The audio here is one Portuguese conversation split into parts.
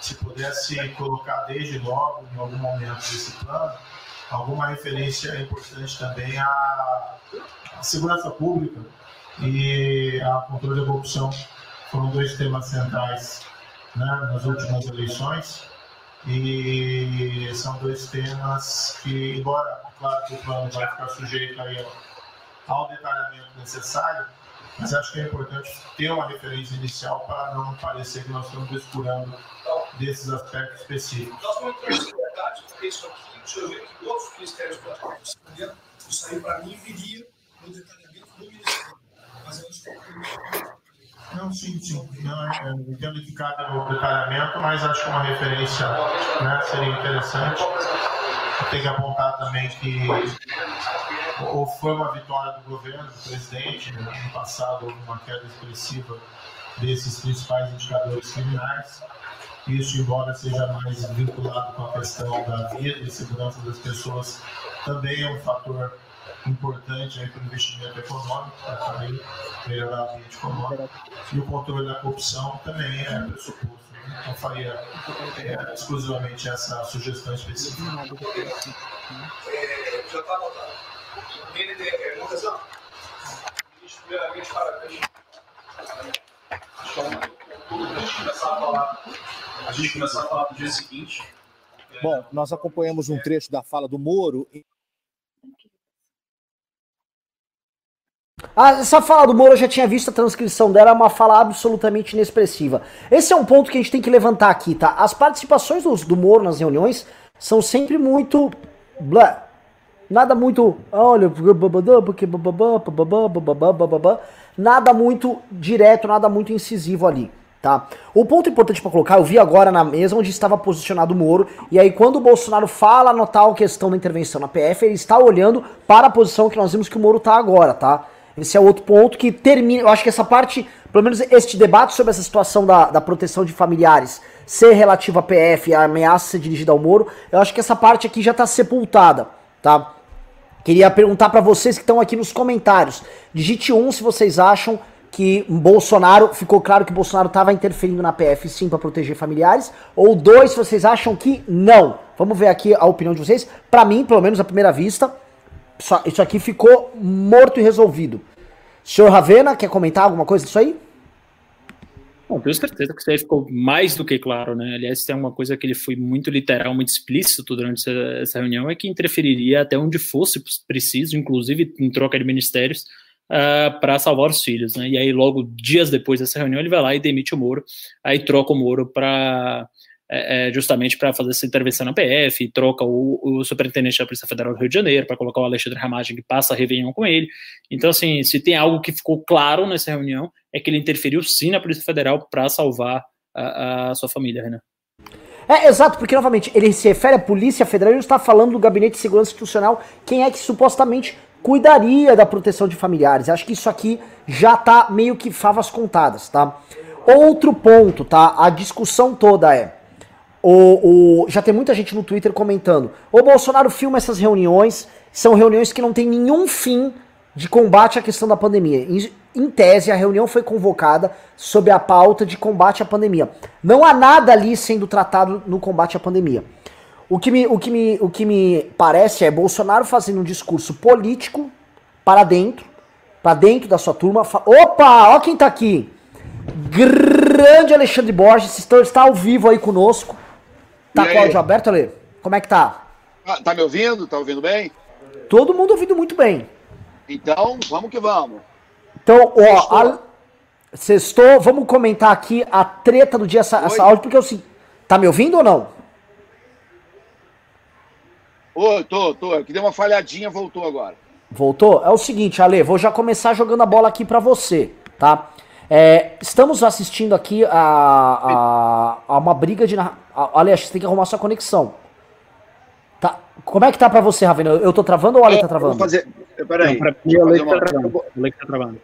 se pudesse colocar desde logo, em algum momento desse plano, alguma referência importante também à, à segurança pública e ao controle da corrupção. Foram dois temas centrais né, nas últimas eleições e são dois temas que, embora, claro que o plano vai ficar sujeito aí ao detalhamento necessário, mas acho que é importante ter uma referência inicial para não parecer que nós estamos descurando desses aspectos específicos. Nós não entramos em verdade, porque isso aqui, deixa eu ver aqui, outros ministérios públicos, isso aí para mim viria no detalhamento do Ministério. Mas eu acho que não, sim, sim. Não, é, entendo que cabe no detalhamento, mas acho que uma referência né, seria interessante. Tem que apontar também que ou foi uma vitória do governo, do presidente, no ano passado houve uma queda expressiva desses principais indicadores criminais. Isso, embora seja mais vinculado com a questão da vida e segurança das pessoas, também é um fator importante para o investimento econômico, para melhorar o ambiente econômico. E o controle da corrupção também é pressuposto. Né? Então, faria é, exclusivamente essa sugestão específica. Já está anotado. A gente começar a falar, do dia seguinte. Bom, nós acompanhamos um trecho da fala do Moro Ah, essa fala do Moro eu já tinha visto a transcrição dela, é uma fala absolutamente inexpressiva. Esse é um ponto que a gente tem que levantar aqui, tá? As participações do, do Moro nas reuniões são sempre muito. Blá. Nada muito. Olha, porque. Nada muito direto, nada muito incisivo ali. Tá? O ponto importante para colocar, eu vi agora na mesa onde estava posicionado o Moro, e aí quando o Bolsonaro fala no tal questão da intervenção na PF, ele está olhando para a posição que nós vimos que o Moro está agora, tá? Esse é outro ponto que termina. Eu acho que essa parte, pelo menos este debate sobre essa situação da, da proteção de familiares ser relativo à PF e a ameaça ser dirigida ao Moro, eu acho que essa parte aqui já está sepultada, tá? Queria perguntar para vocês que estão aqui nos comentários. Digite um se vocês acham que Bolsonaro, ficou claro que Bolsonaro estava interferindo na PF sim para proteger familiares, ou dois se vocês acham que não. Vamos ver aqui a opinião de vocês. Para mim, pelo menos à primeira vista, isso aqui ficou morto e resolvido. Senhor Ravena, quer comentar alguma coisa disso aí? Bom, tenho certeza que isso aí ficou mais do que claro, né? Aliás, tem uma coisa que ele foi muito literal, muito explícito durante essa, essa reunião, é que interferiria até onde fosse preciso, inclusive em troca de ministérios, uh, ah, para salvar os filhos, né? E aí, logo dias depois dessa reunião, ele vai lá e demite o Moro, aí troca o Moro para é, é, justamente para fazer essa intervenção na PF, troca o, o, superintendente da Polícia Federal do Rio de Janeiro para colocar o Alexandre Ramagem, que passa a Réveillon com ele. Então, assim, se tem algo que ficou claro nessa reunião, é que ele interferiu sim na Polícia Federal para salvar a, a, sua família, Renan. É, exato, porque novamente ele se refere à Polícia Federal e está falando do Gabinete de Segurança Institucional, quem é que supostamente cuidaria da proteção de familiares. Acho que isso aqui já tá meio que favas contadas, tá? Outro ponto, tá? A discussão toda é o, o, já tem muita gente no Twitter comentando. O Bolsonaro filma essas reuniões, são reuniões que não tem nenhum fim de combate à questão da pandemia. Em, em, tese, a reunião foi convocada sob a pauta de combate à pandemia. Não há nada ali sendo tratado no combate à pandemia. O que me, o que me, o que me parece é Bolsonaro fazendo um discurso político para dentro, para dentro da sua turma. Opa, ó quem tá aqui! Grande Alexandre Borges, está, ao vivo aí conosco. Tá com o áudio aberto, Ale? Como é que tá? Ah, tá me ouvindo? Tá ouvindo bem? Todo mundo ouvindo muito bem. Então, vamos que vamos. Então, ó, a... sextou, vamos comentar aqui a treta do dia, essa, essa áudio, porque eu assim, tá me ouvindo ou não? Oi, tô, tô. Aqui deu uma falhadinha, voltou agora. Voltou? É o seguinte, Ale, vou já começar jogando a bola aqui para você, tá? É, estamos assistindo aqui a, a, a uma briga de. Aliás, você tem que arrumar sua conexão. Tá. Como é que tá pra você, Ravena? Eu tô travando ou o Ale tá travando? Vou fazer. Peraí. Não, pra mim, o Ale tá travando. O Ale tá travando.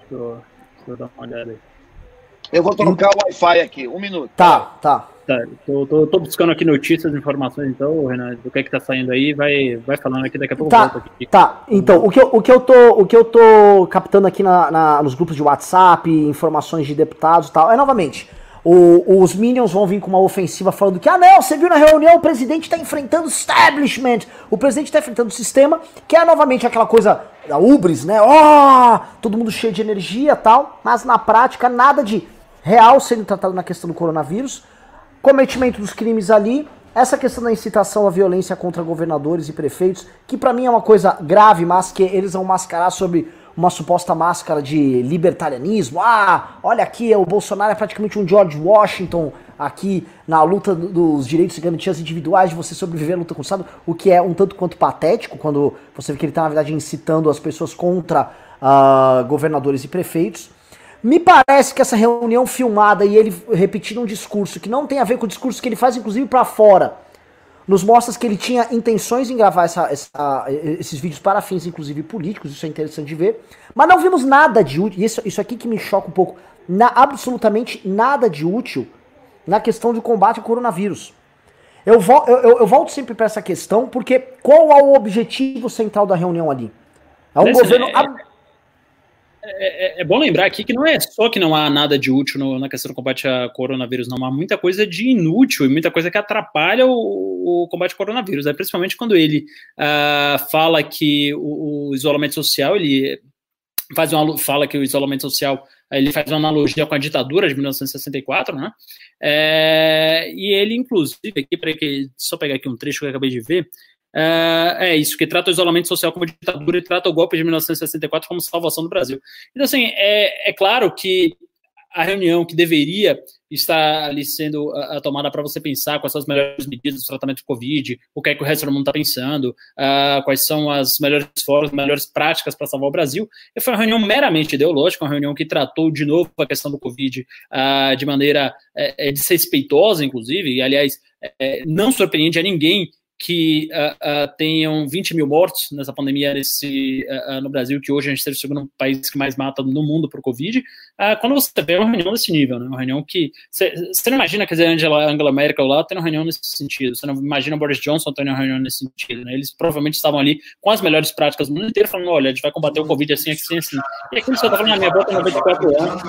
Deixa eu, deixa eu dar uma olhada aí. Eu vou trocar o Wi-Fi aqui, um minuto. Tá, tá. Tá, tô, tô, tô, buscando aqui notícias, informações, então, Renan, do que é que tá saindo aí, vai, vai falando aqui, daqui a pouco tá, aqui. Tá, então, o que, eu, o, que eu tô, o que eu tô captando aqui na, na, nos grupos de WhatsApp, informações de deputados e tal, é novamente, o, os Minions vão vir com uma ofensiva falando que, ah não, você viu na reunião, o presidente está enfrentando o establishment, o presidente está enfrentando o sistema, que é novamente aquela coisa da Ubris, né? Ó, oh, todo mundo cheio de energia tal, mas na prática nada de real sendo tratado na questão do coronavírus cometimento dos crimes ali, essa questão da incitação à violência contra governadores e prefeitos, que para mim é uma coisa grave, mas que eles vão mascarar sobre uma suposta máscara de libertarianismo. Ah, olha aqui, o Bolsonaro é praticamente um George Washington aqui na luta dos direitos e garantias individuais de você sobreviver à luta com o Estado, o que é um tanto quanto patético quando você vê que ele está, na verdade, incitando as pessoas contra uh, governadores e prefeitos. Me parece que essa reunião filmada e ele repetindo um discurso que não tem a ver com o discurso que ele faz, inclusive, para fora, nos mostra que ele tinha intenções em gravar essa, essa, esses vídeos para fins, inclusive, políticos, isso é interessante de ver. Mas não vimos nada de útil, isso, isso aqui que me choca um pouco, na, absolutamente nada de útil na questão do combate ao coronavírus. Eu, vo, eu, eu, eu volto sempre para essa questão, porque qual é o objetivo central da reunião ali? É um Esse governo. É é, é, é, bom lembrar aqui que não é só que não há nada de útil no, na questão do combate a coronavírus, não há muita coisa de inútil e muita coisa que atrapalha o, o combate ao coronavírus, né? principalmente quando ele uh, fala que o, o, isolamento social, ele faz uma, fala que o isolamento social ele faz uma analogia com a ditadura de 1964, né? É, e ele, inclusive, aqui para só pegar aqui um trecho que eu acabei de ver, é, é isso, que trata o isolamento social como ditadura e trata o golpe de 1964 como salvação do Brasil. Então, assim, é, é claro que a reunião que deveria estar ali sendo a, a tomada para você pensar quais são as melhores medidas do tratamento do Covid, o que é que o resto do mundo está pensando, uh, quais são as melhores formas, melhores práticas para salvar o Brasil. E foi uma reunião meramente ideológica, uma reunião que tratou de novo a questão do Covid uh, de maneira é, desrespeitosa, inclusive, e aliás, é, não surpreende a ninguém que uh, uh, tenham 20 mil mortes nessa pandemia nesse, uh, no Brasil, que hoje a gente seja o segundo país que mais mata no mundo por Covid, quando você vê uma reunião desse nível, né, uma reunião que. Você não imagina, quer dizer, Angela, Angela Merkel lá tendo uma reunião nesse sentido, você não imagina Boris Johnson tendo uma reunião nesse sentido, né, eles provavelmente estavam ali com as melhores práticas do mundo inteiro, falando: olha, a gente vai combater o Covid assim, assim, assim. E aqui você está falando, a minha boca 94 anos.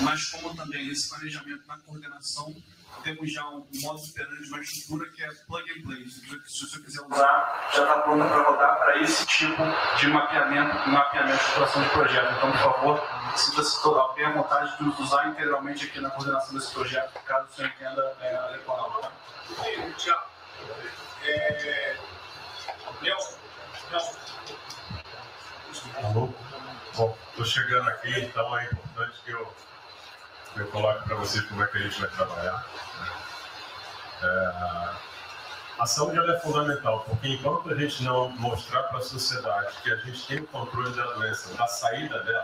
Mas como também esse planejamento na coordenação temos já um modo de uma estrutura que é plug and play. Se você quiser usar, já está pronta para rodar para esse tipo de mapeamento, mapeamento de situação de projeto. Então, por favor, sinta-se tenha vontade de usar integralmente aqui na coordenação desse projeto, caso você entenda é, adequadamente. Tá? Tchau. É... Nelson. Nelson. Alô? Bom, estou chegando aqui, então é importante que eu eu coloco para vocês como é que a gente vai trabalhar. É, a saúde é fundamental, porque enquanto a gente não mostrar para a sociedade que a gente tem o controle da doença, da saída dela,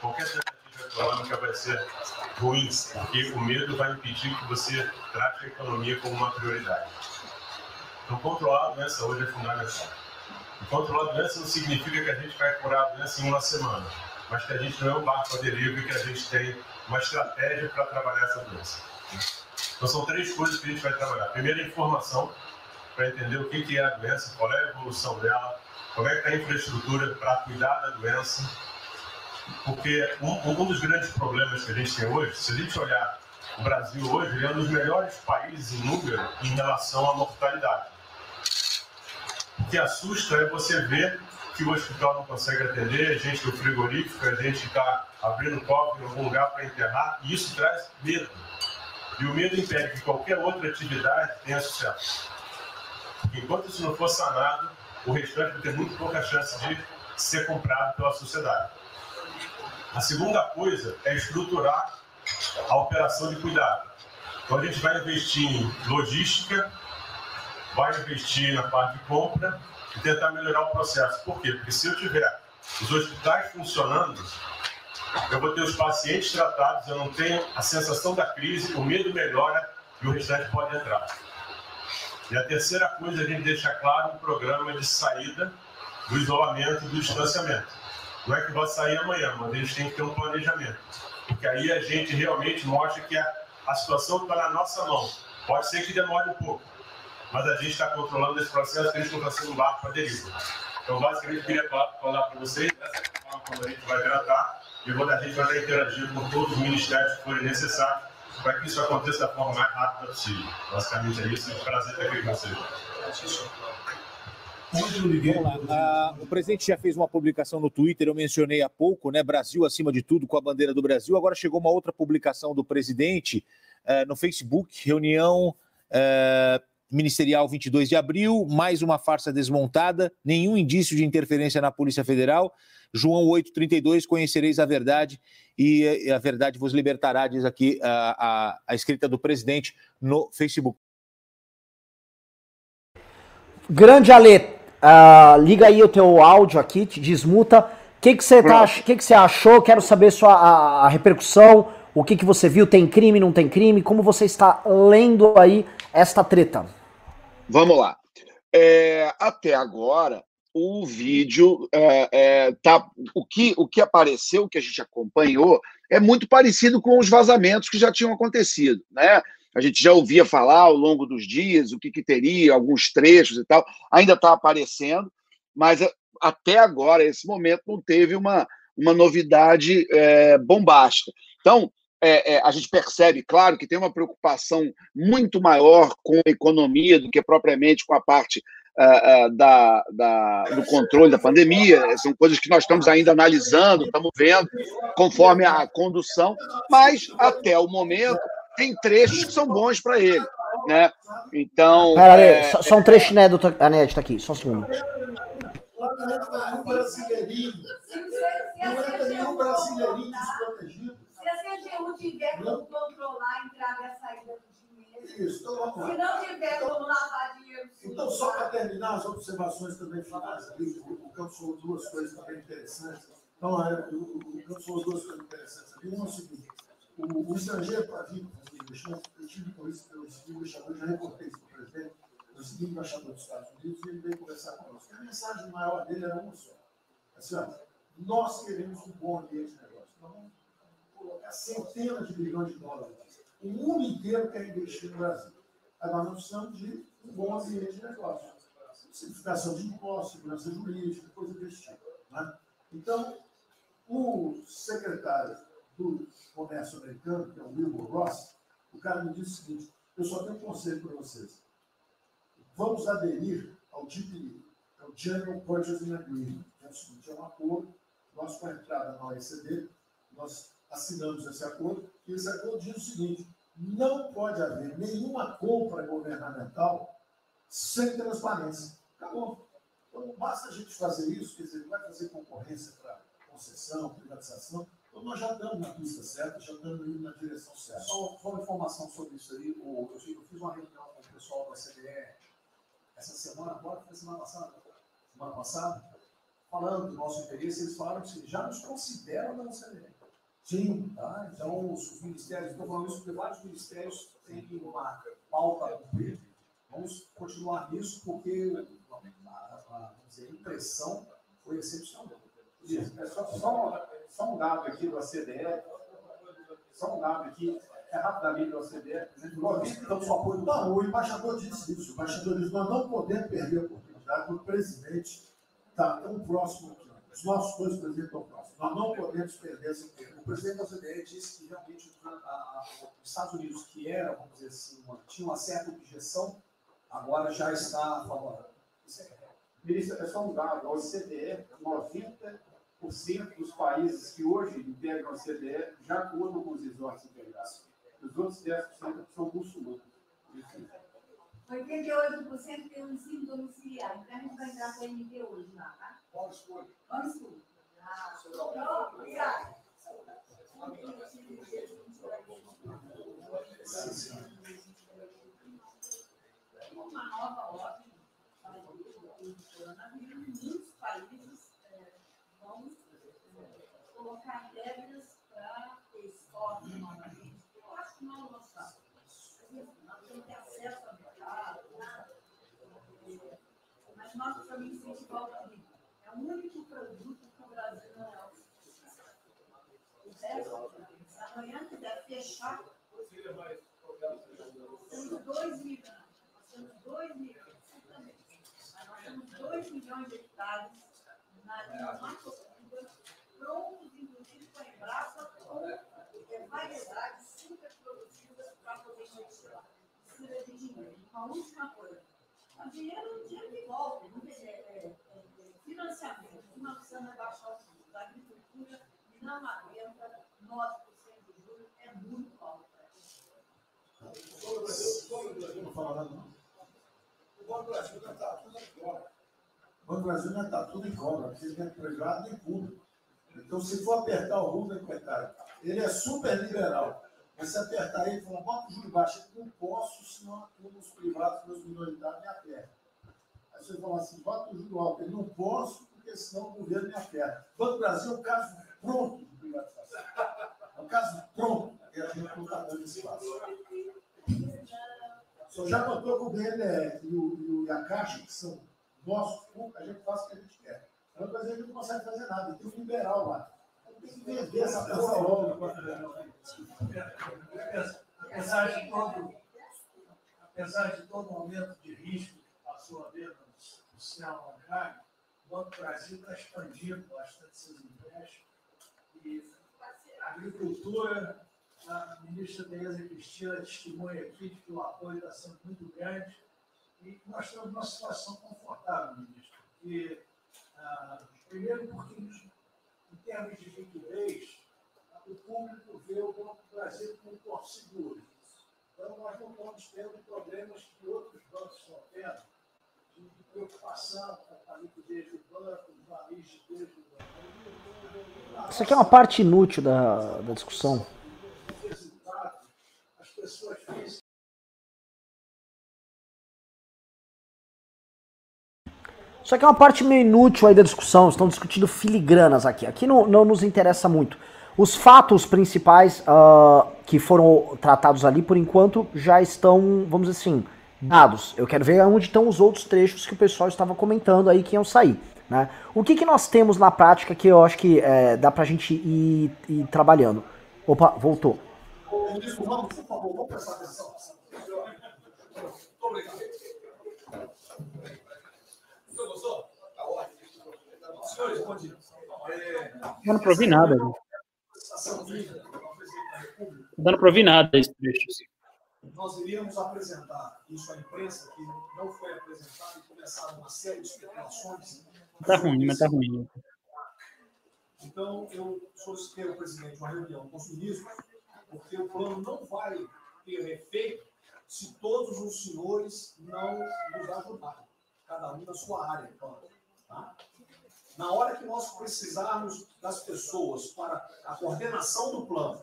qualquer tentativa econômica vai ser ruim, porque o medo vai impedir que você trate a economia como uma prioridade. Então, controlar a doença hoje é fundamental. E controlar a doença não significa que a gente vai curar a doença em uma semana, mas que a gente não é um barco a deriva e que a gente tem uma estratégia para trabalhar essa doença. Então, são três coisas que a gente vai trabalhar. Primeiro, informação, para entender o que é a doença, qual é a evolução dela, como é que está a infraestrutura para cuidar da doença. Porque um, um, dos grandes problemas que a gente tem hoje, se a gente olhar o Brasil hoje, ele é um dos melhores países em número em relação à mortalidade. O que assusta é você ver que o hospital não consegue atender, a gente do frigorífico, a gente está abrindo cofre em algum lugar para enterrar, e isso traz medo. E o medo impede que qualquer outra atividade tenha sucesso. Enquanto isso não for sanado, o restante vai ter muito pouca chance de ser comprado pela sociedade. A segunda coisa é estruturar a operação de cuidado. Então a gente vai investir em logística, vai investir na parte de compra e tentar melhorar o processo. Por quê? Porque se eu tiver os hospitais funcionando, eu vou ter os pacientes tratados, eu não tenho a sensação da crise, o medo melhora e o restante pode entrar. E a terceira coisa, a gente deixa claro um programa de saída do isolamento do distanciamento. Não é que vai sair amanhã, mas a gente tem que ter um planejamento. Porque aí a gente realmente mostra que a, a situação está na nossa mão. Pode ser que demore um pouco, mas a gente está controlando esse processo que a gente não está sendo barco para deriva. Então, basicamente, eu queria falar para vocês, essa é a forma como a gente vai tratar, e a gente vai estar interagindo com todos os ministérios que forem necessários para que isso aconteça da forma mais rápida possível. Basicamente é isso, é um prazer estar aqui com vocês. Olá, o presidente já fez uma publicação no Twitter, eu mencionei há pouco, né? Brasil acima de tudo, com a bandeira do Brasil. Agora chegou uma outra publicação do presidente uh, no Facebook, reunião uh, ministerial 22 de abril, mais uma farsa desmontada, nenhum indício de interferência na Polícia Federal. João 8,32, conhecereis a verdade e a verdade vos libertará, diz aqui a, a, a escrita do presidente no Facebook. Grande Ale, Uh, liga aí o teu áudio aqui, te desmuta. O que, que, você tá, que, que você achou? Quero saber sua, a, a repercussão. O que, que você viu? Tem crime, não tem crime? Como você está lendo aí esta treta? Vamos lá. É, até agora, o vídeo é, é, tá. O que, o que apareceu, o que a gente acompanhou, é muito parecido com os vazamentos que já tinham acontecido, né? a gente já ouvia falar ao longo dos dias o que, que teria, alguns trechos e tal, ainda está aparecendo, mas eh, até agora, esse momento, não teve uma, uma novidade é, bombástica. Então, é, é, a gente percebe, claro, que tem uma preocupação muito maior com a economia do que propriamente com a parte uh, uh, da, da, do controle da pandemia. São coisas que nós estamos ainda analisando, estamos vendo, conforme a condução, mas até o momento tem trechos que são bons para ele, né? Então. Pera, Ale, é... só, só, um trecho inédito, inédito aqui, só um segundo. brasileirinho. Não entra nenhum brasileirinho desprotegido. Se a CGU tiver como controlar a entrada e a saída do. Isso, então vamos lá. Se não tiver como lavar dinheiro. Então, só para terminar as observações também finais ali, o Campos falou duas coisas também interessantes. Então, é, o, o Campos falou duas coisas interessantes ali. Uma é o seguinte: o, o estrangeiro para vir investimento, eu tive com isso, eu segui o embaixador, já reportei isso para o presidente, o embaixador dos Estados Unidos e ele veio conversar conosco. A mensagem maior dele era uma só. Assim, ó, nós queremos um bom ambiente de negócio. Nós vamos colocar centenas de bilhões de dólares. O mundo inteiro quer investir no Brasil. Agora nós precisamos de um bom ambiente de negócio. Simplificação de impostos, segurança jurídica, coisa desse tipo. Né? Então, o secretário do comércio americano, que é o Wilbur Ross, o cara me disse o seguinte: eu só tenho um conselho para vocês. Vamos aderir ao GPI, é o General Purchasing Agreement, que é o seguinte: é um acordo, nós com a entrada na OECD, nós assinamos esse acordo, e esse acordo diz o seguinte: não pode haver nenhuma compra governamental sem transparência. Acabou. Então, basta a gente fazer isso, quer dizer, não vai fazer concorrência para concessão, privatização, então, nós já estamos na pista certa, já estamos indo na direção certa. Só, só uma informação sobre isso aí. Eu, eu, fiz uma reunião com o pessoal da CDE essa semana, agora foi semana passada, semana passada, falando do nosso interesse, eles falaram que já nos consideram da CDE. Sim. Tá? Então, os ministérios, estou falando isso porque vários ministérios têm uma pauta cumprir. Vamos continuar nisso, porque a, a, a, impressão foi excepcional. É só, só só um dado aqui do ACDE, só um dado aqui, é rapidamente do ACDE, então, só apoio. Não, o embaixador disse isso. O embaixador disse: nós não podemos perder a oportunidade do presidente estar tão próximo aqui. Os nossos dois presidentes estão próximos. Nós não podemos perder essa oportunidade. O presidente da OCDE disse que realmente a, a, os Estados Unidos, que era, vamos dizer assim, uma, tinha uma certa objeção, agora já está favorável. Isso é Ministro, é só um dado. A OCDE, 90 dos países que hoje integram a CDE já contam com os resorts integrados. Os outros 10% são muçulmanos. 88% tem um ensino domiciliar. Então a gente vai entrar com o MT hoje lá, tá? Vamos escolher. Ah, obrigado. Uma nova ordem para o muitos países colocar regras para esporte novamente. Não ter acesso ao mercado, né? mas nós único produto que o Brasil não é o amanhã que deve fechar, temos 2 milhões, nós temos 2 milhões, nós temos 2 milhões de hectares na linha Mato prontos, inclusive com embraça, com variedades super produtivas para poder investir retirar. Precisa de dinheiro. Uma última coisa. O dinheiro é um dinheiro que volta, não né? Financiamento. Precisamos baixar o custo da agricultura não aguenta 9% de juros, é muito alto. Sobre o Brasil, não fala nada, não. O Banco Brasil já está tudo em cobra. O Banco Brasil já está tudo em cobra, não é privado nem público. Então, se for apertar o Lula, coitado, ele é super liberal. Mas se apertar ele e falar, bota o juro baixo, eu não posso, senão os privados, meus minoritários me apertam. Aí você fala assim, bota o juro alto, eu não posso, porque senão o governo me aperta. O Banco Brasil é um caso pronto de privatização. É um caso pronto, e a gente não está dando espaço. Senhor já notou que o BNDES e, e a Caixa, que são nossos a gente faz o que a gente quer. Então, mas a gente não consegue fazer nada. Tem um liberal lá. Tem que vender essa porra logo. Apesar de todo, apesar de todo momento de risco que passou a ver o Banco Brasil está expandindo bastante seus empréstimos. E a agricultura, a ministra Tereza Cristina testemunha aqui de que o apoio está sendo muito grande. E nós estamos numa situação confortável, ministro. Porque, ah, primeiro, porque, em termos de liquidez, o público vê o Banco do Brasil como um porto seguro. Então, nós não estamos tendo problemas que outros bancos estão tendo, preocupação a liquidez do banco, os valis de do banco. Isso aqui é uma parte inútil da, da discussão. Isso aqui é uma parte meio inútil aí da discussão. Estão discutindo filigranas aqui. Aqui não, não nos interessa muito. Os fatos principais uh, que foram tratados ali, por enquanto, já estão, vamos dizer assim, dados. Eu quero ver onde estão os outros trechos que o pessoal estava comentando aí que iam sair. Né? O que, que nós temos na prática que eu acho que é, dá pra gente ir, ir trabalhando? Opa, voltou. Eu não provi nada. Não dando para ouvir nada esse trecho. Nós iríamos apresentar isso à imprensa, que não foi apresentado, e começaram uma série de especulações. Tá ruim, mas tá ruim. Então, eu solicitei ao presidente uma reunião com os ministros, porque o plano não vai ter efeito se todos os senhores não nos ajudarem, cada um na sua área, claro. Tá? Na hora que nós precisarmos das pessoas para a coordenação do plano,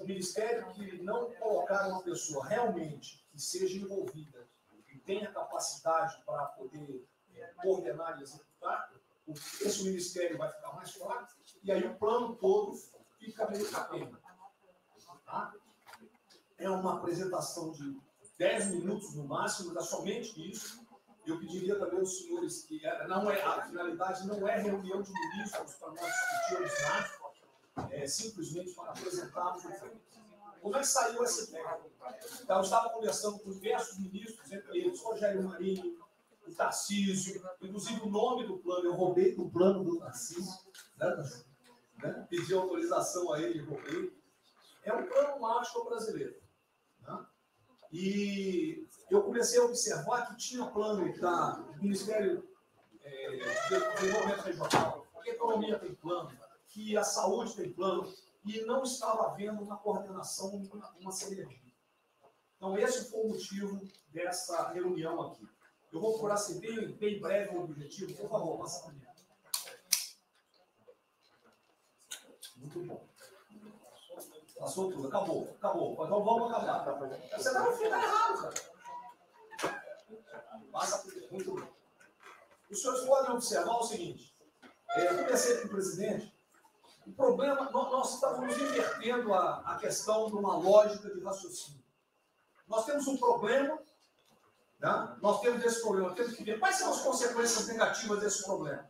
o ministério que não colocar uma pessoa realmente que seja envolvida e tenha capacidade para poder é, coordenar e executar, esse ministério vai ficar mais fraco e aí o plano todo fica meio capenga. Tá? É uma apresentação de 10 minutos no máximo, dá somente isso. Eu pediria também aos senhores que não é, a finalidade não é reunião de ministros para nós discutirmos nada, é simplesmente para apresentarmos o plano. Como é que saiu essa ideia? Eu estava conversando com diversos ministros, entre eles Rogério Marinho, o Tarcísio, inclusive o nome do plano, eu roubei do plano do Tarcísio, né? né? pedi autorização a ele roubei. É um plano mágico brasileiro. Né? E eu comecei a observar que tinha plano da Ministério é, de Desenvolvimento Regional, que a economia tem plano, que a saúde tem plano, e não estava havendo uma coordenação, uma, uma sinergia. Então, esse foi o motivo dessa reunião aqui. Eu vou procurar ser bem, bem breve o objetivo. Por favor, passa para mim. Muito bom. Passou tudo, acabou, acabou. Então vamos acabar. Você está no final errado, cara. Passa muito bem. Os senhores podem observar o seguinte: é, eu comecei com o presidente. O problema, nós, estamos invertendo a, a questão de uma lógica de raciocínio. Nós temos um problema, né? nós temos esse problema, temos que ver quais são as consequências negativas desse problema.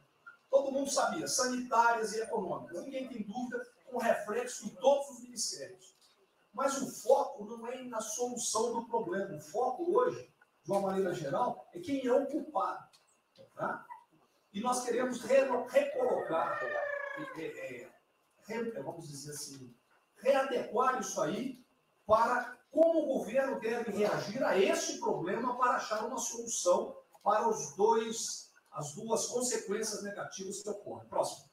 Todo mundo sabia, sanitárias e econômicas. Ninguém tem dúvida com reflexo em todos os ministérios. Mas o foco não é na solução do problema. O foco hoje, de uma maneira geral, é quem é o culpado. Tá? E nós queremos recolocar, é, é, é, vamos dizer assim, readequar isso aí para como o governo deve reagir a esse problema para achar uma solução para os dois, as duas consequências negativas que ocorrem. Próximo.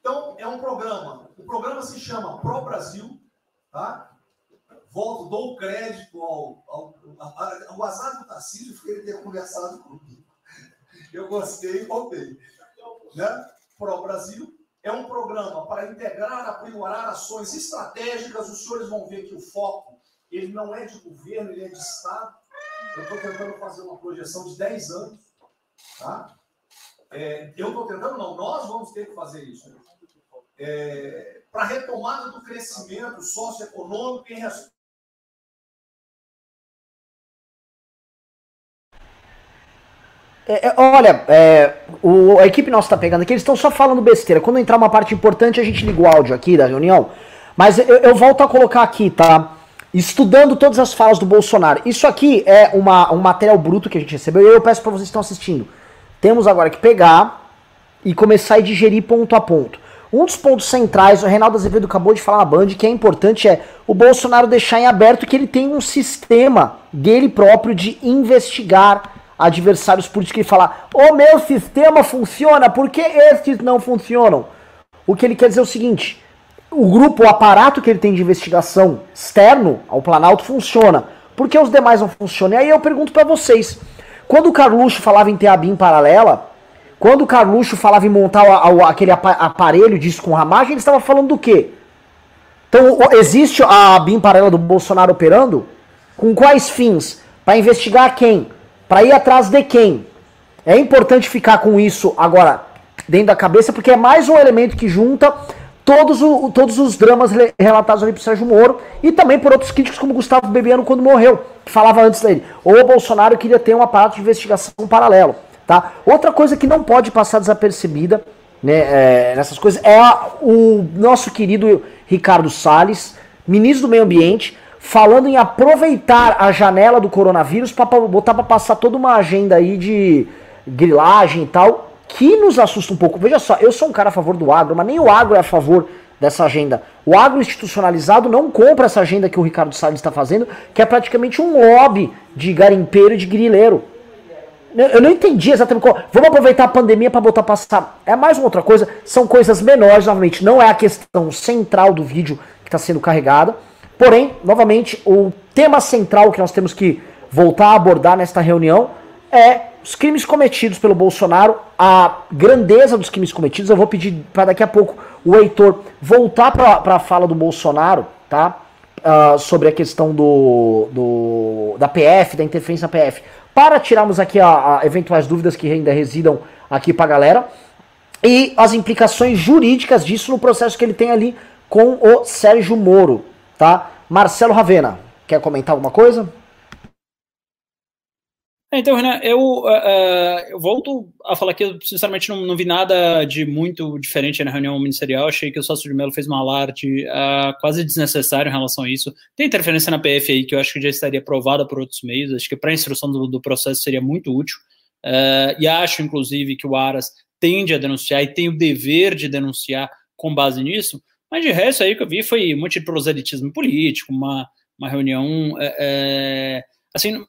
Então, é um programa. O programa se chama Pro Brasil, tá? Volto, dou crédito ao, ao, ao, ao azar do Tarcísio por ele ter conversado comigo. Eu gostei e voltei. Né? Pro Brasil é um programa para integrar, aprimorar ações estratégicas. Os senhores vão ver que o foco ele não é de governo, ele é de Estado. Eu estou tentando fazer uma projeção de 10 anos. Tá? É, eu estou tentando, não, nós vamos ter que fazer isso é, para retomada do crescimento socioeconômico em É, é, olha, é, o, a equipe nossa tá pegando aqui, eles estão só falando besteira. Quando entrar uma parte importante, a gente liga o áudio aqui da reunião. Mas eu, eu volto a colocar aqui, tá? Estudando todas as falas do Bolsonaro. Isso aqui é uma, um material bruto que a gente recebeu e eu peço para vocês que estão assistindo. Temos agora que pegar e começar a digerir ponto a ponto. Um dos pontos centrais, o Reinaldo Azevedo acabou de falar na Band, que é importante é o Bolsonaro deixar em aberto que ele tem um sistema dele próprio de investigar adversários políticos e falar: o meu sistema funciona, por que estes não funcionam? O que ele quer dizer é o seguinte: o grupo, o aparato que ele tem de investigação externo ao Planalto funciona, por que os demais não funcionam? E aí eu pergunto para vocês: quando o Carluxo falava em ter a BIM paralela, quando o Carluxo falava em montar aquele aparelho disso com ramagem, ele estava falando do quê? Então, existe a BIM paralela do Bolsonaro operando? Com quais fins? Para investigar quem? Para ir atrás de quem? É importante ficar com isso agora dentro da cabeça, porque é mais um elemento que junta todos, o, todos os dramas relatados ali por Sérgio Moro e também por outros críticos como Gustavo Bebiano quando morreu, que falava antes dele. Ou o Bolsonaro queria ter um aparato de investigação paralelo. Tá? Outra coisa que não pode passar desapercebida né, é, nessas coisas é a, o nosso querido Ricardo Salles, ministro do Meio Ambiente, falando em aproveitar a janela do coronavírus para botar para passar toda uma agenda aí de grilagem e tal, que nos assusta um pouco. Veja só, eu sou um cara a favor do agro, mas nem o agro é a favor dessa agenda. O agro institucionalizado não compra essa agenda que o Ricardo Salles está fazendo, que é praticamente um lobby de garimpeiro e de grileiro. Eu não entendi exatamente qual. Vamos aproveitar a pandemia para botar passar. É mais uma outra coisa. São coisas menores, novamente. Não é a questão central do vídeo que está sendo carregada. Porém, novamente, o tema central que nós temos que voltar a abordar nesta reunião é os crimes cometidos pelo Bolsonaro, a grandeza dos crimes cometidos. Eu vou pedir para daqui a pouco o Heitor voltar para a fala do Bolsonaro, tá? Uh, sobre a questão do, do, da PF, da interferência na PF, para tirarmos aqui a, a eventuais dúvidas que ainda residam aqui para a galera e as implicações jurídicas disso no processo que ele tem ali com o Sérgio Moro, tá? Marcelo Ravena, quer comentar alguma coisa? É, então, Renan, eu, uh, eu, volto a falar que eu, sinceramente, não, não, vi nada de muito diferente na reunião ministerial. Achei que o sócio de Melo fez uma alarde uh, quase desnecessário em relação a isso. Tem interferência na PF aí que eu acho que já estaria aprovada por outros meios. Acho que para a instrução do, do, processo seria muito útil. Uh, e acho, inclusive, que o Aras tende a denunciar e tem o dever de denunciar com base nisso. Mas de resto aí que eu vi foi um monte de proselitismo político, uma, uma reunião. É, é, assim,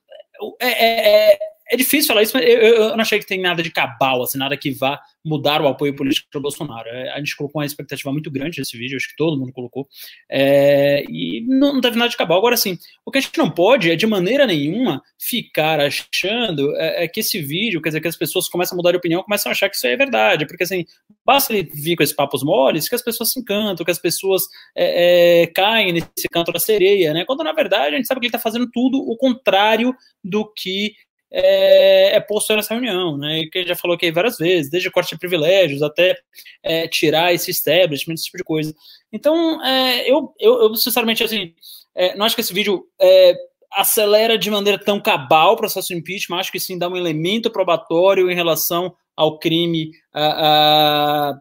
é, é, difícil falar isso, mas eu, eu, não achei que tem nada de cabal, assim, nada que vá mudar o apoio político para Bolsonaro. É, a gente colocou uma expectativa muito grande nesse vídeo, acho que todo mundo colocou, é, e não, não teve nada de cabal. Agora, assim, o que a gente não pode é, de maneira nenhuma, ficar achando é, é, que esse vídeo, quer dizer, que as pessoas começam a mudar de opinião, começam a achar que isso é verdade, porque, assim, basta ele vir com esses papos moles que as pessoas se encantam, que as pessoas é, é, caem nesse canto da sereia, né? Quando, na verdade, a gente sabe que ele está fazendo tudo o contrário do que é, é posto nessa reunião, né? Que já falou aqui várias vezes, desde corte de privilégios até é, tirar esse establishment, esse tipo de coisa. Então, é, eu, eu, eu, sinceramente, assim, é, não acho que esse vídeo é, acelera de maneira tão cabal o processo de impeachment, acho que sim dá um elemento probatório em relação ao crime a, a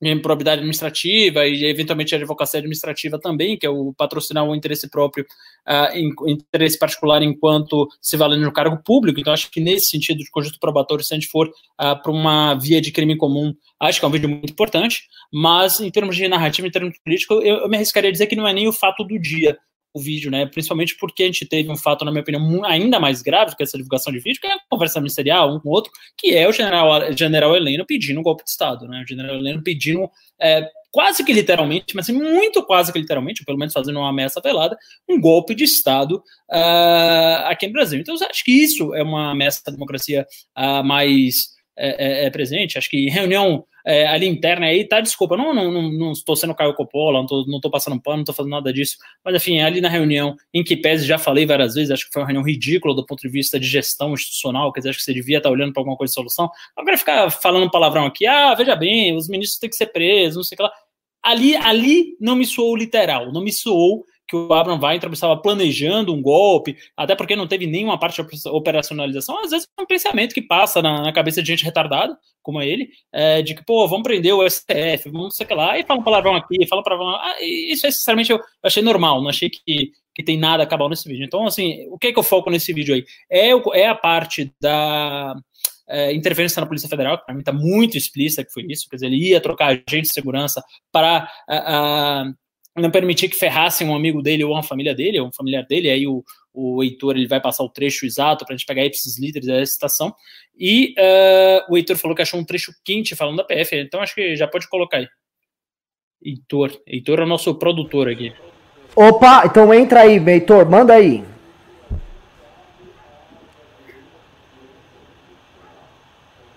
improbidade administrativa e eventualmente a advocacia administrativa também, que é o patrocinar o interesse próprio, uh, em, interesse particular enquanto se valendo no cargo público. Então, acho que nesse sentido de conjunto probatório, se a gente for uh, para uma via de crime comum, acho que é um vídeo muito importante, mas em termos de narrativa, em termos político, eu, eu me arriscaria a dizer que não é nem o fato do dia o vídeo, né? Principalmente porque a gente teve um fato, na minha opinião, ainda mais grave que essa divulgação de vídeo, que é a conversa ministerial, um com o outro, que é o general, general Heleno pedindo um golpe de Estado, né? O general Heleno pedindo é, quase que literalmente, mas assim, muito quase que literalmente, pelo menos fazendo uma ameaça velada, um golpe de Estado uh, aqui no Brasil. Então, eu acho que isso é uma ameaça à democracia uh, mais é, é, é, presente. Acho que reunião é, ali interna aí, tá? Desculpa, não, não, não, não estou sendo Caio Coppola, não estou não tô passando pano, não estou fazendo nada disso. Mas, enfim, ali na reunião, em que pese, já falei várias vezes, acho que foi uma reunião ridícula do ponto de vista de gestão institucional, quer dizer, acho que você devia estar olhando para alguma coisa de solução. Agora ficar falando palavrão aqui, ah, veja bem, os ministros têm que ser presos, não sei o que lá. Ali, ali não me soou literal, não me soou que o Abraham Weintraub estava planejando um golpe, até porque não teve nenhuma parte de operacionalização. Às vezes é um pensamento que passa na, na cabeça de gente retardada, como ele, é, de que, pô, vamos prender o STF, vamos sei lá, e fala um palavrão aqui, fala um palavrão. Ah, isso, é, sinceramente, eu achei normal, não achei que, que tem nada acabar nesse vídeo. Então, assim, o que é que eu foco nesse vídeo aí? É, é a parte da. É, interferência na Polícia Federal, que para mim está muito explícita que foi isso, quer dizer, ele ia trocar agente de segurança para não permitir que ferrassem um amigo dele ou uma família dele, ou um familiar dele, aí o, o Heitor ele vai passar o trecho exato para a gente pegar esses líderes da citação, e uh, o Heitor falou que achou um trecho quente falando da PF, então acho que já pode colocar aí. Heitor, Heitor é o nosso produtor aqui. Opa, então entra aí, Heitor, manda aí.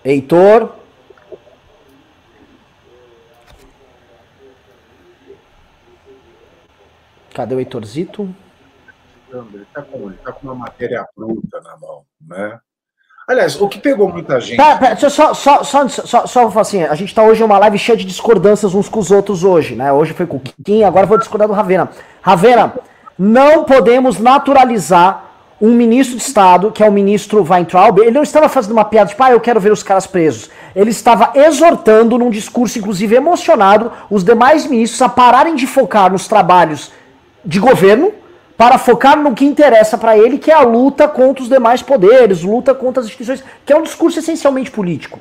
Heitor. Cadê o Heitorzito? Ele está com, ele tá com uma matéria bruta na mão, né? Aliás, o que pegou muita gente. Pera, pera, só, só, só, só, só falar assim: a gente está hoje em uma live cheia de discordâncias uns com os outros hoje, né? Hoje foi com o Kim, agora vou discordar do Ravena. Ravena, não podemos naturalizar um ministro de Estado, que é o ministro Weintraub, ele não estava fazendo uma piada tipo, ah, eu quero ver os caras presos. Ele estava exortando, num discurso inclusive emocionado, os demais ministros a pararem de focar nos trabalhos de governo para focar no que interessa para ele, que é a luta contra os demais poderes, luta contra as instituições, que é um discurso essencialmente político.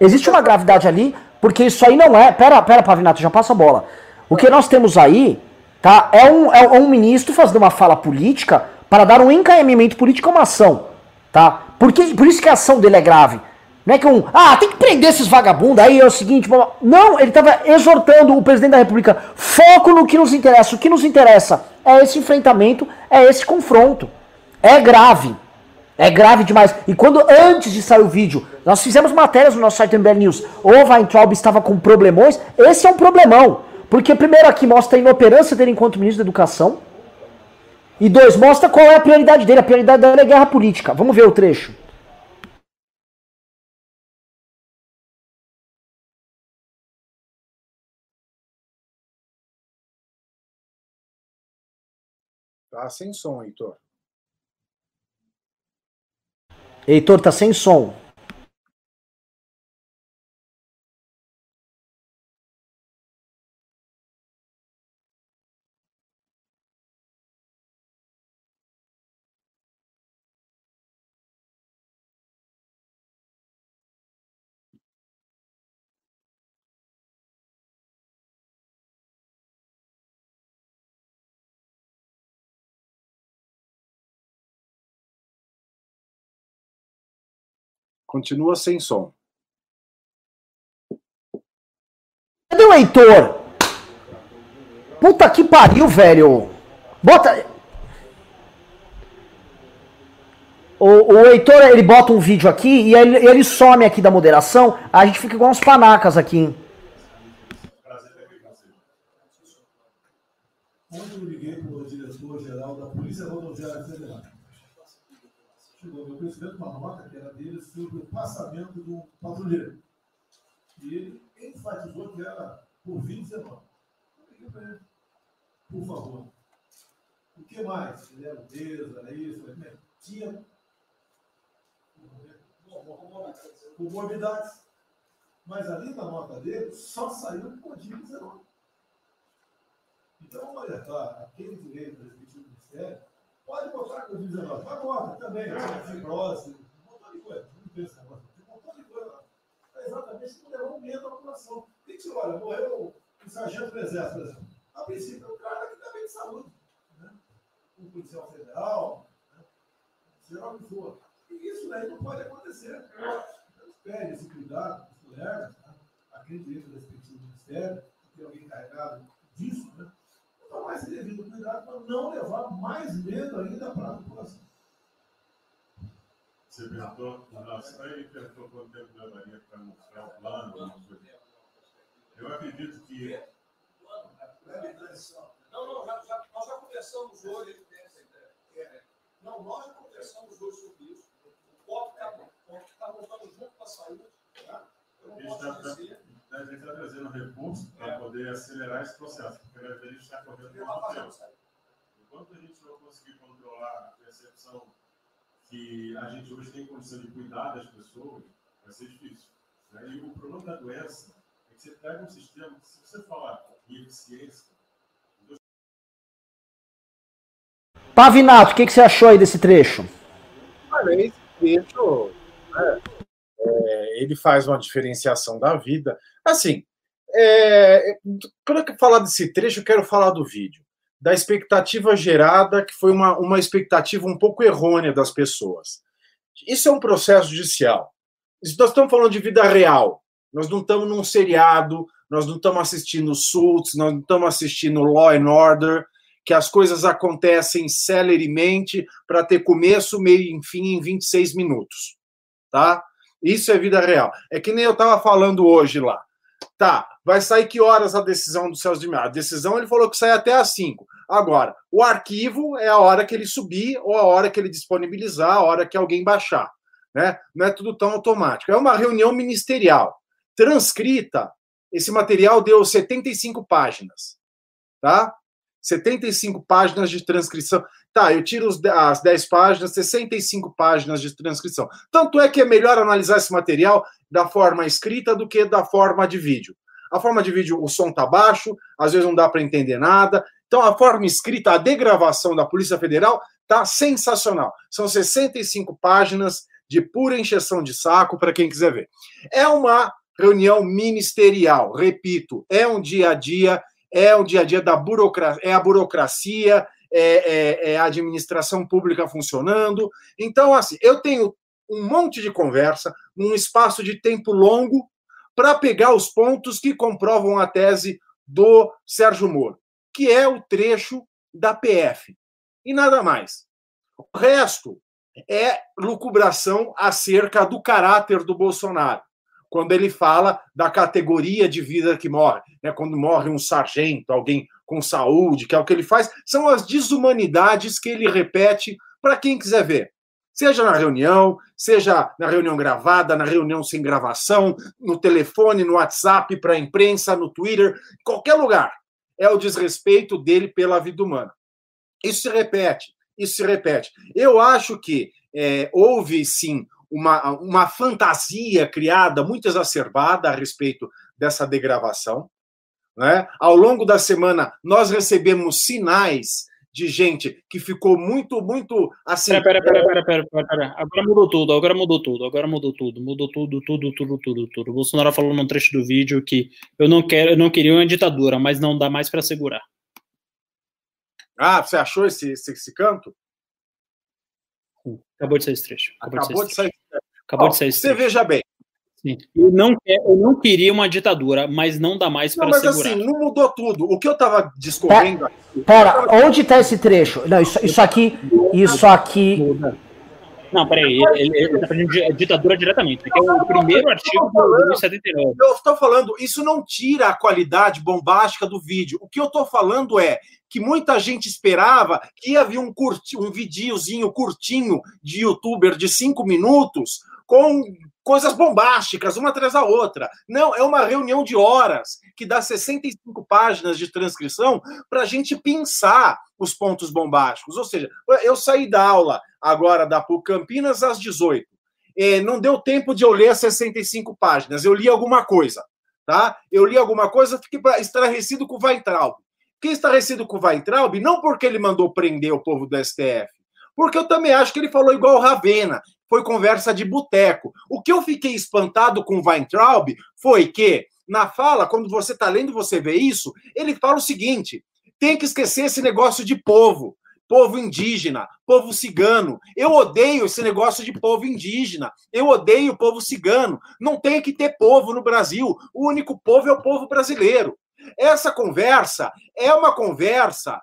Existe uma gravidade ali, porque isso aí não é. Pera, pera, Pavinato, já passa a bola. O que nós temos aí, tá? É um, é um ministro fazendo uma fala política para dar um encaminhamento político a uma ação, tá? Porque, por isso que a ação dele é grave. Não é que um. Ah, tem que prender esses vagabundos. Aí é o seguinte. Não, ele estava exortando o presidente da República. Foco no que nos interessa. O que nos interessa é esse enfrentamento, é esse confronto. É grave. É grave demais. E quando, antes de sair o vídeo, nós fizemos matérias no nosso site MBL News. O Weintraub estava com problemões. Esse é um problemão. Porque, primeiro, aqui mostra a inoperância dele enquanto ministro da Educação. E dois, mostra qual é a prioridade dele. A prioridade dele é guerra política. Vamos ver o trecho. Tá sem som, Heitor. Heitor, tá sem som. Continua sem som. Cadê o Heitor? Puta que pariu, velho. Bota. O, o Heitor, ele bota um vídeo aqui e ele, ele some aqui da moderação. A gente fica igual uns panacas aqui. Ontem eu liguei para o diretor-geral da Polícia Rodoviária Federal. Chegou meu conhecimento uma nota que era dele sobre o passamento do patrulheiro. E ele enfatizou que era por 2019. Eu liguei para ele, por favor. O que mais? Ele era era isso, era tinha comorbidades. Mas ali na nota dele só saiu o Código 19. Então, olha, tá, aquele direito do ministério pode botar Código 19. Vai bota também, a fibrose, um de coisa. Não tem esse negócio. Tem um montão de coisa lá. É exatamente que levou um medo à população. Tem que olha, morreu o sargento do exército, por exemplo. A princípio, é um cara que está bem de saúde. Né? Um policial federal, né? o que for. E isso daí não pode acontecer. Pede esse cuidado com os colegas, né? acredito no respectivo ministério, tem alguém encarregado disso, né? tomar esse devido cuidado para não levar mais medo ainda para a população. Aí perguntou quanto tempo levaria para mostrar o plano, Eu acredito que. Não, não, já, já, nós já conversamos hoje. É, não, nós já conversamos hoje sobre isso. O COP está montando junto com a saúde. Tá? Eu não posso dizer a gente está trazendo recursos para poder acelerar esse processo, porque a gente está correndo muito tempo. Enquanto a gente não conseguir controlar a percepção que a gente hoje tem condição de cuidar das pessoas, vai ser difícil. Né? E o problema da doença é que você pega um sistema que, se você falar em eficiência. Pavinato, o que, que você achou aí desse trecho? Olha, esse trecho. Né? É, ele faz uma diferenciação da vida. Assim, é, para falar desse trecho, eu quero falar do vídeo, da expectativa gerada, que foi uma, uma expectativa um pouco errônea das pessoas. Isso é um processo judicial. Nós estamos falando de vida real. Nós não estamos num seriado, nós não estamos assistindo Suits, nós não estamos assistindo Law and Order, que as coisas acontecem celeremente para ter começo, meio e fim em 26 minutos. Tá? Isso é vida real. É que nem eu estava falando hoje lá. Tá, vai sair que horas a decisão do Celso de Mello? A decisão ele falou que sai até às 5. Agora, o arquivo é a hora que ele subir ou a hora que ele disponibilizar, a hora que alguém baixar. Né? Não é tudo tão automático. É uma reunião ministerial. Transcrita, esse material deu 75 páginas. Tá? 75 páginas de transcrição. Tá, eu tiro as 10 páginas, 65 páginas de transcrição. Tanto é que é melhor analisar esse material da forma escrita do que da forma de vídeo. A forma de vídeo, o som tá baixo, às vezes não dá para entender nada. Então, a forma escrita, a degravação da Polícia Federal tá sensacional. São 65 páginas de pura encheção de saco para quem quiser ver. É uma reunião ministerial, repito, é um dia a dia, é o dia a dia da burocracia, é a burocracia, é, é, é a administração pública funcionando. Então, assim, eu tenho um monte de conversa num espaço de tempo longo para pegar os pontos que comprovam a tese do Sérgio Moro, que é o trecho da PF. E nada mais. O resto é lucubração acerca do caráter do Bolsonaro. Quando ele fala da categoria de vida que morre, né? quando morre um sargento, alguém com saúde, que é o que ele faz, são as desumanidades que ele repete para quem quiser ver. Seja na reunião, seja na reunião gravada, na reunião sem gravação, no telefone, no WhatsApp, para a imprensa, no Twitter, qualquer lugar. É o desrespeito dele pela vida humana. Isso se repete, isso se repete. Eu acho que é, houve sim uma, uma fantasia criada, muito exacerbada a respeito dessa degravação. Né? Ao longo da semana, nós recebemos sinais de gente que ficou muito, muito assim. Pera, pera, pera, pera, pera, pera. Agora mudou tudo, agora mudou tudo, agora mudou tudo, mudou tudo, tudo, tudo, tudo, tudo. O Bolsonaro falou num trecho do vídeo que eu não quero, eu não queria uma ditadura, mas não dá mais para segurar. Ah, você achou esse, esse, esse canto? Acabou de sair esse trecho. Acabou, Acabou de sair. Esse trecho. Acabou de sair esse trecho. Você veja bem, Sim. Eu não, eu não queria uma ditadura, mas não dá mais para segurar. Mas assim, não mudou tudo. O que eu estava discorrendo aqui... Pera, onde está esse trecho? Não, isso, isso aqui... Isso aqui... Não, peraí, ele, está falando de ditadura diretamente. Aqui é o primeiro artigo do 79. Eu estou falando, isso não tira a qualidade bombástica do vídeo. O que eu estou falando é que muita gente esperava que ia vir um, curti, um videozinho curtinho de youtuber de cinco minutos com coisas bombásticas, uma atrás da outra. Não, é uma reunião de horas que dá 65 páginas de transcrição para a gente pensar os pontos bombásticos. Ou seja, eu saí da aula agora da PUC Campinas às 18. é, não deu tempo de eu ler as 65 páginas, eu li alguma coisa, tá? Eu li alguma coisa, fiquei estarrecido com o Weintraub. Fiquei estarrecido com o Weintraub, não porque ele mandou prender o povo do STF, porque eu também acho que ele falou igual o Ravena, foi conversa de boteco. O que eu fiquei espantado com o Weintraub foi que, na fala, quando você está lendo, você vê isso, ele fala o seguinte: tem que esquecer esse negócio de povo povo indígena, povo cigano. Eu odeio esse negócio de povo indígena. Eu odeio o povo cigano. Não tem que ter povo no Brasil. O único povo é o povo brasileiro. Essa conversa é uma conversa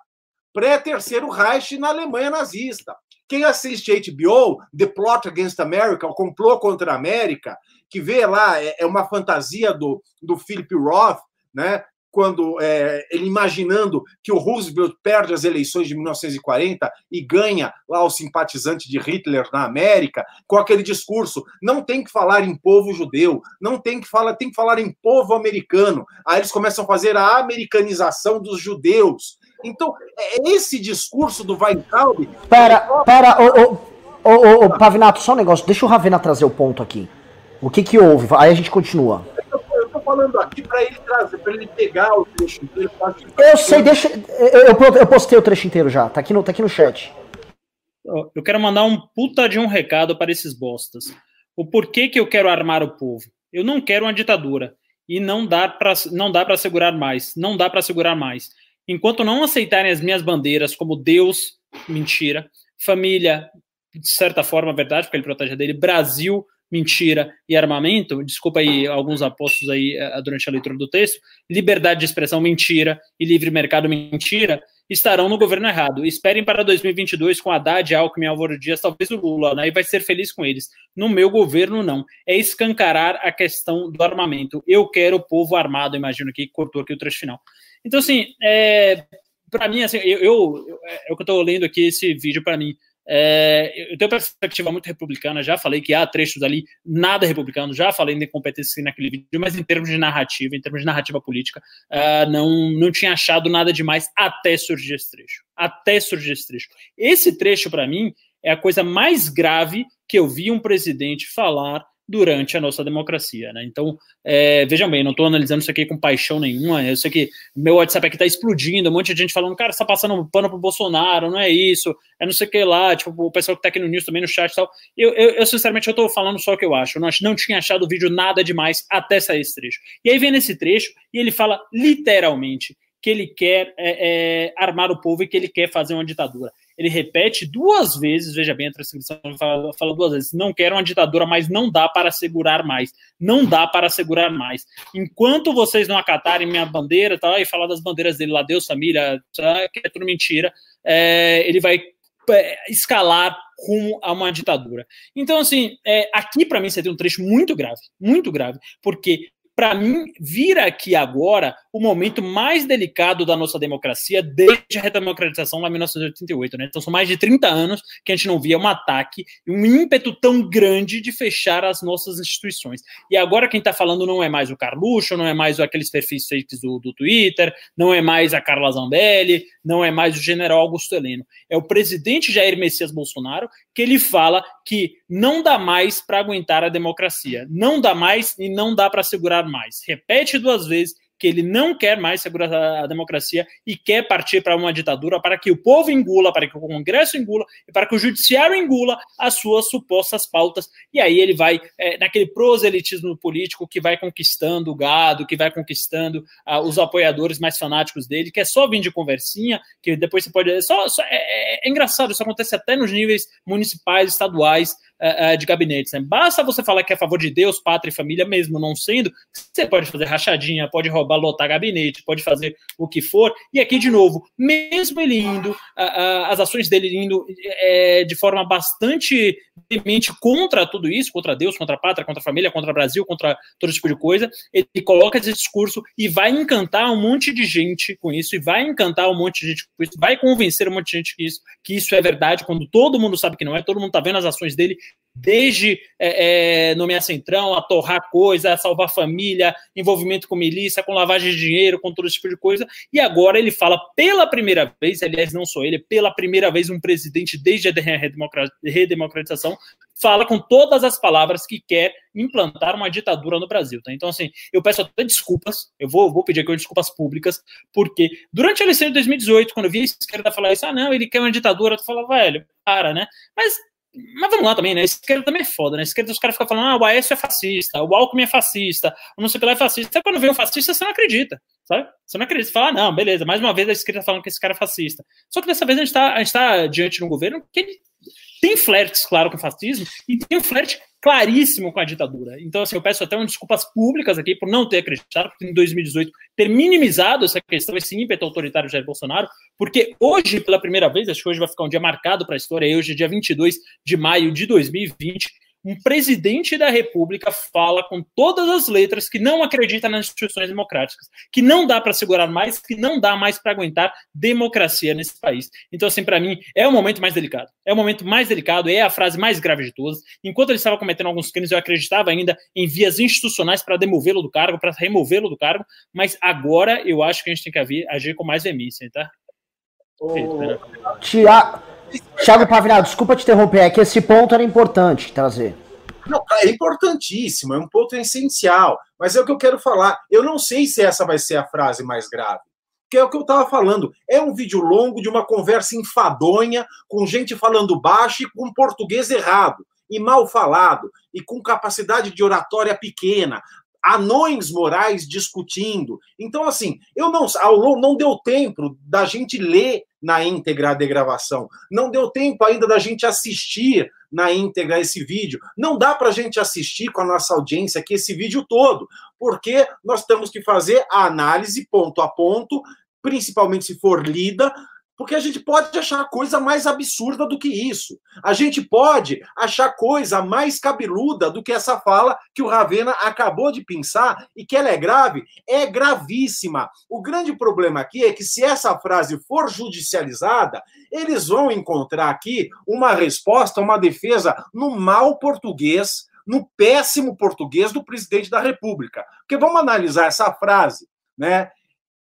pré-terceiro Reich na Alemanha nazista. Quem assiste HBO, The Plot Against America, o complô contra a América, que vê lá, é, é uma fantasia do, do Philip Roth, né? quando é, ele imaginando que o Roosevelt perde as eleições de 1940 e ganha lá o simpatizante de Hitler na América, com aquele discurso, não tem que falar em povo judeu, não tem que falar, tem que falar em povo americano. Aí eles começam a fazer a americanização dos judeus. Então, é esse discurso do Weintraub... Pera, pera, ô, ô, ô, ô, Pavinato, só um negócio, deixa o Ravena trazer o ponto aqui. O que que houve? Aí a gente continua falando aqui para ele trazer, para ele pegar o trecho inteiro. Eu sei, deixa. Eu, eu, eu, postei o trecho inteiro já, tá aqui no, tá aqui no chat. Eu quero mandar um puta de um recado para esses bostas. O porquê que eu quero armar o povo? Eu não quero uma ditadura e não dá para não dá para segurar mais, não dá para segurar mais. Enquanto não aceitarem as minhas bandeiras como Deus, mentira, família, de certa forma, verdade, porque ele protege dele, Brasil, mentira e armamento, desculpa aí alguns apostos aí eh, durante a leitura do texto, liberdade de expressão, mentira, e livre mercado, mentira, estarão no governo errado. Esperem para 2022 com Haddad, Alckmin, Álvaro Dias, talvez o Lula, né, e vai ser feliz com eles. No meu governo, não. É escancarar a questão do armamento. Eu quero o povo armado, imagino que cortou aqui o trecho final. Então, assim, é, para mim, assim, eu, eu, é o que eu estou lendo aqui, esse vídeo para mim, é, eu tenho perspectiva muito republicana, já falei que há trechos ali nada republicano, já falei de incompetência naquele vídeo, mas em termos de narrativa, em termos de narrativa política, uh, não, não tinha achado nada demais até surgir esse trecho. Até surgir esse trecho. Esse trecho, para mim, é a coisa mais grave que eu vi um presidente falar durante a nossa democracia. Né? Então, é, vejam bem, não estou analisando isso aqui com paixão nenhuma. Eu sei que meu WhatsApp aqui está explodindo, um monte de gente falando, cara, está passando um pano pro Bolsonaro, não é isso, é não sei o que lá, tipo, o pessoal que está aqui no News também no chat e tal. Eu, eu, eu sinceramente, eu estou falando só o que eu acho. Eu não, não tinha achado o vídeo nada demais até sair esse trecho. E aí vem nesse trecho e ele fala literalmente que ele quer é, é, armar o povo e que ele quer fazer uma ditadura ele repete duas vezes, veja bem, a transcrição fala, fala, duas vezes, não quero uma ditadura, mas não dá para segurar mais, não dá para segurar mais. Enquanto vocês não acatarem minha bandeira tá, e falar das bandeiras dele lá, Deus, família, tá, que é tudo mentira, é, ele vai é, escalar rumo a uma ditadura. Então, assim, é, aqui para mim você tem um trecho muito grave, muito grave, porque para mim, vira aqui agora o momento mais delicado da nossa democracia desde a redemocratização lá em 1988. Né? Então, são mais de 30 anos que a gente não via um ataque um ímpeto tão grande de fechar as nossas instituições. E agora quem está falando não é mais o Carluxo, não é mais aqueles perfis fakes do, do Twitter, não é mais a Carla Zambelli, não é mais o general Augusto Heleno. É o presidente Jair Messias Bolsonaro que ele fala que não dá mais para aguentar a democracia. Não dá mais e não dá para segurar mais. Repete duas vezes que ele não quer mais segurar a democracia e quer partir para uma ditadura para que o povo engula, para que o Congresso engula e para que o Judiciário engula as suas supostas pautas. E aí ele vai é, naquele proselitismo político que vai conquistando o gado, que vai conquistando uh, os apoiadores mais fanáticos dele, que é só vir de conversinha, que depois você pode. Só, só é, é, é engraçado, isso acontece até nos níveis municipais, estaduais. Uh, uh, de gabinetes. Né? Basta você falar que é a favor de Deus, pátria e família, mesmo não sendo, você pode fazer rachadinha, pode roubar, lotar gabinete, pode fazer o que for. E aqui, de novo, mesmo ele indo, uh, as ações dele indo é, de forma bastante demente contra tudo isso, contra Deus, contra a pátria, contra a família, contra o Brasil, contra todo tipo de coisa, ele coloca esse discurso e vai encantar um monte de gente com isso, e vai encantar um monte de gente com isso, vai convencer um monte de gente que isso, que isso é verdade, quando todo mundo sabe que não é, todo mundo tá vendo as ações dele desde é, é, nomear centrão, a torrar coisa, a salvar família, envolvimento com milícia, com lavagem de dinheiro, com todo esse tipo de coisa. E agora ele fala pela primeira vez, aliás, não sou ele, pela primeira vez um presidente desde a redemocratização fala com todas as palavras que quer implantar uma ditadura no Brasil. Tá? Então, assim, eu peço até desculpas, eu vou, vou pedir aqui desculpas públicas, porque durante a eleição de 2018, quando eu vi a esquerda falar isso, ah, não, ele quer uma ditadura, tu fala, velho, para, né? Mas mas vamos lá também, né? Esquerda também é foda, né? Esquerda os caras ficam falando, ah, o Aécio é fascista, o Alckmin é fascista, o não sei o que lá é fascista. Quando vem um fascista, você não acredita, sabe? Você não acredita. Você fala, ah, não, beleza, mais uma vez a esquerda falando que esse cara é fascista. Só que dessa vez a gente tá, a gente tá diante de um governo que ele tem flertes, claro, com o fascismo, e tem um flerte claríssimo com a ditadura. Então, assim, eu peço até umas desculpas públicas aqui por não ter acreditado, em 2018 ter minimizado essa questão, esse ímpeto autoritário de Jair Bolsonaro, porque hoje, pela primeira vez, acho que hoje vai ficar um dia marcado para a história, hoje, dia 22 de maio de 2020, um presidente da República fala com todas as letras que não acredita nas instituições democráticas, que não dá para segurar mais, que não dá mais para aguentar democracia nesse país. Então, assim, para mim, é o momento mais delicado. É o momento mais delicado, é a frase mais grave de todas. Enquanto ele estava cometendo alguns crimes, eu acreditava ainda em vias institucionais para demovê-lo do cargo, para removê-lo do cargo, mas agora eu acho que a gente tem que agir com mais veemência, tá? Tiago. Thiago Pavinado, desculpa te interromper, é que esse ponto era importante trazer. Não, é importantíssimo, é um ponto essencial. Mas é o que eu quero falar. Eu não sei se essa vai ser a frase mais grave. Que é o que eu estava falando. É um vídeo longo de uma conversa enfadonha, com gente falando baixo e com português errado, e mal falado, e com capacidade de oratória pequena anões morais discutindo. Então, assim, eu não, não deu tempo da gente ler na íntegra a degravação, não deu tempo ainda da gente assistir na íntegra esse vídeo. Não dá para a gente assistir com a nossa audiência aqui esse vídeo todo, porque nós temos que fazer a análise ponto a ponto, principalmente se for lida, porque a gente pode achar coisa mais absurda do que isso. A gente pode achar coisa mais cabeluda do que essa fala que o Ravena acabou de pensar e que ela é grave. É gravíssima. O grande problema aqui é que se essa frase for judicializada, eles vão encontrar aqui uma resposta, uma defesa no mal português, no péssimo português do presidente da República. Porque vamos analisar essa frase, né?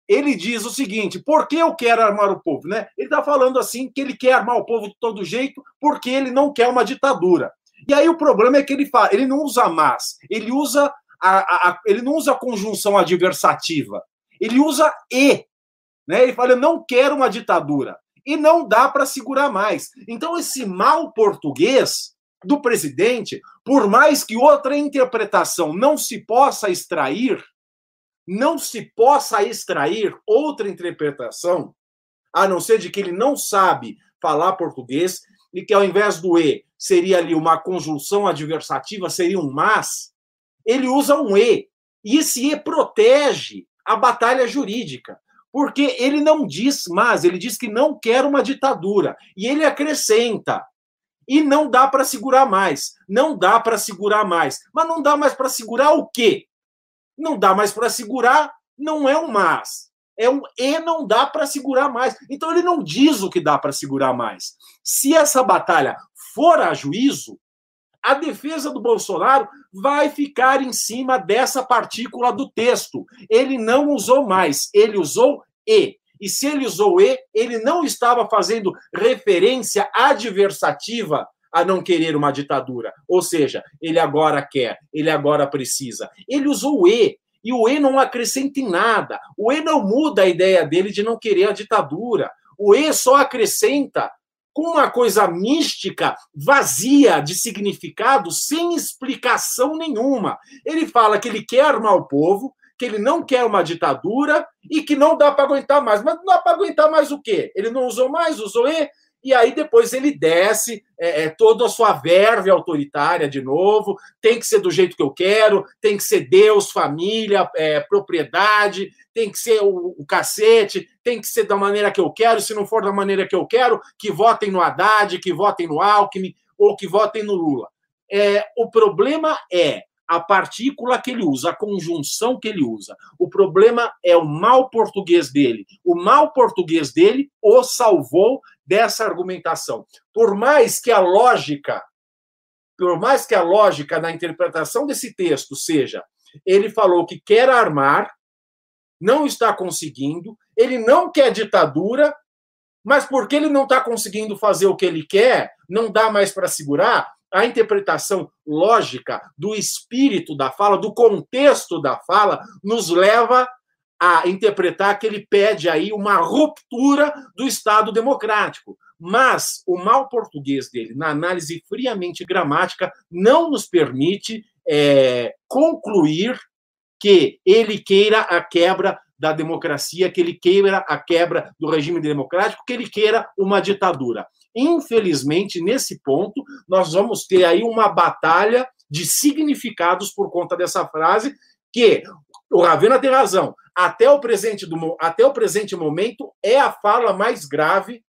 Ele diz o seguinte: por que eu quero armar o povo? Né? Ele está falando assim que ele quer armar o povo de todo jeito porque ele não quer uma ditadura. E aí o problema é que ele fala, ele não usa mas, ele usa a, a, ele não usa a conjunção adversativa, ele usa e. Né? Ele fala: eu não quero uma ditadura. E não dá para segurar mais. Então, esse mal português do presidente, por mais que outra interpretação não se possa extrair, não se possa extrair outra interpretação, a não ser de que ele não sabe falar português e que ao invés do e seria ali uma conjunção adversativa, seria um mas, ele usa um e. E esse e protege a batalha jurídica, porque ele não diz mas, ele diz que não quer uma ditadura. E ele acrescenta: e não dá para segurar mais. Não dá para segurar mais. Mas não dá mais para segurar o quê? Não dá mais para segurar, não é um mas. É um e não dá para segurar mais. Então ele não diz o que dá para segurar mais. Se essa batalha for a juízo, a defesa do Bolsonaro vai ficar em cima dessa partícula do texto. Ele não usou mais, ele usou e. E se ele usou e, ele não estava fazendo referência adversativa a não querer uma ditadura. Ou seja, ele agora quer, ele agora precisa. Ele usou o E, e o E não acrescenta em nada. O E não muda a ideia dele de não querer a ditadura. O E só acrescenta com uma coisa mística, vazia de significado, sem explicação nenhuma. Ele fala que ele quer armar o povo, que ele não quer uma ditadura e que não dá para aguentar mais. Mas não dá para aguentar mais o quê? Ele não usou mais, usou E, e aí depois ele desce é, é, toda a sua verve autoritária de novo, tem que ser do jeito que eu quero, tem que ser Deus, família, é, propriedade, tem que ser o, o, cacete, tem que ser da maneira que eu quero, se não for da maneira que eu quero, que votem no Haddad, que votem no Alckmin ou que votem no Lula. É, o problema é a partícula que ele usa, a conjunção que ele usa. O problema é o mal português dele. O mal português dele o salvou dessa argumentação. Por mais que a lógica por mais que a lógica na interpretação desse texto seja, ele falou que quer armar, não está conseguindo, ele não quer ditadura, mas porque ele não está conseguindo fazer o que ele quer, não dá mais para segurar, a interpretação lógica do espírito da fala, do contexto da fala, nos leva a interpretar que ele pede aí uma ruptura do Estado democrático. Mas o mal português dele, na análise friamente gramática, não nos permite é, concluir que ele queira a quebra da democracia, que ele queira a quebra do regime democrático, que ele queira uma ditadura. Infelizmente, nesse ponto, nós vamos ter aí uma batalha de significados por conta dessa frase, que o Ravena tem razão. Até o presente, do, até o presente momento, é a fala mais grave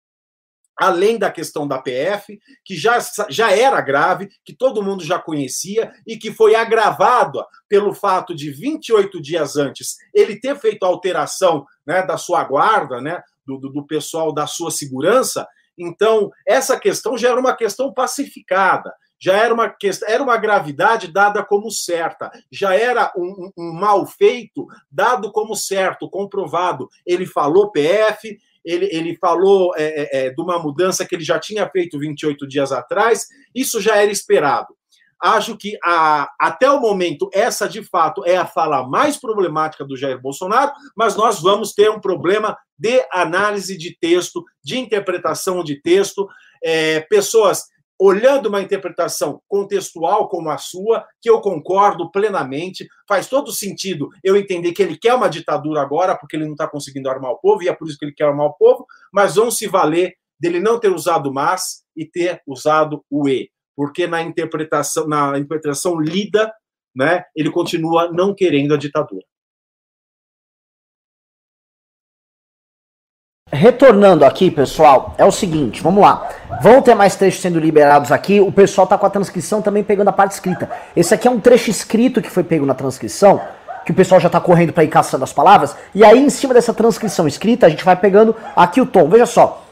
além da questão da PF, que já, já era grave, que todo mundo já conhecia e que foi agravado pelo fato de 28 dias antes ele ter feito a alteração né, da sua guarda, né, do, do pessoal da sua segurança. Então, essa questão já era uma questão pacificada já era uma questão, era uma gravidade dada como certa, já era um, um, mal feito dado como certo, comprovado. Ele falou PF, ele, ele falou é, é, é, de uma mudança que ele já tinha feito 28 dias atrás, isso já era esperado. Acho que a, até o momento, essa de fato é a fala mais problemática do Jair Bolsonaro, mas nós vamos ter um problema de análise de texto, de interpretação de texto. É, pessoas olhando uma interpretação contextual como a sua, que eu concordo plenamente, faz todo sentido eu entender que ele quer uma ditadura agora, porque ele não está conseguindo armar o povo, e é por isso que ele quer armar o povo, mas vão se valer dele não ter usado mas e ter usado o e, porque na interpretação, na interpretação lida, né, ele continua não querendo a ditadura. Retornando aqui, pessoal, é o seguinte, vamos lá. Vão ter mais trechos sendo liberados aqui. O pessoal tá com a transcrição também pegando a parte escrita. Esse aqui é um trecho escrito que foi pego na transcrição, que o pessoal já tá correndo para ir caçando as palavras. E aí, em cima dessa transcrição escrita, a gente vai pegando aqui o tom. Veja só.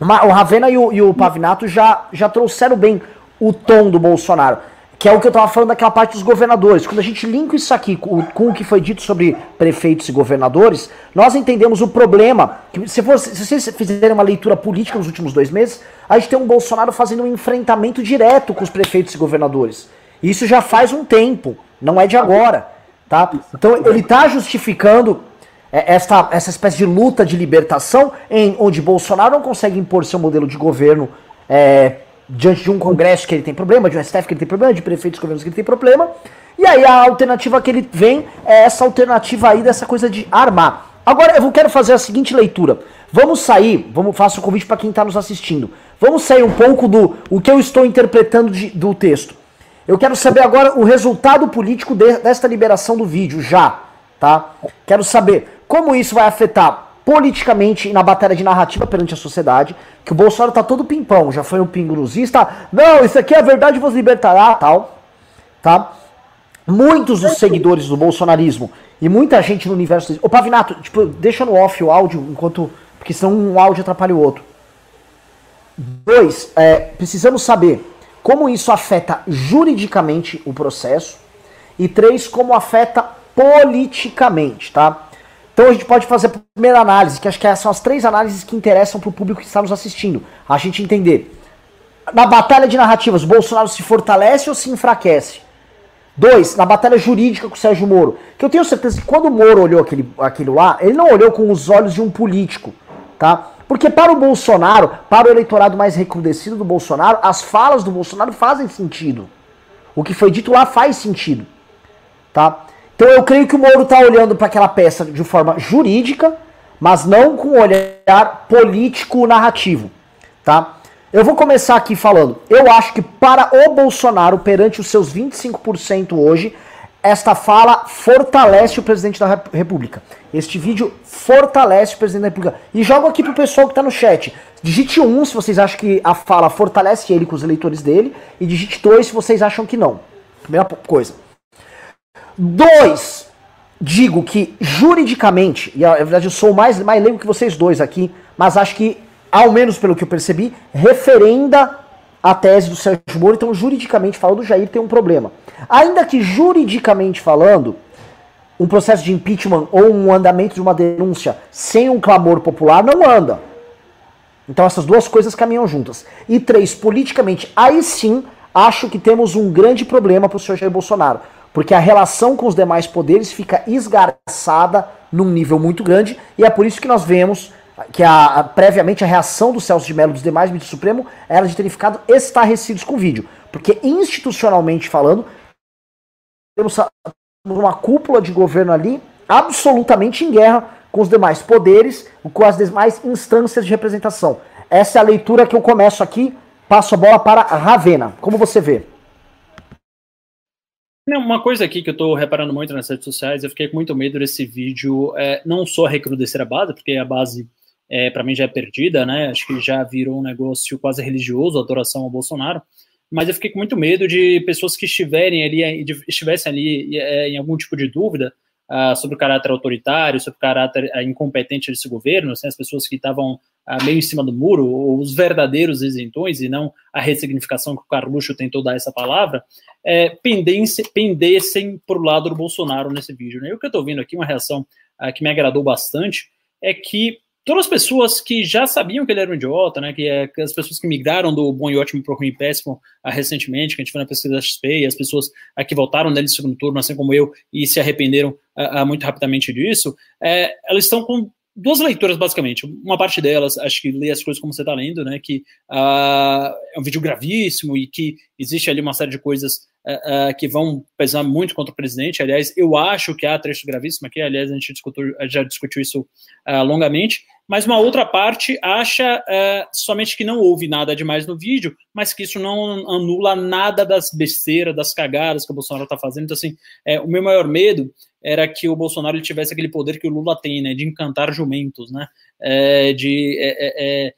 O Ravena e o, e o Pavinato já, já trouxeram bem o tom do Bolsonaro. Que é o que eu estava falando daquela parte dos governadores. Quando a gente linka isso aqui com, com, o que foi dito sobre prefeitos e governadores, nós entendemos o problema. Que se, se vocês fizerem uma leitura política nos últimos dois meses, a gente tem um Bolsonaro fazendo um enfrentamento direto com os prefeitos e governadores. Isso já faz um tempo, não é de agora. Tá? Então ele está justificando é, essa, essa espécie de luta de libertação em onde Bolsonaro não consegue impor seu modelo de governo é, diante de um Congresso que ele tem problema, de um STF que ele tem problema, de prefeitos governos que ele tem problema. E aí a alternativa que ele vem é essa alternativa aí dessa coisa de armar. Agora eu quero fazer a seguinte leitura. Vamos sair, vamos faço o convite para quem está nos assistindo. Vamos sair um pouco do o que eu estou interpretando de, do texto. Eu quero saber agora o resultado político de, desta liberação do vídeo já, tá? Quero saber como isso vai afetar politicamente na batalha de narrativa perante a sociedade, que o Bolsonaro tá todo pimpão, já foi um pinguruzista, não, isso aqui é a verdade vos libertará, tal, tá? Muitos dos seguidores do bolsonarismo e muita gente no universo... Ô, Pavinato, tipo, deixa no off o áudio, enquanto... Porque senão um áudio atrapalha o outro. Dois, é, precisamos saber como isso afeta juridicamente o processo. E três, como afeta politicamente, tá? Então a gente pode fazer a primeira análise, que acho que são as três análises que interessam para o público que está nos assistindo. A gente entender. Na batalha de narrativas, o Bolsonaro se fortalece ou se enfraquece? Dois, na batalha jurídica com o Sérgio Moro. Que eu tenho certeza que quando o Moro olhou aquele, aquilo lá, ele não olhou com os olhos de um político, tá? Porque para o Bolsonaro, para o eleitorado mais recrudescido do Bolsonaro, as falas do Bolsonaro fazem sentido. O que foi dito lá faz sentido, tá? Então eu creio que o Moro está olhando para aquela peça de forma jurídica, mas não com um olhar político-narrativo, tá? Eu vou começar aqui falando. Eu acho que para o Bolsonaro, perante os seus 25% hoje, esta fala fortalece o presidente da República. Este vídeo fortalece o presidente da República. E jogo aqui pro pessoal que está no chat. Digite 1 se vocês acham que a fala fortalece ele com os eleitores dele. E digite 2 se vocês acham que não. Primeira coisa. Dois, digo que juridicamente, e na verdade eu sou mais, mais leigo que vocês dois aqui, mas acho que, ao menos pelo que eu percebi, referenda a tese do Sérgio Moro, então juridicamente falando, o Jair tem um problema. Ainda que juridicamente falando, um processo de impeachment ou um andamento de uma denúncia sem um clamor popular não anda. Então essas duas coisas caminham juntas. E três, politicamente, aí sim acho que temos um grande problema para o senhor Jair Bolsonaro. Porque a relação com os demais poderes fica esgarçada num nível muito grande, e é por isso que nós vemos que a, a, previamente a reação do Celso de Mello dos demais ministros do Supremo era de terem ficado estarrecidos com o vídeo. Porque institucionalmente falando, temos uma cúpula de governo ali absolutamente em guerra com os demais poderes, com as demais instâncias de representação. Essa é a leitura que eu começo aqui, passo a bola para Ravena. Como você vê? Uma coisa aqui que eu estou reparando muito nas redes sociais, eu fiquei com muito medo desse vídeo, é, não só recrudescer a base, porque a base é, para mim já é perdida, né? Acho que já virou um negócio quase religioso, adoração ao Bolsonaro. Mas eu fiquei com muito medo de pessoas que estiverem ali, estivessem ali é, em algum tipo de dúvida uh, sobre o caráter autoritário, sobre o caráter uh, incompetente desse governo, assim, as pessoas que estavam meio em cima do muro, ou os verdadeiros isentões, e não a ressignificação que o Carluxo tentou dar essa palavra, é, pendesse, pendessem para o lado do Bolsonaro nesse vídeo. Né? E o que eu estou vendo aqui, uma reação que me agradou bastante, é que todas as pessoas que já sabiam que ele era um idiota, né, que, é, que as pessoas que migraram do bom e ótimo para o ruim e péssimo ah, recentemente, que a gente foi na pesquisa da XP, e as pessoas ah, que voltaram nele no segundo turno, assim como eu, e se arrependeram ah, muito rapidamente disso, é, elas estão com duas leituras, basicamente. Uma parte delas, acho que lê as coisas como você está lendo, né? Que uh, é um vídeo gravíssimo e que existe ali uma série de coisas uh, uh, que vão pesar muito contra o presidente. Aliás, eu acho que há trecho gravíssimo aqui. Aliás, a gente discutiu, já discutiu isso longamente mas uma outra parte acha somente que não houve nada demais no vídeo, mas que isso não anula nada das besteiras, das cagadas que o Bolsonaro está fazendo. Então, assim, é, o meu maior medo era que o Bolsonaro tivesse aquele poder que o Lula tem, né, de encantar jumentos, né, é, de é, é, é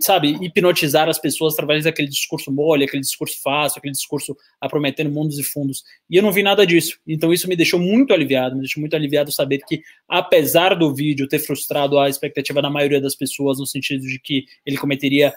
sabe, hipnotizar as pessoas através daquele discurso mole, aquele discurso fácil, aquele discurso prometendo mundos e fundos. E eu não vi nada disso. Então isso me deixou muito aliviado, me deixou muito aliviado saber que, apesar do vídeo ter frustrado a expectativa da maioria das pessoas, no sentido de que ele cometeria,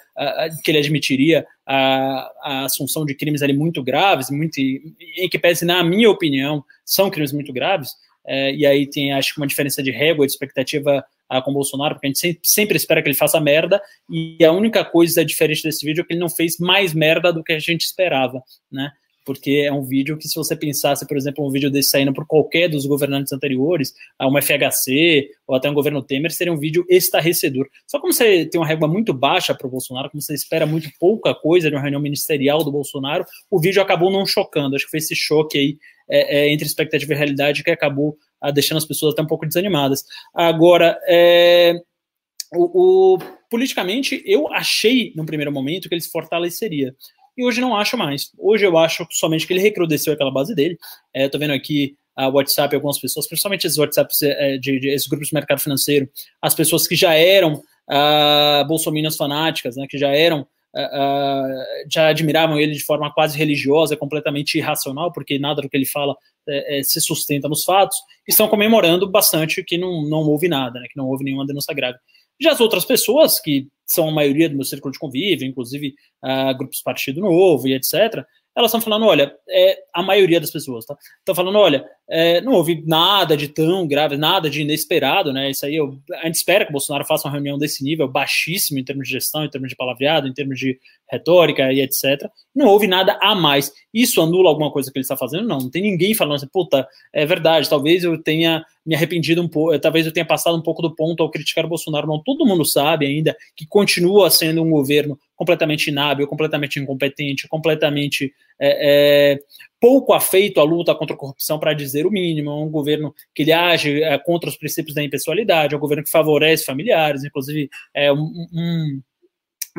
que ele admitiria a, a, assunção de crimes ali muito graves, muito, em que pese, na minha opinião, são crimes muito graves, uh, e aí tem, acho que, uma diferença de régua, de expectativa ah, com o Bolsonaro, porque a gente sempre, sempre, espera que ele faça merda, e a única coisa diferente desse vídeo é que ele não fez mais merda do que a gente esperava, né? Porque é um vídeo que, se você pensasse, por exemplo, um vídeo desse saindo por qualquer dos governantes anteriores, a uma FHC ou até um governo Temer, seria um vídeo estarrecedor. Só como você tem uma régua muito baixa para o Bolsonaro, como você espera muito pouca coisa de uma reunião ministerial do Bolsonaro, o vídeo acabou não chocando. Acho que foi esse choque aí é, é, entre expectativa e realidade que acabou ah, deixando as pessoas até um pouco desanimadas. Agora, é, o, o, politicamente, eu achei, no primeiro momento, que ele se fortaleceria. E hoje não acho mais. Hoje eu acho somente que ele recrudesceu aquela base dele. É, Estou vendo aqui a WhatsApp algumas pessoas, principalmente esses WhatsApps é, de, de, esses grupos do mercado financeiro, as pessoas que já eram bolsominions fanáticas, né, que já eram já admiravam ele de forma quase religiosa, completamente irracional, porque nada do que ele fala é, é, se sustenta nos fatos, estão comemorando bastante que não, não houve nada, né, que não houve nenhuma denúncia grave. Já as outras pessoas, que são a maioria do meu círculo de convívio, inclusive uh, grupos Partido Novo e etc., elas estão falando, olha, é, a maioria das pessoas, tá? Estão falando, olha, é, não houve nada de tão grave, nada de inesperado, né? Isso aí, eu, a gente espera que o Bolsonaro faça uma reunião desse nível, baixíssimo em termos de gestão, em termos de palavreado, em termos de retórica e etc. Não houve nada a mais. Isso anula alguma coisa que ele está fazendo? Não, não tem ninguém falando assim, puta, é verdade, talvez eu tenha me arrependido um pouco, talvez eu tenha passado um pouco do ponto ao criticar o Bolsonaro. Não, todo mundo sabe ainda que continua sendo um governo completamente inábil, completamente incompetente, completamente é, é, pouco afeito à luta contra a corrupção, para dizer o mínimo. É um governo que ele age é, contra os princípios da impessoalidade, é um governo que favorece familiares, inclusive é um, um,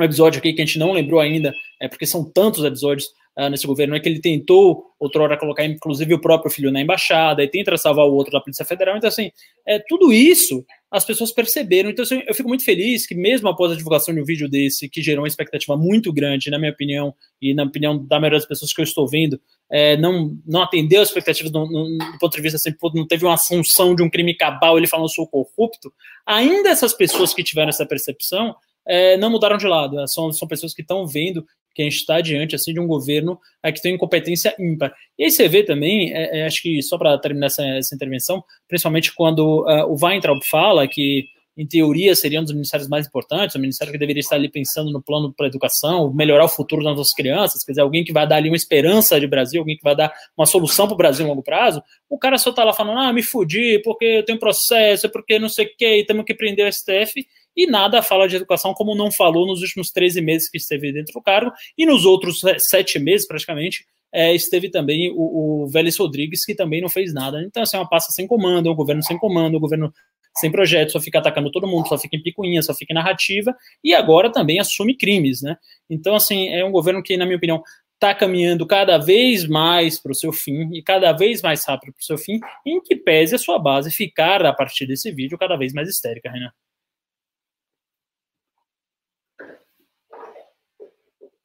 episódio aqui que a gente não lembrou ainda, é porque são tantos episódios uh, nesse governo, é que ele tentou outrora colocar inclusive o próprio filho na embaixada e tenta salvar o outro da Polícia Federal. Então, assim, é, tudo isso as pessoas perceberam. Então, assim, eu fico muito feliz que, mesmo após a divulgação de um vídeo desse, que gerou uma expectativa muito grande, na minha opinião, e na opinião da maioria das pessoas que eu estou vendo, é, não, não atendeu as expectativas do, no, do ponto de vista assim, não teve uma assunção de um crime cabal, ele falando sou corrupto. Ainda essas pessoas que tiveram essa percepção é, não mudaram de lado. É, são, são pessoas que estão vendo que a gente está diante assim de um governo é, que tem incompetência ímpar. E aí você vê também, é, é, acho que só para terminar essa, essa, intervenção, principalmente quando uh, o Weintraub fala que em teoria, seria um dos ministérios mais importantes, o ministério que deveria estar ali pensando no plano para a educação, melhorar o futuro das nossas crianças, quer dizer, alguém que vai dar ali uma esperança de Brasil, alguém que vai dar uma solução para o Brasil a longo prazo, o cara só está lá falando, ah, me fudi, porque eu tenho processo, porque não sei o quê, temos que prender o STF, e nada fala de educação como não falou nos últimos 13 meses que esteve dentro do cargo, e nos outros sete meses, praticamente, é, esteve também o, o Vélez Rodrigues, que também não fez nada. Então, assim, é uma pasta sem comando, é um governo sem comando, um governo sem projeto, só fica atacando todo mundo, só fica em picuinha, só fica em narrativa, e agora também assume crimes, né? Então, assim, é um governo que, na minha opinião, está caminhando cada vez mais para o seu fim e cada vez mais rápido para o seu fim, em que pese a sua base ficar, a partir desse vídeo, cada vez mais histérica, Renan.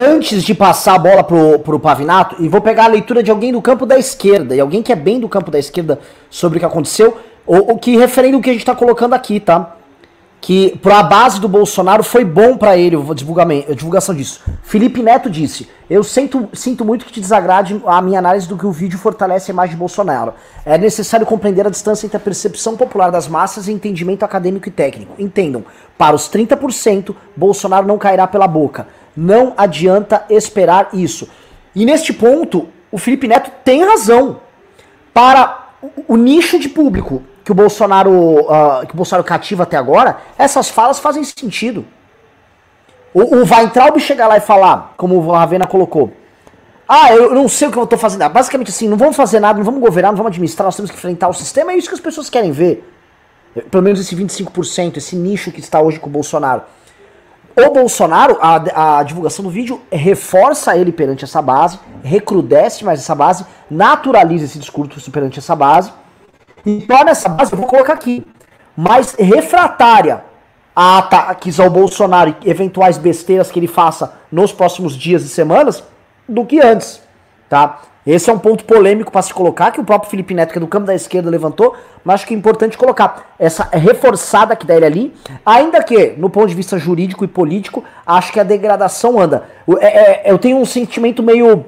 Antes de passar a bola pro, pro Pavinato, e vou pegar a leitura de alguém do campo da esquerda, e alguém que é bem do campo da esquerda sobre o que aconteceu, o, o que referendo o que a gente tá colocando aqui, tá? Que pra base do Bolsonaro foi bom para ele a divulgação disso. Felipe Neto disse: Eu sinto, sinto muito que te desagrade a minha análise do que o vídeo fortalece a imagem de Bolsonaro. É necessário compreender a distância entre a percepção popular das massas e entendimento acadêmico e técnico. Entendam, para os 30%, Bolsonaro não cairá pela boca. Não adianta esperar isso. E neste ponto, o Felipe Neto tem razão. Para o, o nicho de público que o Bolsonaro uh, que o Bolsonaro cativa até agora, essas falas fazem sentido. O, o Weintraub chegar lá e falar, como o Ravena colocou, ah, eu não sei o que eu tô fazendo. Basicamente assim, não vamos fazer nada, não vamos governar, não vamos administrar, nós temos que enfrentar o sistema, é isso que as pessoas querem ver. Pelo menos esse 25%, esse nicho que está hoje com o Bolsonaro. O Bolsonaro, a, a, divulgação do vídeo reforça ele perante essa base, recrudesce mais essa base, naturaliza esse discurso perante essa base e torna essa base, eu vou colocar aqui, mais refratária a ataques ao Bolsonaro e eventuais besteiras que ele faça nos próximos dias e semanas do que antes, tá? Esse é um ponto polêmico para se colocar, que o próprio Felipe Neto, que é do campo da esquerda, levantou, mas acho que é importante colocar essa reforçada que dá ele ali, ainda que, no ponto de vista jurídico e político, acho que a degradação anda. É, é, eu tenho um sentimento meio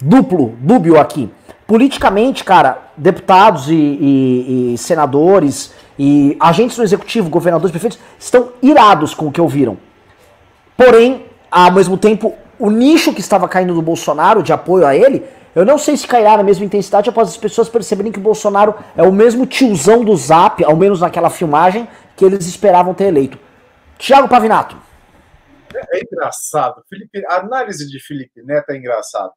duplo, dúbio aqui. Politicamente, cara, deputados e, e, e senadores e agentes do executivo, governadores, prefeitos, estão irados com o que ouviram. Porém, ao mesmo tempo, o nicho que estava caindo do Bolsonaro, de apoio a ele, eu não sei se cairá na mesma intensidade após as pessoas perceberem que o Bolsonaro é o mesmo tiozão do Zap, ao menos naquela filmagem, que eles esperavam ter eleito. Tiago Pavinato. É, é engraçado. Felipe, a análise de Felipe Neto é engraçado. O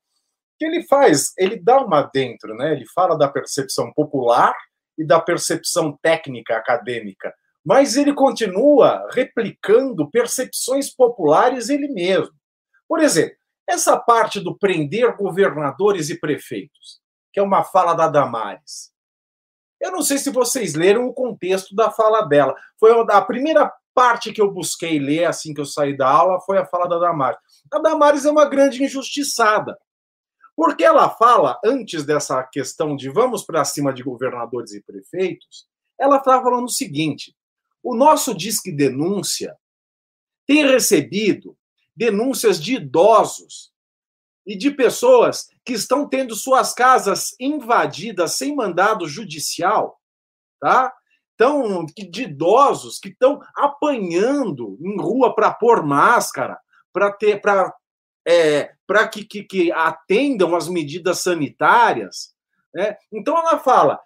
que ele faz? Ele dá uma dentro, né? Ele fala da percepção popular e da percepção técnica acadêmica, mas ele continua replicando percepções populares ele mesmo. Por exemplo, essa parte do prender governadores e prefeitos, que é uma fala da Damares. Eu não sei se vocês leram o contexto da fala dela. Foi a primeira parte que eu busquei ler assim que eu saí da aula foi a fala da Damares. A Damares é uma grande injustiçada. Porque ela fala, antes dessa questão de vamos para cima de governadores e prefeitos, ela estava falando o seguinte: o nosso Disque Denúncia tem recebido denúncias de idosos e de pessoas que estão tendo suas casas invadidas sem mandado judicial, tá? Então, de idosos que estão apanhando em rua para pôr máscara, para ter, para é, para que, que, que atendam as medidas sanitárias. Né? Então ela fala: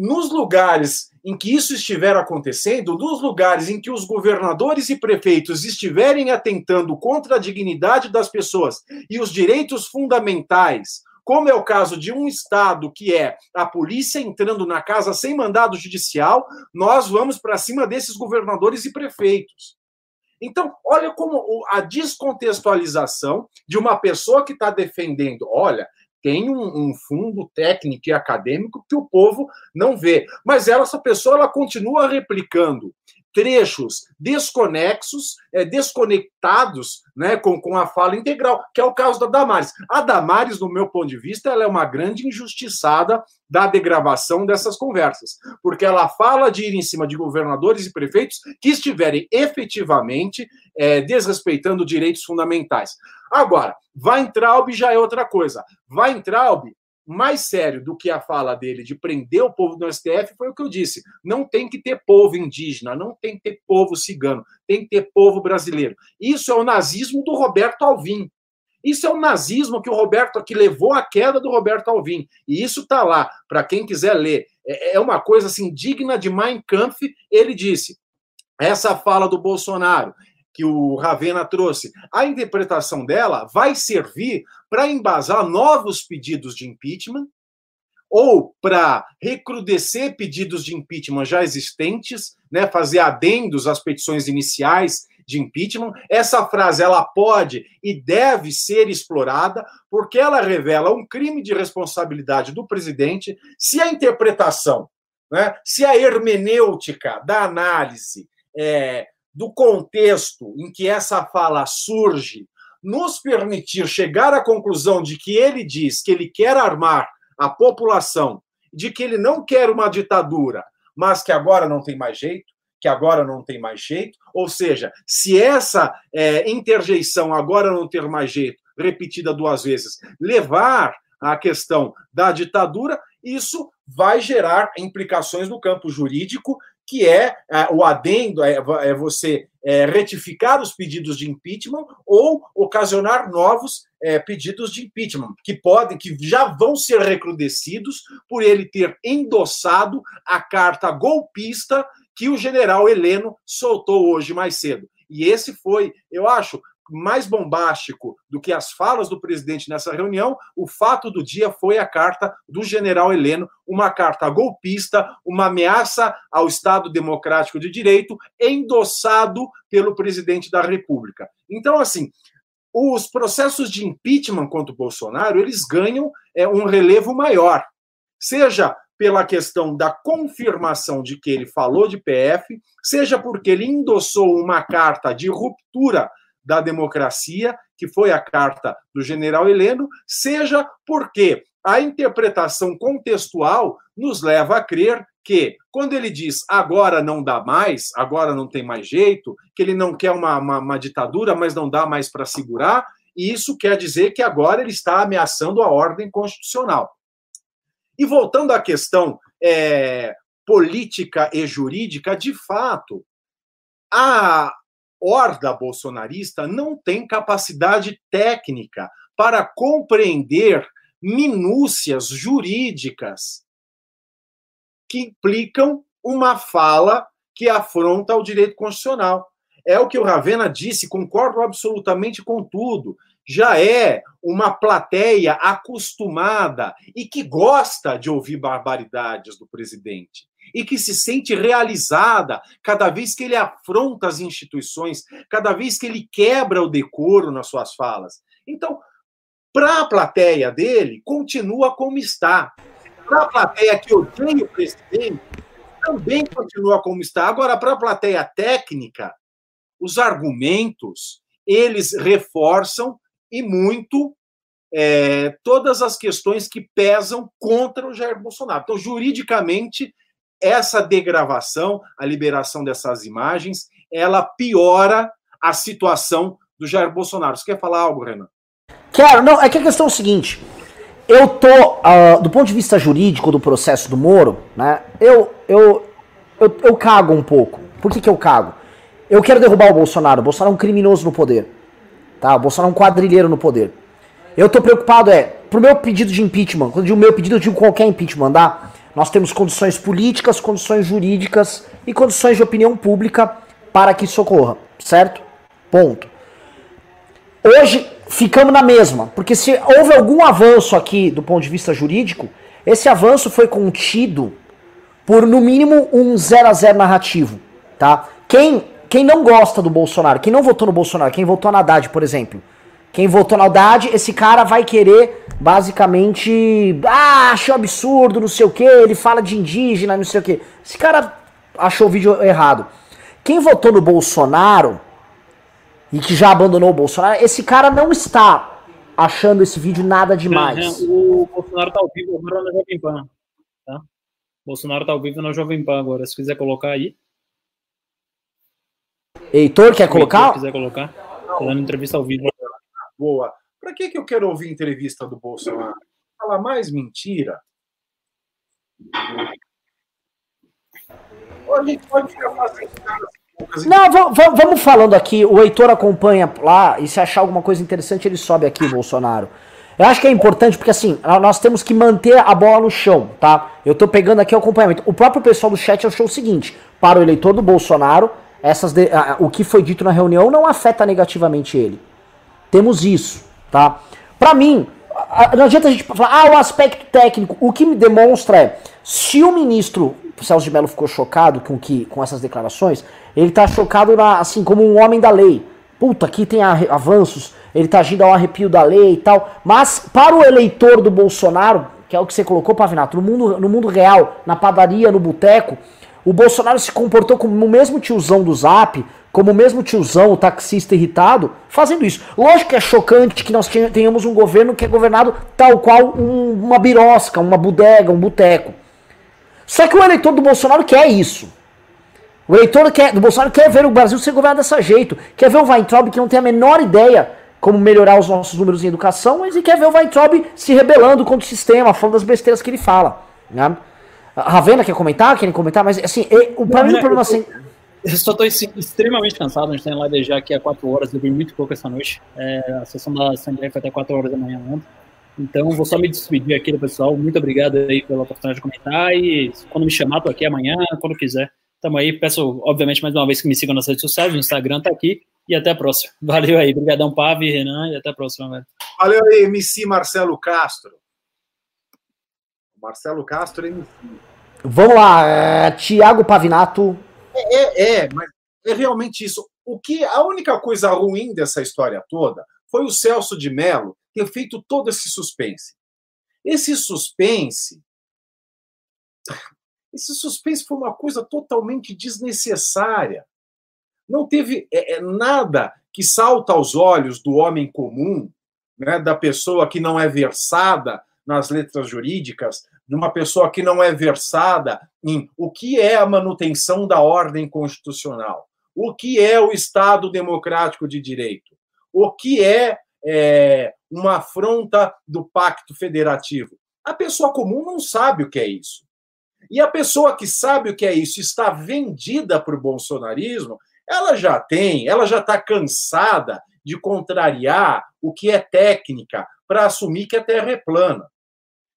nos lugares em que isso estiver acontecendo, nos lugares em que os governadores e prefeitos estiverem atentando contra a dignidade das pessoas e os direitos fundamentais, como é o caso de um estado que é a polícia entrando na casa sem mandado judicial, nós vamos para cima desses governadores e prefeitos. Então, olha como a descontextualização de uma pessoa que está defendendo, olha, tem um, um, fundo técnico e acadêmico que o povo não vê. Mas ela, essa pessoa ela continua replicando trechos desconexos, é, desconectados né, com, com a fala integral, que é o caso da Damares. A Damares, no meu ponto de vista, ela é uma grande injustiçada da degravação dessas conversas, porque ela fala de ir em cima de governadores e prefeitos que estiverem efetivamente é, desrespeitando direitos fundamentais. Agora, Weintraub já é outra coisa. Weintraub, mais sério do que a fala dele de prender o povo do STF, foi o que eu disse. Não tem que ter povo indígena, não tem que ter povo cigano, tem que ter povo brasileiro. Isso é o nazismo do Roberto Alvim. Isso é o nazismo que o Roberto que levou à queda do Roberto Alvim. E isso está lá para quem quiser ler. É, é uma coisa assim digna de Mein Kampf. Ele disse: essa fala do Bolsonaro que o Ravena trouxe, a interpretação dela vai servir para embasar novos pedidos de impeachment ou para recrudescer pedidos de impeachment já existentes, né, fazer adendos às petições iniciais de impeachment. Essa frase ela pode e deve ser explorada porque ela revela um crime de responsabilidade do presidente se a interpretação, né, se a hermenêutica da análise é, do contexto em que essa fala surge nos permitir chegar à conclusão de que ele diz que ele quer armar a população, de que ele não quer uma ditadura, mas que agora não tem mais jeito, que agora não tem mais jeito, ou seja, se essa é, interjeição agora não ter mais jeito, repetida duas vezes, levar à questão da ditadura, isso vai gerar implicações no campo jurídico que é, é o adendo, é, é você é, retificar os pedidos de impeachment ou ocasionar novos pedidos de impeachment, que podem, que já vão ser recrudescidos por ele ter endossado a carta golpista que o general Heleno soltou hoje mais cedo. E esse foi, eu acho, mais bombástico do que as falas do presidente nessa reunião, o fato do dia foi a carta do general Heleno, uma carta golpista, uma ameaça ao Estado Democrático de Direito, endossado pelo presidente da República. Então, assim, os processos de impeachment contra o Bolsonaro, eles ganham é, um relevo maior. Seja pela questão da confirmação de que ele falou de PF, seja porque ele endossou uma carta de ruptura da democracia, que foi a carta do general Heleno, seja porque a interpretação contextual nos leva a crer que, quando ele diz agora não dá mais, agora não tem mais jeito, que ele não quer uma, uma, uma ditadura, mas não dá mais para segurar, e isso quer dizer que agora ele está ameaçando a ordem constitucional. E voltando à questão é, política e jurídica, de fato, a, horda bolsonarista não tem capacidade técnica para compreender minúcias jurídicas que implicam uma fala que afronta o direito constitucional. É o que o Ravena disse, concordo absolutamente com tudo. Já é uma plateia acostumada e que gosta de ouvir barbaridades do presidente e que se sente realizada cada vez que ele afronta as instituições, cada vez que ele quebra o decoro nas suas falas. Então, para a plateia dele, continua como está. Para a plateia que odeia o presidente, também continua como está. Agora, para a plateia técnica, os argumentos eles reforçam e muito é, todas as questões que pesam contra o Jair Bolsonaro. Então, juridicamente, essa degravação, a liberação dessas imagens, ela piora a situação do Jair Bolsonaro. Você quer falar algo, Renan? Quero, não, é que a questão é o seguinte. Eu tô, uh, do ponto de vista jurídico do processo do Moro, né? Eu, eu, eu, eu cago um pouco. Por que, que eu cago? Eu quero derrubar o Bolsonaro. O Bolsonaro é um criminoso no poder. Tá? O Bolsonaro é um quadrilheiro no poder. Eu tô preocupado, é, pro meu pedido de impeachment, quando eu digo meu pedido, eu digo qualquer impeachment, tá? Nós temos condições políticas, condições jurídicas e condições de opinião pública para que isso ocorra, certo? Ponto. Hoje ficamos na mesma, porque se houve algum avanço aqui do ponto de vista jurídico, esse avanço foi contido por no mínimo um 0 a 0 narrativo, tá? Quem quem não gosta do Bolsonaro, quem não votou no Bolsonaro, quem votou na Haddad, por exemplo, quem votou na Haddad, esse cara vai querer, basicamente, ah, achou absurdo, não sei o que, ele fala de indígena, não sei o que. Esse cara achou o vídeo errado. Quem votou no Bolsonaro e que já abandonou o Bolsonaro, esse cara não está achando esse vídeo nada demais. O Bolsonaro tá ao vivo agora na Jovem Pan. Tá? O Bolsonaro tá ao vivo na Jovem Pan agora. Se quiser colocar aí. Heitor, quer colocar? Se quiser colocar. Tô dando entrevista ao vivo. Boa. Para que, que eu quero ouvir entrevista do Bolsonaro? Fala mais mentira. Não, vamos falando aqui. O Heitor acompanha lá e se achar alguma coisa interessante, ele sobe aqui, Bolsonaro. Eu acho que é importante porque assim, nós temos que manter a bola no chão, tá? Eu tô pegando aqui o acompanhamento. O próprio pessoal do chat achou o seguinte: para o eleitor do Bolsonaro, essas de, o que foi dito na reunião não afeta negativamente ele. Temos isso, tá? Para mim, não adianta a gente falar, ah, o aspecto técnico. O que me demonstra é, se o ministro Celso de Mello ficou chocado com, que, com essas declarações, ele tá chocado na, assim como um homem da lei. Puta, aqui tem avanços, ele tá agindo ao arrepio da lei e tal. Mas para o eleitor do Bolsonaro, que é o que você colocou, Pavinato, no mundo, no mundo real, na padaria, no boteco, o Bolsonaro se comportou como o mesmo tiozão do Zap, como o mesmo tiozão, o taxista irritado, fazendo isso. Lógico que é chocante que nós tenhamos um governo que é governado tal qual um, uma birosca, uma bodega, um boteco. Só que o eleitor do Bolsonaro quer isso. O eleitor quer, do Bolsonaro quer ver o Brasil ser governado dessa jeito. Quer ver o Weintraub que não tem a menor ideia como melhorar os nossos números em educação, mas ele quer ver o Weintraub se rebelando contra o sistema, falando das besteiras que ele fala. Né? A Ravena quer comentar? Querem comentar? Mas assim, o, pra mim o problema assim. Eu só estou extremamente cansado, a gente tem live já aqui há 4 horas, eu vi muito pouco essa noite. É, a sessão da Assembleia foi até 4 horas da manhã ontem. Então, vou só me despedir aqui do pessoal. Muito obrigado aí pela oportunidade de comentar. E quando me chamar, tô aqui amanhã, quando quiser. Tamo aí. Peço, obviamente, mais uma vez que me sigam nas redes sociais. O Instagram tá aqui. E até a próxima. Valeu aí. Obrigadão, Pave, Renan. E até a próxima, velho. Valeu aí, MC Marcelo Castro. Marcelo Castro, MC. Vamos lá, é, Tiago Pavinato. É, é, é, mas é realmente isso. O que a única coisa ruim dessa história toda foi o Celso de Mello ter feito todo esse suspense. Esse suspense. Esse suspense foi uma coisa totalmente desnecessária. Não teve é, é, nada que salta aos olhos do homem comum, né, da pessoa que não é versada nas letras jurídicas, de uma pessoa que não é versada em o que é a manutenção da ordem constitucional, o que é o Estado democrático de direito, o que é, é uma afronta do pacto federativo. A pessoa comum não sabe o que é isso. E a pessoa que sabe o que é isso está vendida para o bolsonarismo, ela já tem, ela já está cansada de contrariar o que é técnica para assumir que a Terra é plana.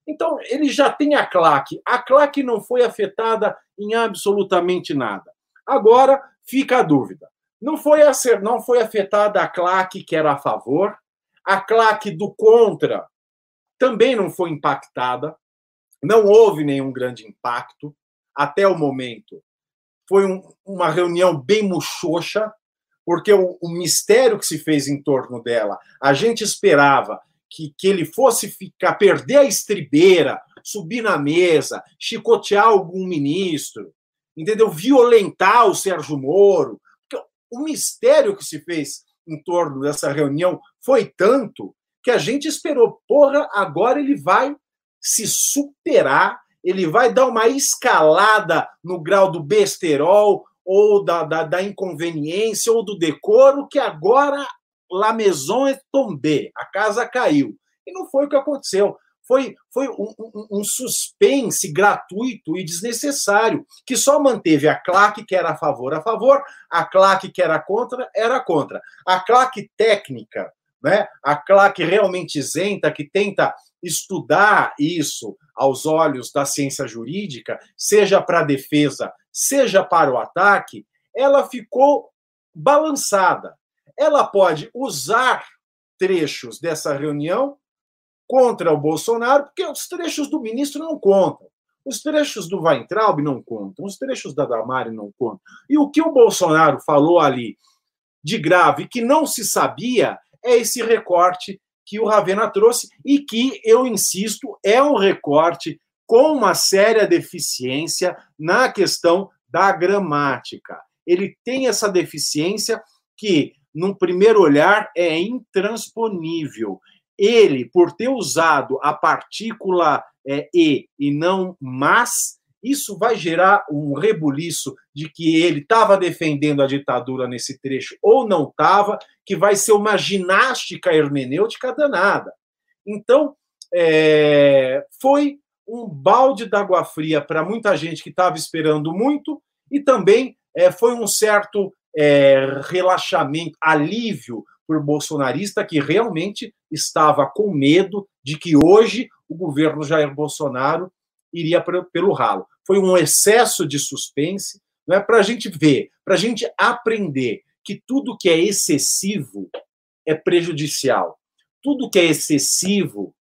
Então, ele já tem a claque. A claque não foi afetada em absolutamente nada. Agora fica a dúvida. Não foi, a ser, não foi afetada a claque que era a favor, a claque do contra também não foi impactada, não houve nenhum grande impacto até o momento. Foi um, uma reunião bem muxoxa, porque o, o, mistério que se fez em torno dela, a gente esperava que, que ele fosse ficar, perder a estribeira, subir na mesa, chicotear algum ministro, entendeu? Violentar o Sérgio Moro. O mistério que se fez em torno dessa reunião foi tanto que a gente esperou, porra, agora ele vai se superar, ele vai dar uma escalada no grau do besterol ou da, da, da inconveniência ou do decoro, que agora la maison est tombée, a casa caiu. E não foi o que aconteceu. Foi, foi um, um, um, suspense gratuito e desnecessário, que só manteve a claque que era a favor, a favor, a claque que era contra, era contra. A claque técnica, né, a claque realmente isenta, que tenta estudar isso aos olhos da ciência jurídica, seja para a defesa, seja para o ataque, ela ficou balançada. Ela pode usar trechos dessa reunião contra o Bolsonaro, porque os trechos do ministro não contam. Os trechos do Weintraub não contam, os trechos da Damari não contam. E o que o Bolsonaro falou ali de grave que não se sabia é esse recorte que o Ravena trouxe e que, eu insisto, é um recorte com uma séria deficiência na questão da gramática. Ele tem essa deficiência que, num primeiro olhar, é intransponível ele, por ter usado a partícula é, e e não mas, isso vai gerar um rebuliço de que ele estava defendendo a ditadura nesse trecho ou não estava, que vai ser uma ginástica hermenêutica danada. Então, é, foi um balde d'água fria para muita gente que estava esperando muito e também é, foi um certo é, relaxamento, alívio por bolsonarista que realmente estava com medo de que hoje o governo Jair Bolsonaro iria pelo ralo. Foi um excesso de suspense, não é para a gente ver, para a gente aprender que tudo que é excessivo é prejudicial, tudo que é excessivo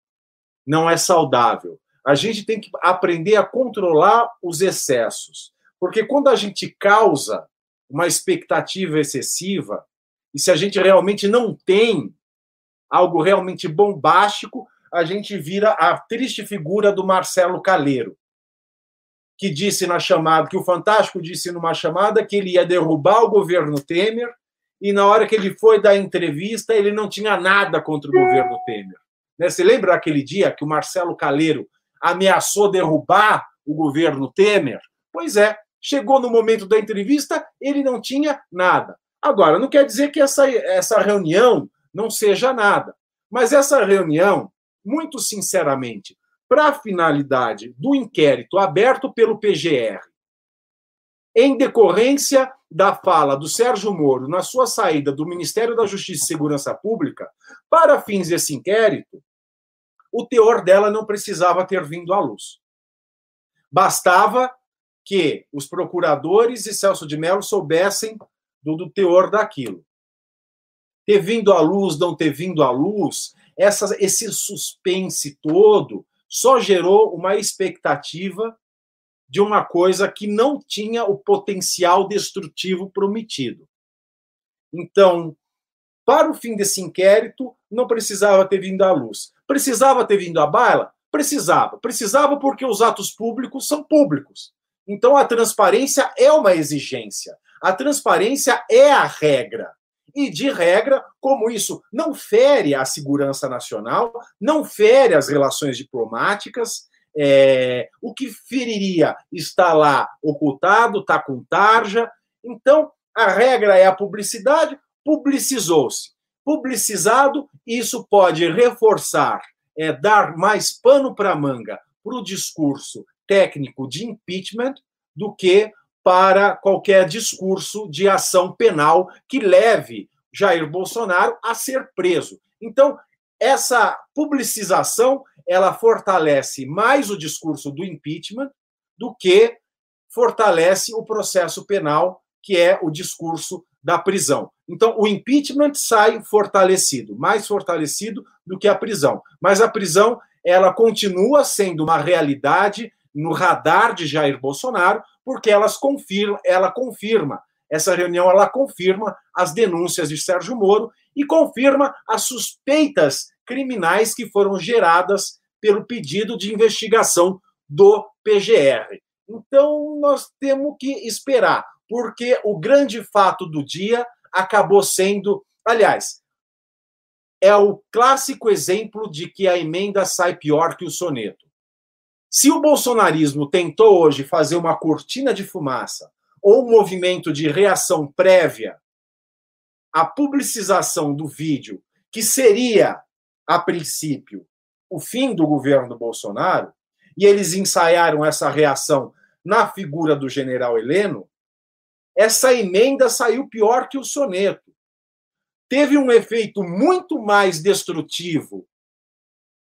não é saudável. A gente tem que aprender a controlar os excessos, porque quando a gente causa uma expectativa excessiva, e se a gente realmente não tem algo realmente bombástico, a gente vira a triste figura do Marcelo Caleiro, que disse na chamada, que o Fantástico disse numa chamada que ele ia derrubar o governo Temer, e na hora que ele foi dar entrevista, ele não tinha nada contra o governo Temer. Né? Você lembra aquele dia que o Marcelo Caleiro ameaçou derrubar o governo Temer? Pois é, chegou no momento da entrevista, ele não tinha nada. Agora, não quer dizer que essa, essa reunião não seja nada, mas essa reunião, muito sinceramente, para a finalidade do inquérito aberto pelo PGR, em decorrência da fala do Sérgio Moro na sua saída do Ministério da Justiça e Segurança Pública, para fins desse inquérito, o teor dela não precisava ter vindo à luz. Bastava que os procuradores e Celso de Mello soubessem do, do teor daquilo. Ter vindo à luz, não ter vindo à luz, essa, esse suspense todo só gerou uma expectativa de uma coisa que não tinha o potencial destrutivo prometido. Então, para o fim desse inquérito, não precisava ter vindo à luz. Precisava ter vindo à baila? Precisava. Precisava porque os atos públicos são públicos. Então, a transparência é uma exigência. A transparência é a regra. E, de regra, como isso não fere a segurança nacional, não fere as relações diplomáticas, é, o que feriria está lá ocultado, está com tarja. Então, a regra é a publicidade, publicizou-se. Publicizado, isso pode reforçar, é, dar mais pano para manga para o discurso técnico de impeachment do que para qualquer discurso de ação penal que leve Jair Bolsonaro a ser preso. Então, essa publicização ela fortalece mais o discurso do impeachment do que fortalece o processo penal, que é o discurso da prisão. Então, o impeachment sai fortalecido, mais fortalecido do que a prisão. Mas a prisão, ela continua sendo uma realidade no radar de Jair Bolsonaro, porque elas confirma, ela confirma, essa reunião ela confirma as denúncias de Sérgio Moro e confirma as suspeitas criminais que foram geradas pelo pedido de investigação do PGR. Então, nós temos que esperar, porque o grande fato do dia acabou sendo, aliás, é o clássico exemplo de que a emenda sai pior que o soneto. Se o bolsonarismo tentou hoje fazer uma cortina de fumaça ou um movimento de reação prévia à publicização do vídeo, que seria, a princípio, o fim do governo do Bolsonaro, e eles ensaiaram essa reação na figura do general Heleno, essa emenda saiu pior que o soneto. Teve um efeito muito mais destrutivo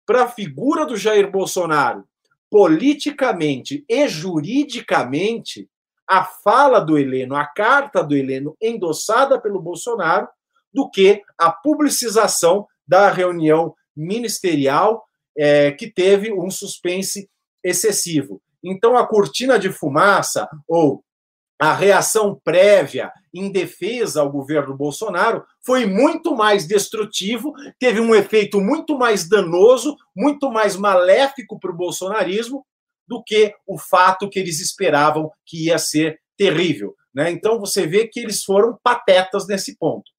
para a figura do Jair Bolsonaro politicamente e juridicamente a fala do Heleno, a carta do Heleno endossada pelo Bolsonaro, do que a publicização da reunião ministerial é, que teve um suspense excessivo. Então, a cortina de fumaça ou a reação prévia em defesa ao governo Bolsonaro foi muito mais destrutivo, teve um efeito muito mais danoso, muito mais maléfico para o bolsonarismo do que o fato que eles esperavam que ia ser terrível. Né? Então você vê que eles foram patetas nesse ponto.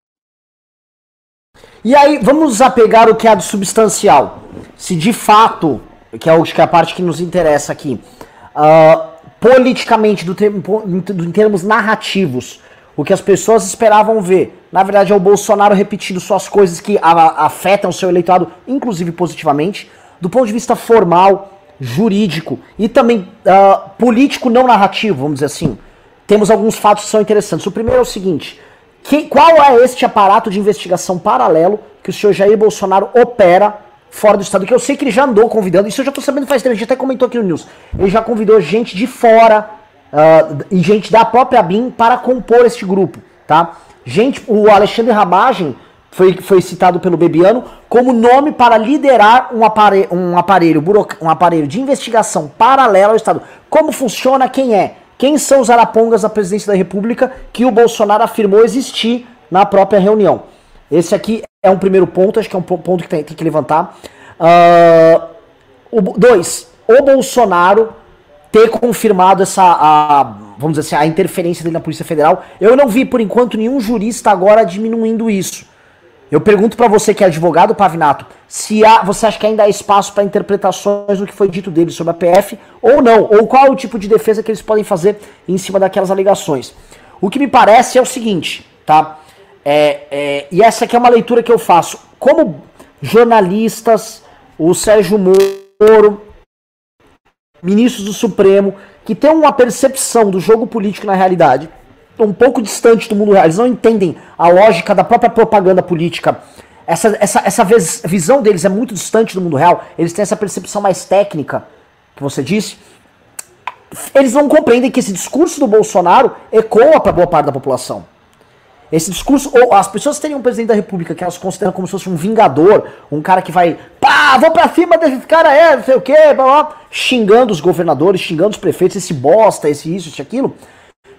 E aí, vamos apegar o que é do substancial. Se de fato, que é, que é a parte que nos interessa aqui, uh, politicamente, do termo, em termos narrativos, o que as pessoas esperavam ver, na verdade, é o Bolsonaro repetindo suas coisas que afetam o seu eleitorado, inclusive positivamente, do ponto de vista formal, jurídico e também uh, político não narrativo, vamos dizer assim. Temos alguns fatos que são interessantes. O primeiro é o seguinte: que, qual é este aparato de investigação paralelo que o senhor Jair Bolsonaro opera fora do estado? Que eu sei que ele já andou convidando, isso eu já tô sabendo faz tempo, a gente até comentou aqui no News. Ele já convidou gente de fora uh, e gente da própria BIM para compor este grupo, tá? Gente, o Alexandre Ramagem foi, foi citado pelo Bebiano como nome para liderar um aparelho, um aparelho, um aparelho de investigação paralelo ao Estado. Como funciona, quem é? Quem são os arapongas da presidência da República que o Bolsonaro afirmou existir na própria reunião? Esse aqui é um primeiro ponto, acho que é um ponto que tem, tem que levantar. Uh, o, dois, o Bolsonaro ter confirmado essa, a, vamos dizer assim, a interferência dele na Polícia Federal. Eu não vi, por enquanto, nenhum jurista agora diminuindo isso. Eu pergunto para você que é advogado, Pavinato, se há, você acha que ainda há espaço para interpretações do que foi dito dele sobre a PF ou não, ou qual é o tipo de defesa que eles podem fazer em cima daquelas alegações. O que me parece é o seguinte, tá? É, é, e essa aqui é uma leitura que eu faço. Como jornalistas, o Sérgio Moro, ministros do Supremo, que tem uma percepção do jogo político na realidade um pouco distante do mundo real, eles não entendem a lógica da própria propaganda política. Essa, essa, essa visão deles é muito distante do mundo real, eles têm essa percepção mais técnica, que você disse. Eles não compreendem que esse discurso do Bolsonaro ecoa para boa parte da população. Esse discurso, ou as pessoas terem um presidente da república que elas consideram como se fosse um vingador, um cara que vai, pá, vou pra cima desse cara, é, não sei o quê, blá, blá, xingando os governadores, xingando os prefeitos, esse bosta, esse isso, esse aquilo,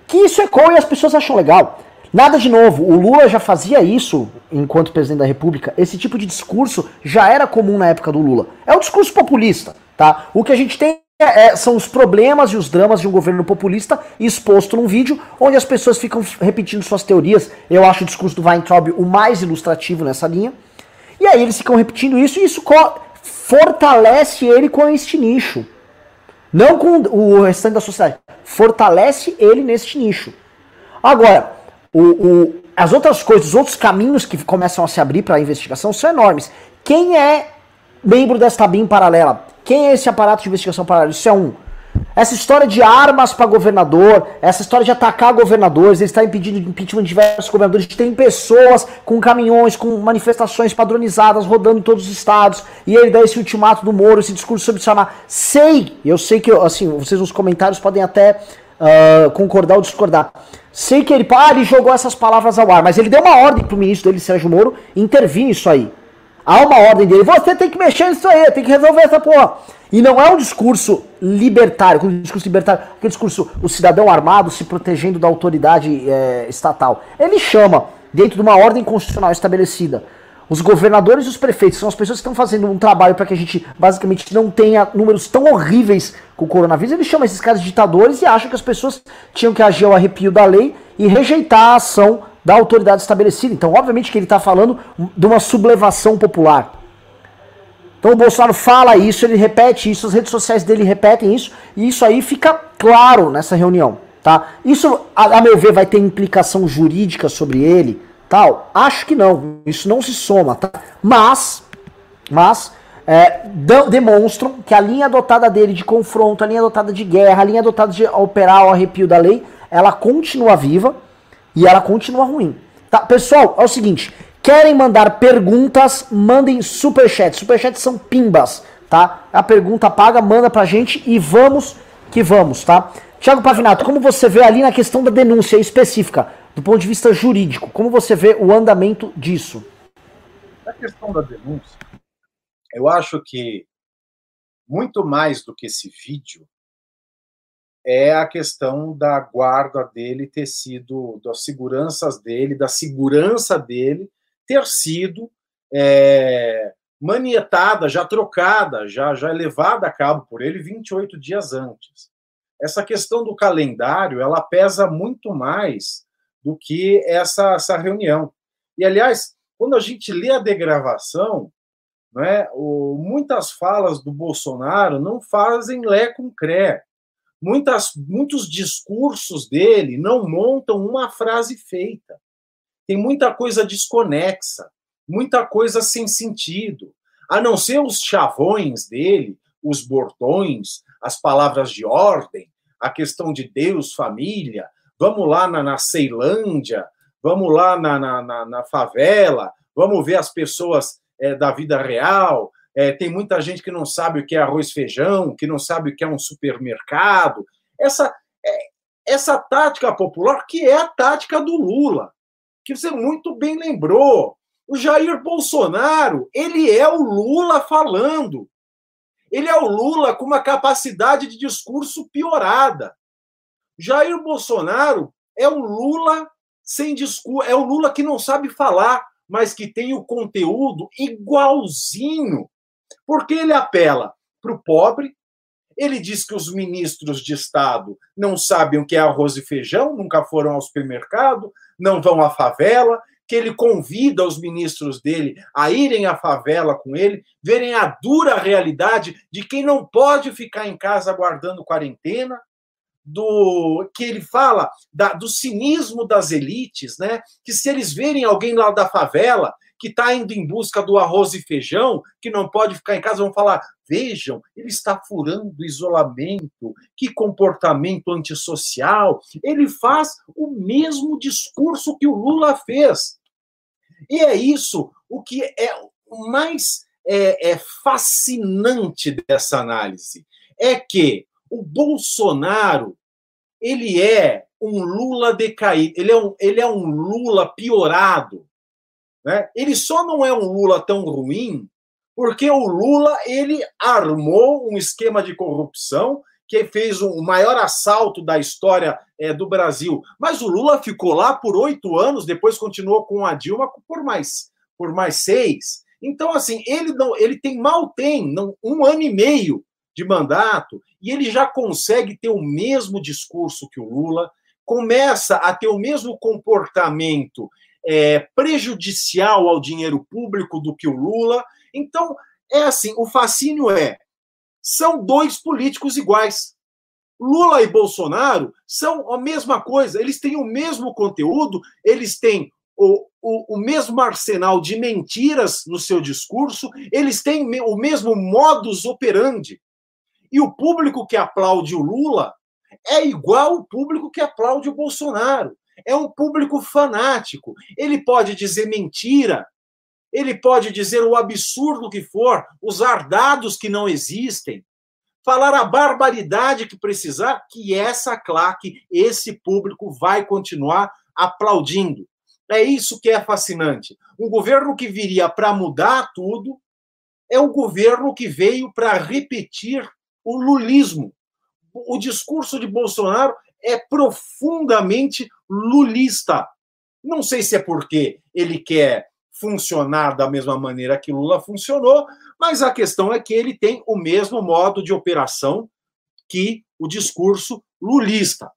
que isso ecoa e as pessoas acham legal. Nada de novo, o Lula já fazia isso enquanto presidente da República. Esse tipo de discurso já era comum na época do Lula. É um discurso populista, tá? O que a gente tem é, são os problemas e os dramas de um governo populista exposto num vídeo onde as pessoas ficam repetindo suas teorias. Eu acho o discurso do Weintraub o mais ilustrativo nessa linha. E aí eles ficam repetindo isso e isso fortalece ele com este nicho. Não com o restante da sociedade. Fortalece ele neste nicho. Agora, o, o, as outras coisas, os outros caminhos que começam a se abrir para a investigação são enormes. Quem é membro desta BIM paralela? Quem é esse aparato de investigação paralela? Isso é um. Essa história de armas para governador, essa história de atacar governadores, eles estão impedindo impeachment de diversos governadores. Tem pessoas com caminhões, com manifestações padronizadas rodando em todos os estados. E ele dá esse ultimato do Moro, esse discurso sobre chamar. Sei, eu sei que, assim, vocês nos comentários podem até uh, concordar ou discordar. Sei que ele, ah, ele jogou essas palavras ao ar, mas ele deu uma ordem pro ministro dele, Sérgio Moro, intervir nisso aí. Há uma ordem dele, você tem que mexer nisso aí, tem que resolver essa porra. E não é um discurso libertário, um discurso libertário, aquele discurso, o cidadão armado se protegendo da autoridade é, estatal. Ele chama, dentro de uma ordem constitucional estabelecida, os governadores e os prefeitos, são as pessoas que estão fazendo um trabalho para que a gente basicamente não tenha números tão horríveis com o coronavírus. Ele chama esses caras de ditadores e acha que as pessoas tinham que agir ao arrepio da lei e rejeitar a ação da autoridade estabelecida. Então, obviamente que ele está falando de uma sublevação popular. Então o Bolsonaro fala isso, ele repete isso, as redes sociais dele repetem isso, e isso aí fica claro nessa reunião, tá? Isso, a, a meu ver, vai ter implicação jurídica sobre ele, tal? Acho que não, isso não se soma, tá? Mas, mas, é, demonstram que a linha adotada dele de confronto, a linha adotada de guerra, a linha adotada de operar o arrepio da lei, ela continua viva, e ela continua ruim. Tá, pessoal, é o seguinte, querem mandar perguntas, mandem superchat. Superchats são pimbas, tá? A pergunta paga, manda pra gente e vamos que vamos, tá? Tiago Pavinato, como você vê ali na questão da denúncia específica, do ponto de vista jurídico, como você vê o andamento disso? Na questão da denúncia, eu acho que muito mais do que esse vídeo, é a questão da guarda dele ter sido, das seguranças dele, da segurança dele ter sido é, manietada, já trocada, já, já levada a cabo por ele 28 dias antes. Essa questão do calendário, ela pesa muito mais do que essa, essa reunião. E, aliás, quando a gente lê a degravação, né, o, muitas falas do Bolsonaro não fazem lé com cré Muitas, muitos discursos dele não montam uma frase feita. Tem muita coisa desconexa, muita coisa sem sentido. A não ser os chavões dele, os bordões, as palavras de ordem, a questão de Deus, família, vamos lá na, na Ceilândia, vamos lá na, na, na, favela, vamos ver as pessoas é, da vida real. É, tem muita gente que não sabe o que é arroz feijão, que não sabe o que é um supermercado. Essa, é, essa tática popular, que é a tática do Lula, que você muito bem lembrou. O Jair Bolsonaro, ele é o Lula falando. Ele é o Lula com uma capacidade de discurso piorada. Jair Bolsonaro é o Lula sem discurso, é o Lula que não sabe falar, mas que tem o conteúdo igualzinho, porque ele apela para o pobre, ele diz que os ministros de Estado não sabem o que é arroz e feijão, nunca foram ao supermercado, não vão à favela, que ele convida os ministros dele a irem à favela com ele, verem a dura realidade de quem não pode ficar em casa aguardando quarentena, do que ele fala da, do cinismo das elites, né? Que se eles verem alguém lá da favela que está indo em busca do arroz e feijão, que não pode ficar em casa, vão falar: vejam, ele está furando o isolamento, que comportamento antissocial. Ele faz o mesmo discurso que o Lula fez. E é isso o que é mais é, é fascinante dessa análise. É que o Bolsonaro, ele é um Lula decaído, ele é um, ele é um Lula piorado. Né? Ele só não é um Lula tão ruim porque o Lula ele armou um esquema de corrupção que fez o maior assalto da história é, do Brasil. Mas o Lula ficou lá por oito anos, depois continuou com a Dilma por mais, por mais seis. Então, assim, ele não, ele tem mal tem não, um ano e meio de mandato e ele já consegue ter o mesmo discurso que o Lula, começa a ter o mesmo comportamento é, prejudicial ao dinheiro público do que o Lula. Então, é assim: o fascínio é. São dois políticos iguais. Lula e Bolsonaro são a mesma coisa, eles têm o mesmo conteúdo, eles têm o, o, o, mesmo arsenal de mentiras no seu discurso, eles têm o mesmo modus operandi. E o público que aplaude o Lula é igual o público que aplaude o Bolsonaro. É um público fanático. Ele pode dizer mentira, ele pode dizer o absurdo que for, usar dados que não existem, falar a barbaridade que precisar, que essa claque, esse público vai continuar aplaudindo. É isso que é fascinante. Um governo que viria para mudar tudo é um governo que veio para repetir o lulismo. O discurso de Bolsonaro é profundamente lulista. Não sei se é porque ele quer funcionar da mesma maneira que Lula funcionou, mas a questão é que ele tem o mesmo modo de operação que o discurso lulista.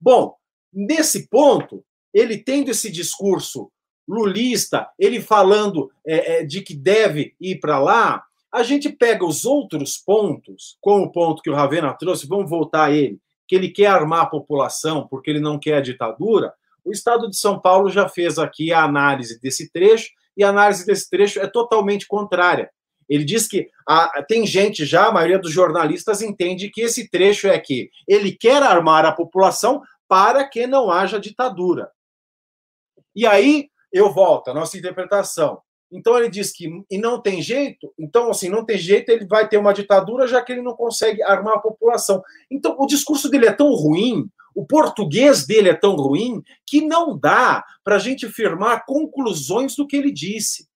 Bom, nesse ponto, ele tendo esse discurso lulista, ele falando é, é, de que deve ir para lá, a gente pega os outros pontos, como o ponto que o Ravena trouxe, vamos voltar a ele, que ele quer armar a população porque ele não quer a ditadura. O Estado de São Paulo já fez aqui a análise desse trecho, e a análise desse trecho é totalmente contrária. Ele diz que a, tem gente já, a maioria dos jornalistas entende que esse trecho é que ele quer armar a população para que não haja ditadura. E aí eu volto à nossa interpretação. Então ele diz que e não tem jeito, então assim, não tem jeito, ele vai ter uma ditadura já que ele não consegue armar a população. Então o discurso dele é tão ruim, o português dele é tão ruim que não dá para a gente firmar conclusões do que ele disse.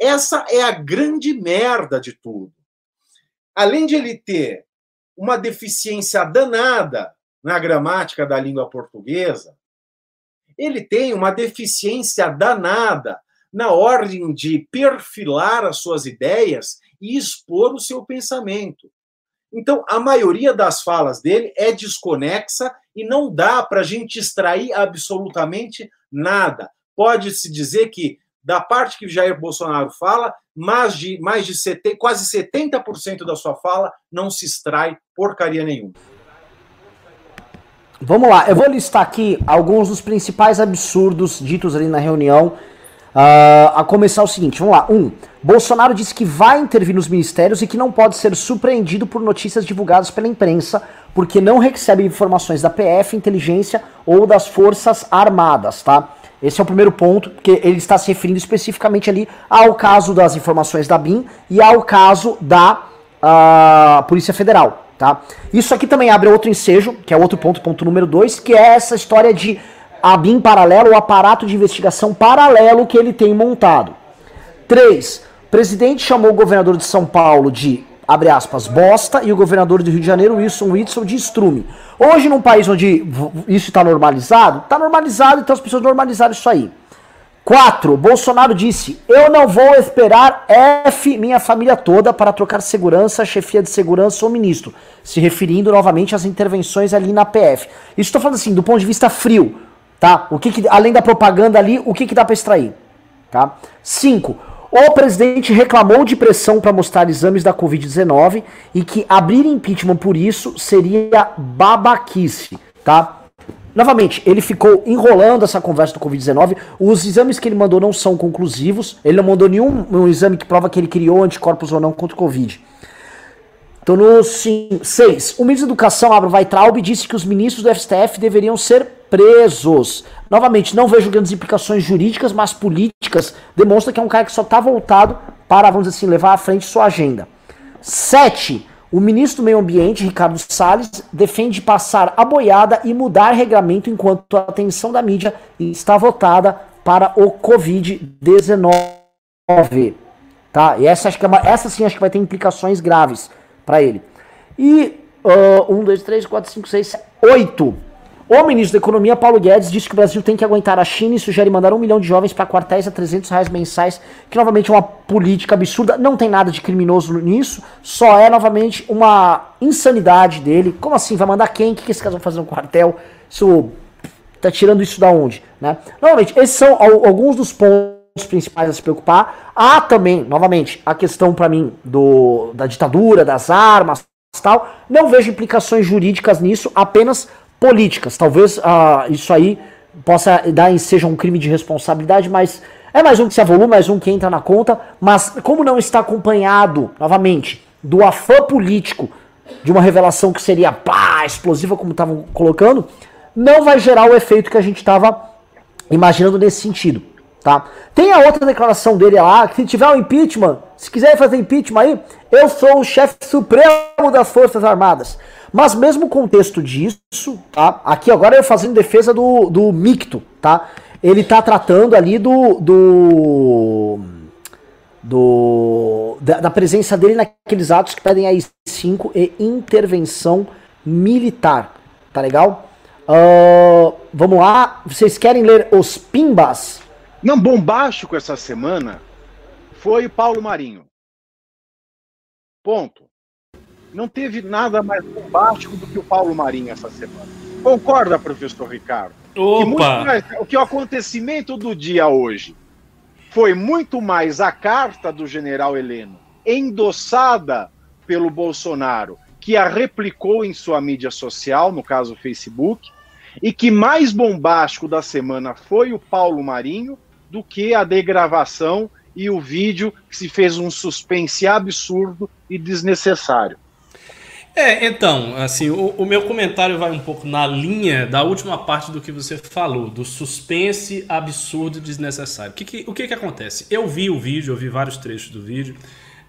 Essa é a grande merda de tudo. Além de ele ter uma deficiência danada na gramática da língua portuguesa, ele tem uma deficiência danada na ordem de perfilar as suas ideias e expor o seu pensamento. Então, a maioria das falas dele é desconexa e não dá para a gente extrair absolutamente nada. Pode-se dizer que da parte que Jair Bolsonaro fala, mais de, mais de 70, quase 70% da sua fala não se extrai porcaria nenhuma. Vamos lá, eu vou listar aqui alguns dos principais absurdos ditos ali na reunião. Uh, a começar o seguinte, vamos lá. Um, Bolsonaro disse que vai intervir nos ministérios e que não pode ser surpreendido por notícias divulgadas pela imprensa, porque não recebe informações da PF, inteligência ou das Forças Armadas, tá? Esse é o primeiro ponto, porque ele está se referindo especificamente ali ao caso das informações da BIM e ao caso da uh, Polícia Federal, tá? Isso aqui também abre outro ensejo, que é outro ponto, ponto número dois, que é essa história de a BIM paralelo, o aparato de investigação paralelo que ele tem montado. 3. O presidente chamou o governador de São Paulo de, abre aspas, bosta, e o governador do Rio de Janeiro, Wilson Whitson, de estrume. Hoje, num país onde isso está normalizado, está normalizado, então as pessoas normalizaram isso aí. 4. Bolsonaro disse: Eu não vou esperar F minha família toda para trocar segurança, chefia de segurança ou ministro. Se referindo novamente às intervenções ali na PF. Isso estou falando assim, do ponto de vista frio. Tá? O que, que além da propaganda ali, o que, que dá para extrair? Tá? 5. O presidente reclamou de pressão para mostrar exames da Covid-19 e que abrir impeachment por isso seria babaquice, tá? Novamente, ele ficou enrolando essa conversa do Covid-19. Os exames que ele mandou não são conclusivos. Ele não mandou nenhum um exame que prova que ele criou anticorpos ou não contra o Covid. Então, no 6. O ministro da Educação, Abra Weitraub, disse que os ministros do STF deveriam ser presos. Novamente, não vejo grandes implicações jurídicas, mas políticas. Demonstra que é um cara que só está voltado para, vamos dizer assim, levar à frente sua agenda. 7. O ministro do Meio Ambiente, Ricardo Salles, defende passar a boiada e mudar regramento enquanto a atenção da mídia está votada para o Covid-19. Tá? E essa, acho que é uma, essa sim acho que vai ter implicações graves para ele. E uh, 1, 2, 3, 4, 5, 6, 8. O ministro da Economia, Paulo Guedes, disse que o Brasil tem que aguentar a China e sugere mandar um milhão de jovens para quartéis a 300 reais mensais, que novamente é uma política absurda. Não tem nada de criminoso nisso, só é novamente uma insanidade dele. Como assim? Vai mandar quem? O que, esses caras vão fazer no quartel? Isso tá tirando isso da onde? Né? Novamente, esses são alguns dos pontos principais a se preocupar. Há também, novamente, a questão para mim do, da ditadura, das armas tal. Não vejo implicações jurídicas nisso, apenas políticas. Talvez ah, isso aí possa dar seja um crime de responsabilidade, mas é mais um que se avoluma, mais um que entra na conta. Mas como não está acompanhado, novamente, do afã político de uma revelação que seria pá, explosiva, como estavam colocando, não vai gerar o efeito que a gente estava imaginando nesse sentido. Tá? Tem a outra declaração dele lá, que se tiver um impeachment, se quiser fazer impeachment aí, eu sou o chefe supremo das Forças Armadas. Mas mesmo contexto disso, tá? Aqui agora eu fazendo defesa do, do Micto, tá? Ele tá tratando ali do. do. do da, da, presença dele naqueles atos que pedem aí 5 e intervenção militar. Tá legal? Uh, vamos lá. Vocês querem ler os pimbas? Não, bombástico essa semana foi o Paulo Marinho. Ponto não teve nada mais bombástico do que o Paulo Marinho essa semana. Concorda, professor Ricardo? Opa! Mais, o que o acontecimento do dia hoje foi muito mais a carta do general Heleno, endossada pelo Bolsonaro, que a replicou em sua mídia social, no caso o Facebook, e que mais bombástico da semana foi o Paulo Marinho do que a degravação e o vídeo que se fez um suspense absurdo e desnecessário. É, então, assim, o, o, meu comentário vai um pouco na linha da última parte do que você falou, do suspense absurdo e desnecessário. O que, que o que, que acontece? Eu vi o vídeo, eu vi vários trechos do vídeo,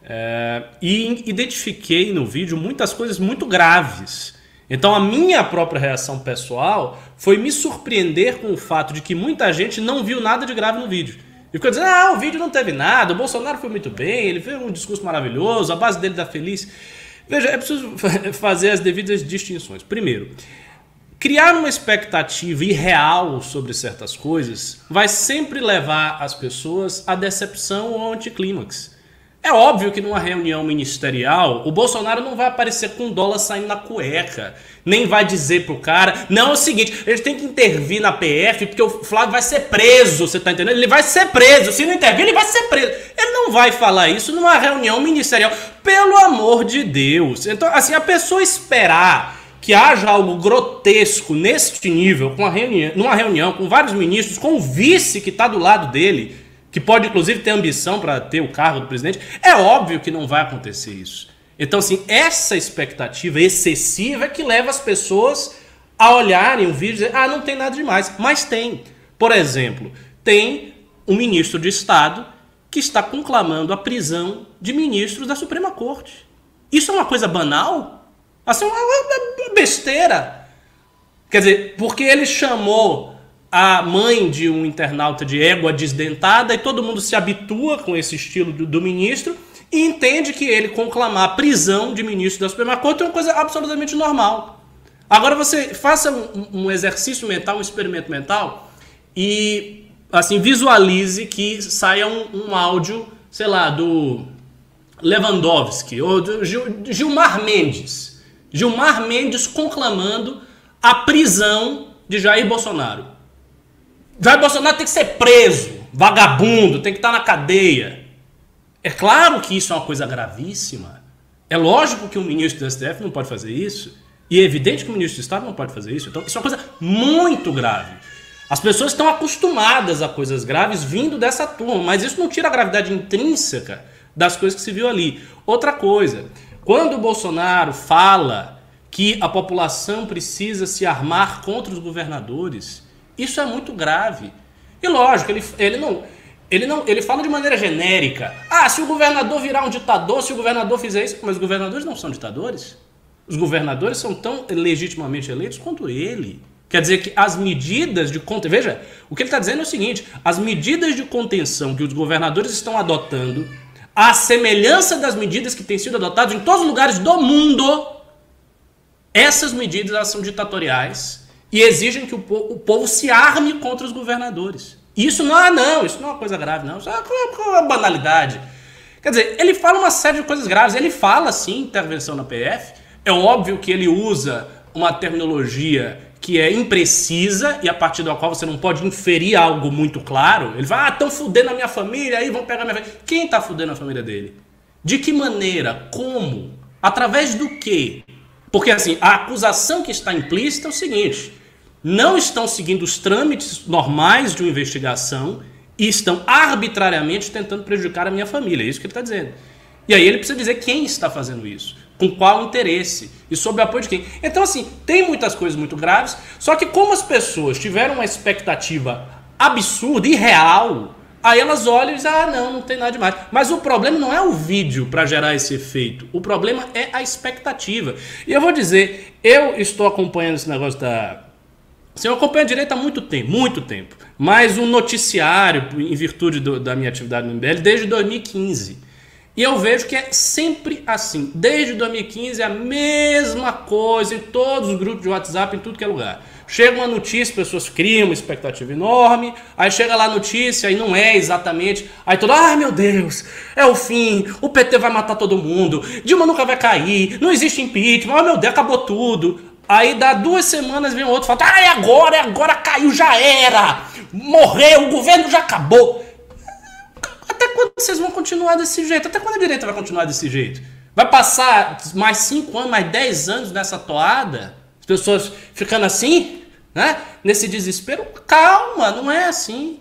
é, e identifiquei no vídeo muitas coisas muito graves. Então, a minha própria reação pessoal foi me surpreender com o fato de que muita gente não viu nada de grave no vídeo. E ficou dizendo, ah, o vídeo não teve nada, o Bolsonaro foi muito bem, ele fez um discurso maravilhoso, a base dele tá feliz. Veja, é preciso fazer as devidas distinções. Primeiro, criar uma expectativa irreal sobre certas coisas vai sempre levar as pessoas à decepção ou ao anticlímax. É óbvio que numa reunião ministerial, o Bolsonaro não vai aparecer com dólar saindo na cueca. Nem vai dizer pro cara, não, é o seguinte, a gente tem que intervir na PF porque o Flávio vai ser preso, você tá entendendo? Ele vai ser preso, se não intervir, ele vai ser preso. Ele não vai falar isso numa reunião ministerial, pelo amor de Deus. Então, assim, a pessoa esperar que haja algo grotesco neste nível, com reunião, numa reunião com vários ministros, com o vice que está do lado dele, que pode inclusive ter ambição para ter o cargo do presidente, é óbvio que não vai acontecer isso. Então, assim, essa expectativa excessiva é que leva as pessoas a olharem o vídeo e dizer, ah, não tem nada demais. Mas tem. Por exemplo, tem um ministro de Estado que está conclamando a prisão de ministros da Suprema Corte. Isso é uma coisa banal? Assim, uma, uma besteira. Quer dizer, porque ele chamou a mãe de um internauta de égua desdentada e todo mundo se habitua com esse estilo do, do ministro e entende que ele conclamar a prisão de ministro da Suprema Corte é uma coisa absolutamente normal. Agora você faça um, um exercício mental, um experimento mental e assim visualize que saia um, um áudio, sei lá, do Lewandowski ou do Gil, Gilmar Mendes. Gilmar Mendes conclamando a prisão de Jair Bolsonaro. Jair Bolsonaro tem que ser preso, vagabundo, tem que estar na cadeia. É claro que isso é uma coisa gravíssima. É lógico que um ministro do STF não pode fazer isso. E é evidente que o ministro do Estado não pode fazer isso. Então, isso é uma coisa muito grave. As pessoas estão acostumadas a coisas graves vindo dessa turma, mas isso não tira a gravidade intrínseca das coisas que se viu ali. Outra coisa, quando o Bolsonaro fala que a população precisa se armar contra os governadores, isso é muito grave. E lógico, ele, ele não. Ele, não, ele fala de maneira genérica. Ah, se o governador virar um ditador, se o governador fizer isso. Mas os governadores não são ditadores. Os governadores são tão legitimamente eleitos quanto ele. Quer dizer que as medidas de contenção. Veja, o que ele está dizendo é o seguinte: as medidas de contenção que os governadores estão adotando, à semelhança das medidas que têm sido adotadas em todos os lugares do mundo, essas medidas são ditatoriais e exigem que o povo, o povo se arme contra os governadores. Isso não é não, isso não é uma coisa grave, não. Isso é uma, uma banalidade. Quer dizer, ele fala uma série de coisas graves. Ele fala, sim, intervenção na PF. É óbvio que ele usa uma terminologia que é imprecisa e a partir da qual você não pode inferir algo muito claro. Ele vai, ah, estão fudendo a minha família, aí vão pegar minha família. Quem está fudendo a família dele? De que maneira? Como? Através do quê? Porque assim, a acusação que está implícita é o seguinte: não estão seguindo os trâmites normais de uma investigação e estão arbitrariamente tentando prejudicar a minha família. É isso que ele está dizendo. E aí ele precisa dizer quem está fazendo isso, com qual interesse e sob o apoio de quem. Então, assim, tem muitas coisas muito graves, só que como as pessoas tiveram uma expectativa absurda, irreal, aí elas olham e dizem, ah, não, não tem nada demais. Mas o problema não é o vídeo para gerar esse efeito, o problema é a expectativa. E eu vou dizer, eu estou acompanhando esse negócio da Assim, eu acompanho a direita há muito tempo, muito tempo. Mas um noticiário, em virtude do, da minha atividade no MBL, desde 2015. E eu vejo que é sempre assim. Desde 2015 é a mesma coisa em todos os grupos de WhatsApp, em tudo que é lugar. Chega uma notícia, pessoas criam uma expectativa enorme, aí chega lá a notícia e não é exatamente. Aí todo, ai meu Deus, é o fim, o PT vai matar todo mundo, Dilma nunca vai cair, não existe impeachment, ai meu Deus, acabou tudo. Aí dá duas semanas vem outro fala, ah, é agora, é agora, caiu, já era, morreu, o governo já acabou. Até quando vocês vão continuar desse jeito? Até quando a direita vai continuar desse jeito? Vai passar mais cinco anos, mais dez anos nessa toada? As pessoas ficando assim, né? Nesse desespero? Calma, não é assim.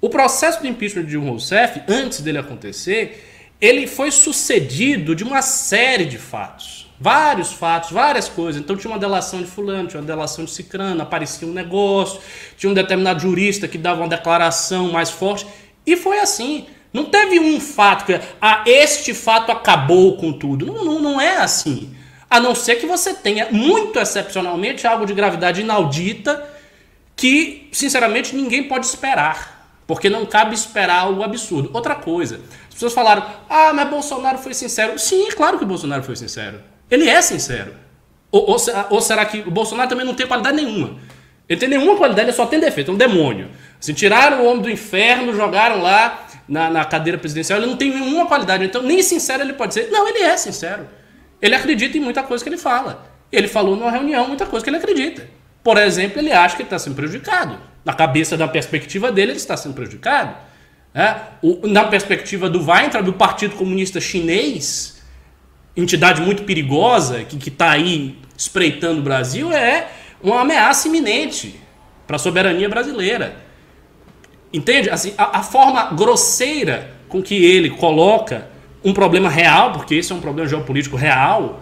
O processo do impeachment de Dilma Rousseff, antes dele acontecer, ele foi sucedido de uma série de fatos. Vários fatos, várias coisas. Então tinha uma delação de fulano, tinha uma delação de cicrano, aparecia um negócio, tinha um determinado jurista que dava uma declaração mais forte. E foi assim. Não teve um fato que, ah, este fato acabou com tudo. Não, não, não é assim. A não ser que você tenha, muito excepcionalmente, algo de gravidade inaudita que, sinceramente, ninguém pode esperar. Porque não cabe esperar algo absurdo. Outra coisa, as pessoas falaram, ah, mas Bolsonaro foi sincero. Sim, claro que Bolsonaro foi sincero. Ele é sincero. Ou, ou, ou, será que o Bolsonaro também não tem qualidade nenhuma? Ele tem nenhuma qualidade, ele só tem defeito, é um demônio. Se tiraram o homem do inferno, jogaram lá na, na cadeira presidencial, ele não tem nenhuma qualidade. Então, nem sincero ele pode ser. Não, ele é sincero. Ele acredita em muita coisa que ele fala. Ele falou numa reunião muita coisa que ele acredita. Por exemplo, ele acha que está sendo prejudicado. Na cabeça, da perspectiva dele, ele está sendo prejudicado. É? O, na perspectiva do Weintraub, do Partido Comunista Chinês, entidade muito perigosa, que está aí espreitando o Brasil, é uma ameaça iminente para a soberania brasileira. Entende? Assim, a, a, forma grosseira com que ele coloca um problema real, porque esse é um problema geopolítico real,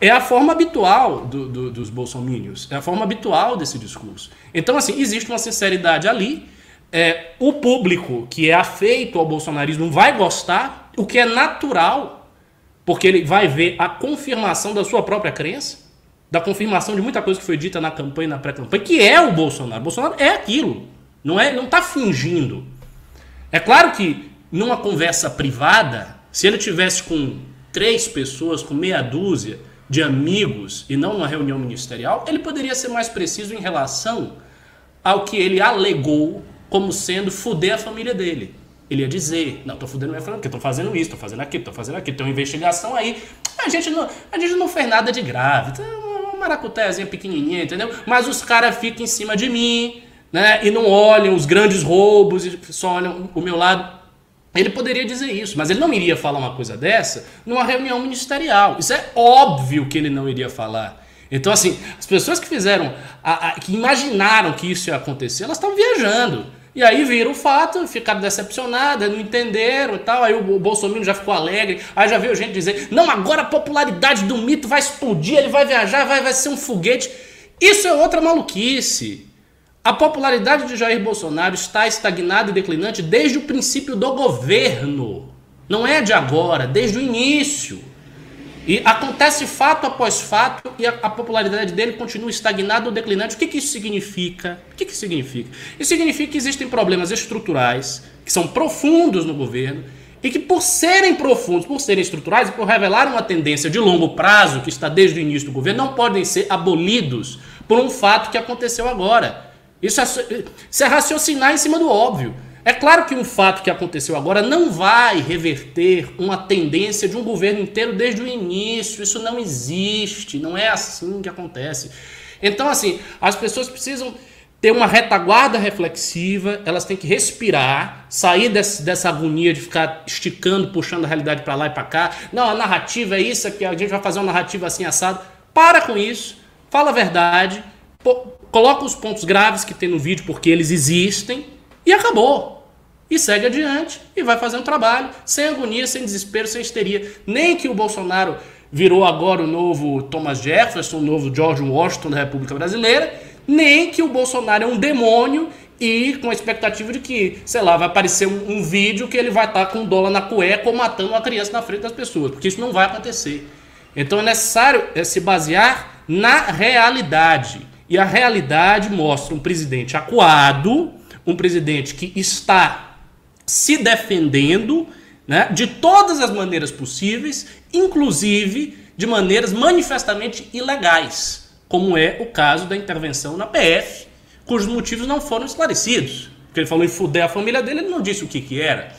é a forma habitual do, do, dos bolsomínios, é a forma habitual desse discurso. Então, assim, existe uma sinceridade ali. É, o público que é afeito ao bolsonarismo vai gostar, o que é natural, porque ele vai ver a confirmação da sua própria crença, da confirmação de muita coisa que foi dita na campanha e na pré-campanha, que é o Bolsonaro. O Bolsonaro é aquilo. Não é, não está fingindo. É claro que numa conversa privada, se ele tivesse com três pessoas, com meia dúzia de amigos e não numa reunião ministerial, ele poderia ser mais preciso em relação ao que ele alegou como sendo fuder a família dele. Ele ia dizer, não, tô fudendo minha família, porque tô fazendo isso, tô fazendo aquilo, tô fazendo aquilo, tem uma investigação aí. A gente não, a gente não fez nada de grave, tá uma maracutézinha pequenininha, entendeu? Mas os caras ficam em cima de mim, né? E não olham os grandes roubos e só olham o meu lado. Ele poderia dizer isso, mas ele não iria falar uma coisa dessa numa reunião ministerial. Isso é óbvio que ele não iria falar. Então, assim, as pessoas que fizeram, a, a, que imaginaram que isso ia acontecer, elas estão viajando. E aí viram o fato, ficaram decepcionadas, não entenderam e tal. Aí o Bolsonaro já ficou alegre. Aí já veio gente dizer: não, agora a popularidade do mito vai explodir, ele vai viajar, vai, vai ser um foguete. Isso é outra maluquice. A popularidade de Jair Bolsonaro está estagnada e declinante desde o princípio do governo. Não é de agora, desde o início. E acontece fato após fato e a, a popularidade dele continua estagnada ou declinante. O que, que isso significa? O que, que significa? Isso significa que existem problemas estruturais que são profundos no governo e que, por serem profundos, por serem estruturais e por revelar uma tendência de longo prazo que está desde o início do governo, não podem ser abolidos por um fato que aconteceu agora. Isso é, isso é raciocinar em cima do óbvio. É claro que um fato que aconteceu agora não vai reverter uma tendência de um governo inteiro desde o início. Isso não existe, não é assim que acontece. Então, assim, as pessoas precisam ter uma retaguarda reflexiva, elas têm que respirar, sair desse, dessa agonia de ficar esticando, puxando a realidade para lá e para cá. Não, a narrativa é isso aqui, a gente vai fazer uma narrativa assim assado. Para com isso, fala a verdade, coloca os pontos graves que tem no vídeo porque eles existem e acabou. E segue adiante e vai fazer um trabalho sem agonia, sem desespero, sem histeria. Nem que o Bolsonaro virou agora o novo Thomas Jefferson, o novo George Washington da República Brasileira, nem que o Bolsonaro é um demônio e com a expectativa de que, sei lá, vai aparecer um, um vídeo que ele vai estar com um dólar na cueca ou matando uma criança na frente das pessoas, porque isso não vai acontecer. Então é necessário é, se basear na realidade. E a realidade mostra um presidente acuado, um presidente que está se defendendo né, de todas as maneiras possíveis, inclusive de maneiras manifestamente ilegais, como é o caso da intervenção na PF, cujos motivos não foram esclarecidos. Porque ele falou em fuder a família dele, ele não disse o que, que era.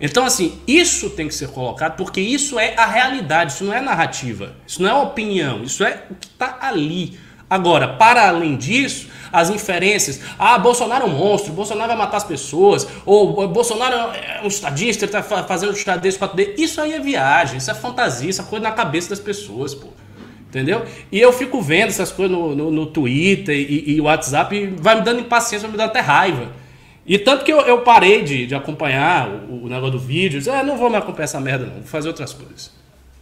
Então, assim, isso tem que ser colocado porque isso é a realidade, isso não é narrativa, isso não é opinião, isso é o que está ali. Agora, para além disso, as inferências, ah, Bolsonaro é um monstro, Bolsonaro vai matar as pessoas, ou Bolsonaro é um estadista, ele está fazendo xadrez 4D, isso aí é viagem, isso é fantasia, isso é coisa na cabeça das pessoas, pô. Entendeu? E eu fico vendo essas coisas no, no, no Twitter e, e WhatsApp e vai me dando impaciência, vai me dando até raiva. E tanto que eu, eu parei de, de acompanhar o, o negócio do vídeo, disse, ah, não vou me acompanhar essa merda não, vou fazer outras coisas.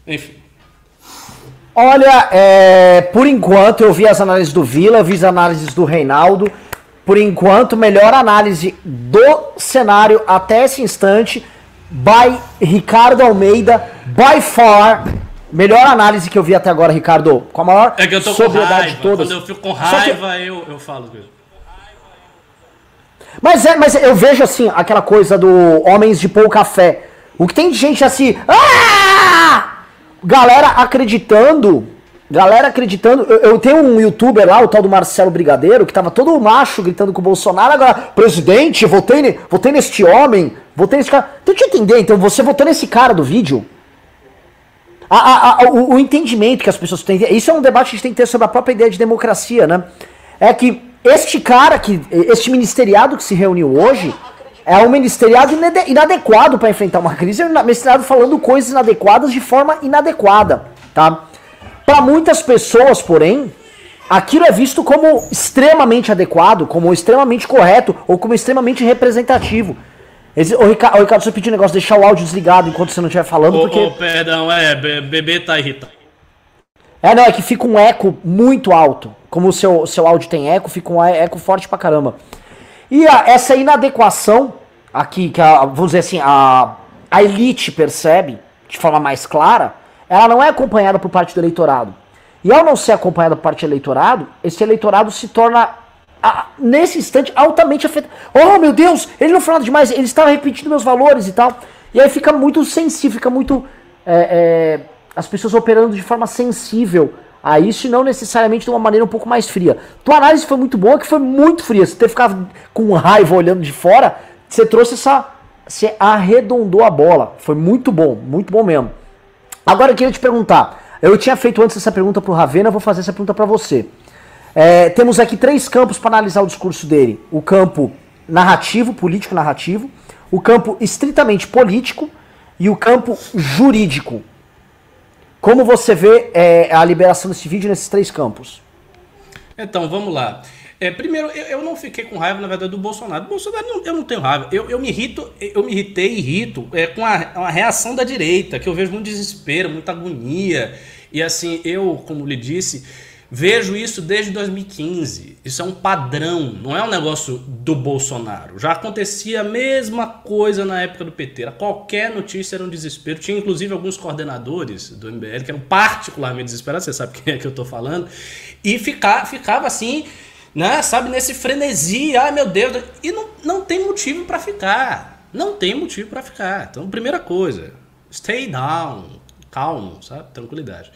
Enfim. Olha, é, por enquanto eu vi as análises do Vila, vi as análises do Reinaldo. Por enquanto, melhor análise do cenário até esse instante, by Ricardo Almeida, by far. Melhor análise que eu vi até agora, Ricardo, com a maior é que eu tô sobriedade com raiva. de todas. Quando eu fico com raiva, que... eu, eu falo mesmo. Mas é, mas eu vejo assim, aquela coisa do homens de pouca fé. O que tem de gente assim. Ah! Galera acreditando. Galera acreditando. Eu, eu, tenho um youtuber lá, o tal do Marcelo Brigadeiro, que tava todo macho gritando com o Bolsonaro. Agora, presidente, votei, votei neste homem. Votei nesse cara. Eu entender. Então, você votou nesse cara do vídeo? A, a, a, o, o, entendimento que as pessoas têm. Isso é um debate que a gente tem que ter sobre a própria ideia de democracia, né? É que este cara, que, este ministeriado que se reuniu hoje, é um ministeriado inadequado para enfrentar uma crise, é um ministeriado falando coisas inadequadas de forma inadequada, tá? Para muitas pessoas, porém, aquilo é visto como extremamente adequado, como extremamente correto ou como extremamente representativo. O Ricardo, o Ricardo, você pediu um negócio, deixar o áudio desligado enquanto você não estiver falando, porque... Oh, perdão, é, bebê tá irritado. É, não, é que fica um eco muito alto. Como o seu, seu áudio tem eco, fica um eco forte pra caramba. E a, essa inadequação aqui, que a, vamos dizer assim, a, a elite percebe, de forma mais clara, ela não é acompanhada por parte do eleitorado. E ao não ser acompanhada por parte do eleitorado, esse eleitorado se torna, nesse instante, altamente afetado. Oh, meu Deus, ele não falou demais, ele estava repetindo meus valores e tal. E aí fica muito sensível, fica muito. É, é, as pessoas operando de forma sensível a isso não necessariamente de uma maneira um pouco mais fria. Tua análise foi muito boa, que foi muito fria. Você ter ficado com raiva olhando de fora, você trouxe essa. Você arredondou a bola. Foi muito bom, muito bom mesmo. Agora eu queria te perguntar. Eu tinha feito antes essa pergunta pro Ravena, vou fazer essa pergunta para você. É, temos aqui três campos para analisar o discurso dele: o campo narrativo, político narrativo, o campo estritamente político e o campo jurídico. Como você vê é, a liberação desse vídeo nesses três campos? Então, vamos lá. É, primeiro, eu, eu, não fiquei com raiva, na verdade, do Bolsonaro. Bolsonaro não, eu não tenho raiva. Eu, eu me irrito, eu me irritei e irrito é, com a, a, reação da direita, que eu vejo muito desespero, muita agonia. E assim, eu, como lhe disse, Vejo isso desde 2015. Isso é um padrão, não é um negócio do Bolsonaro. Já acontecia a mesma coisa na época do PT. Era qualquer notícia era um desespero. Tinha inclusive alguns coordenadores do MBL que eram particularmente desesperados, você sabe quem é que eu estou falando, e ficar, ficava assim, né, sabe, nesse frenesi, ai meu Deus, e não, não tem motivo para ficar. Não tem motivo para ficar. Então, primeira coisa, stay down, calmo, sabe? Tranquilidade.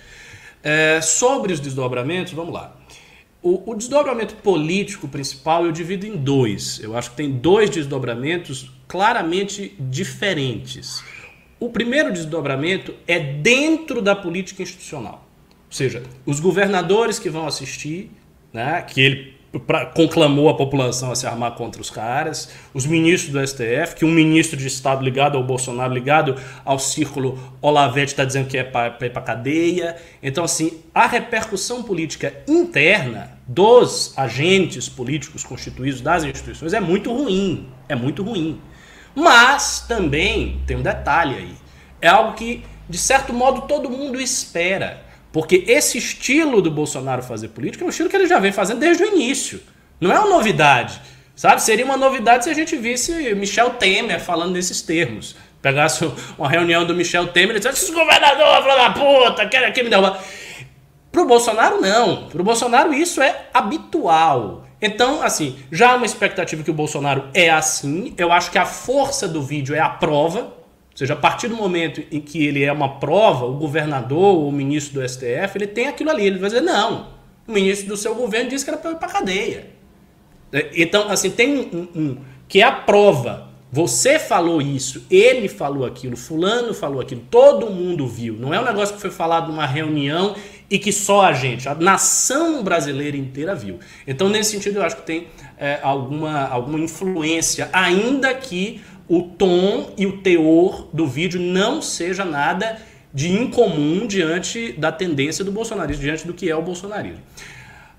É, sobre os desdobramentos, vamos lá. O, o, desdobramento político principal eu divido em dois. Eu acho que tem dois desdobramentos claramente diferentes. O primeiro desdobramento é dentro da política institucional. Ou seja, os governadores que vão assistir, né, que ele pra, conclamou a população a se armar contra os caras, os ministros do STF, que um ministro de Estado ligado ao Bolsonaro, ligado ao círculo Olavete, está dizendo que é para ir para cadeia. Então, assim, a repercussão política interna dos agentes políticos constituídos das instituições é muito ruim. É muito ruim. Mas também tem um detalhe aí. É algo que, de certo modo, todo mundo espera. Porque esse estilo do Bolsonaro fazer política é um estilo que ele já vem fazendo desde o início. Não é uma novidade. Sabe? Seria uma novidade se a gente visse Michel Temer falando nesses termos. Pegasse uma reunião do Michel Temer e dissesse: esse governador, filho da puta, quer aqui me derrubar. Pro Bolsonaro, não. Pro Bolsonaro, isso é habitual. Então, assim, já há uma expectativa que o Bolsonaro é assim. Eu acho que a força do vídeo é a prova. Ou seja, a partir do momento em que ele é uma prova, o governador ou o ministro do STF, ele tem aquilo ali. Ele vai dizer, não, o ministro do seu governo disse que era para ir para cadeia. É, então, assim, tem um, um, que é a prova. Você falou isso, ele falou aquilo, fulano falou aquilo, todo mundo viu. Não é um negócio que foi falado numa reunião e que só a gente, a nação brasileira inteira viu. Então, nesse sentido, eu acho que tem é, alguma, alguma influência, ainda que o tom e o teor do vídeo não seja nada de incomum diante da tendência do bolsonarismo, diante do que é o bolsonarismo.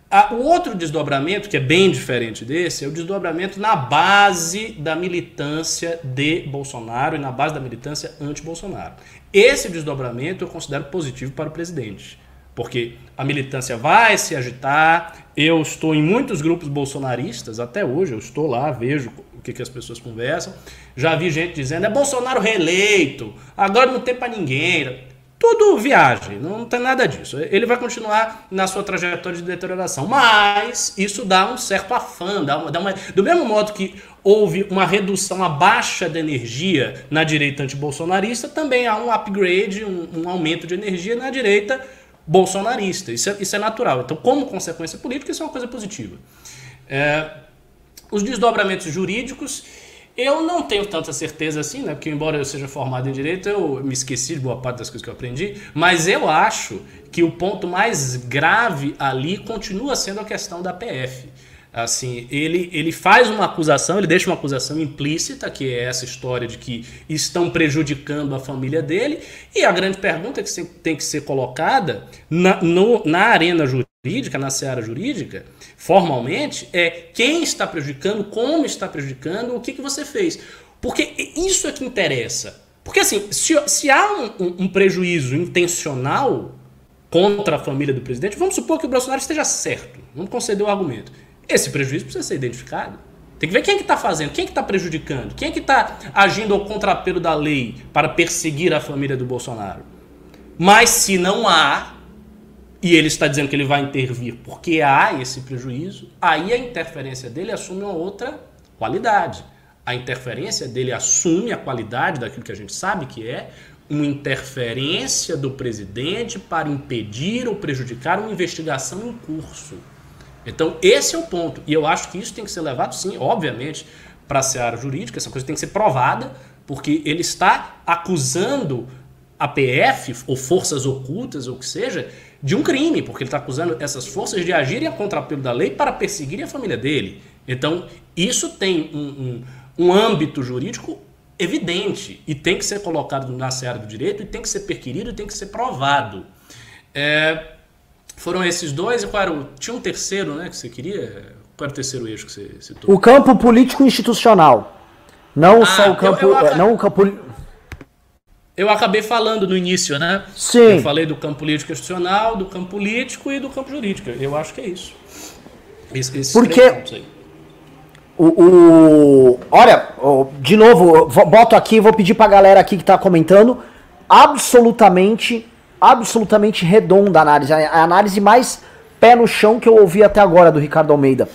Ah, o outro desdobramento, que é bem diferente desse, é o desdobramento na base da militância de Bolsonaro e na base da militância anti-Bolsonaro. Esse desdobramento eu considero positivo para o presidente, porque a militância vai se agitar. Eu estou em muitos grupos bolsonaristas, até hoje eu estou lá, vejo que, que as pessoas conversam. Já vi gente dizendo, é Bolsonaro reeleito, agora não tem para ninguém. Tudo viagem, não tem nada disso. Ele vai continuar na sua trajetória de deterioração. Mas isso dá um certo afã, dá uma, dá uma, do mesmo modo que houve uma redução, uma baixa de energia na direita antibolsonarista, também há um upgrade, um, um aumento de energia na direita bolsonarista. Isso é, isso é natural. Então, como consequência política, isso é uma coisa positiva. É, os desdobramentos jurídicos, Eu não tenho tanta certeza assim, né? Porque embora eu seja formado em direito, eu me esqueci de boa parte das coisas que eu aprendi, mas eu acho que o ponto mais grave ali continua sendo a questão da PF. Assim, ele, ele faz uma acusação, ele deixa uma acusação implícita, que é essa história de que estão prejudicando a família dele, e a grande pergunta que tem que ser colocada na, no, na arena jurídica, na seara jurídica, formalmente, é quem está prejudicando, como está prejudicando, o que, que você fez. Porque isso é que interessa. Porque assim, se, se há um, um, um prejuízo intencional contra a família do presidente, vamos supor que o Bolsonaro esteja certo, vamos conceder o argumento. Esse prejuízo precisa ser identificado. Tem que ver quem é que está fazendo, quem é que está prejudicando, quem é que está agindo ao contrapelo da lei para perseguir a família do Bolsonaro. Mas se não há, e ele está dizendo que ele vai intervir porque há esse prejuízo, aí a interferência dele assume uma outra qualidade. A interferência dele assume a qualidade daquilo que a gente sabe que é uma interferência do presidente para impedir ou prejudicar uma investigação em curso. Então, esse é o ponto. E eu acho que isso tem que ser levado, sim, obviamente, para a seara jurídica. Essa coisa tem que ser provada, porque ele está acusando a PF, ou forças ocultas, ou o que seja, de um crime, porque ele está acusando essas forças de agirem a contrapelo da lei para perseguirem a família dele. Então, isso tem um, um, um âmbito jurídico evidente e tem que ser colocado na seara do direito e tem que ser perquirido e tem que ser provado. É, foram esses dois e qual era o. Tinha um terceiro, né, que você queria? Qual era o terceiro eixo que você citou? O campo político institucional. Não ah, só o campo. Eu, eu, não o campo. Eu acabei falando no início, né? Sim. Eu falei do campo político institucional, do campo político e do campo jurídico. Eu acho que é isso. Esse, Porque. O, o, olha, de novo, boto aqui, vou pedir pra galera aqui que tá comentando. Absolutamente absolutamente redonda a análise. A análise mais pé no chão que eu ouvi até agora do Ricardo Almeida.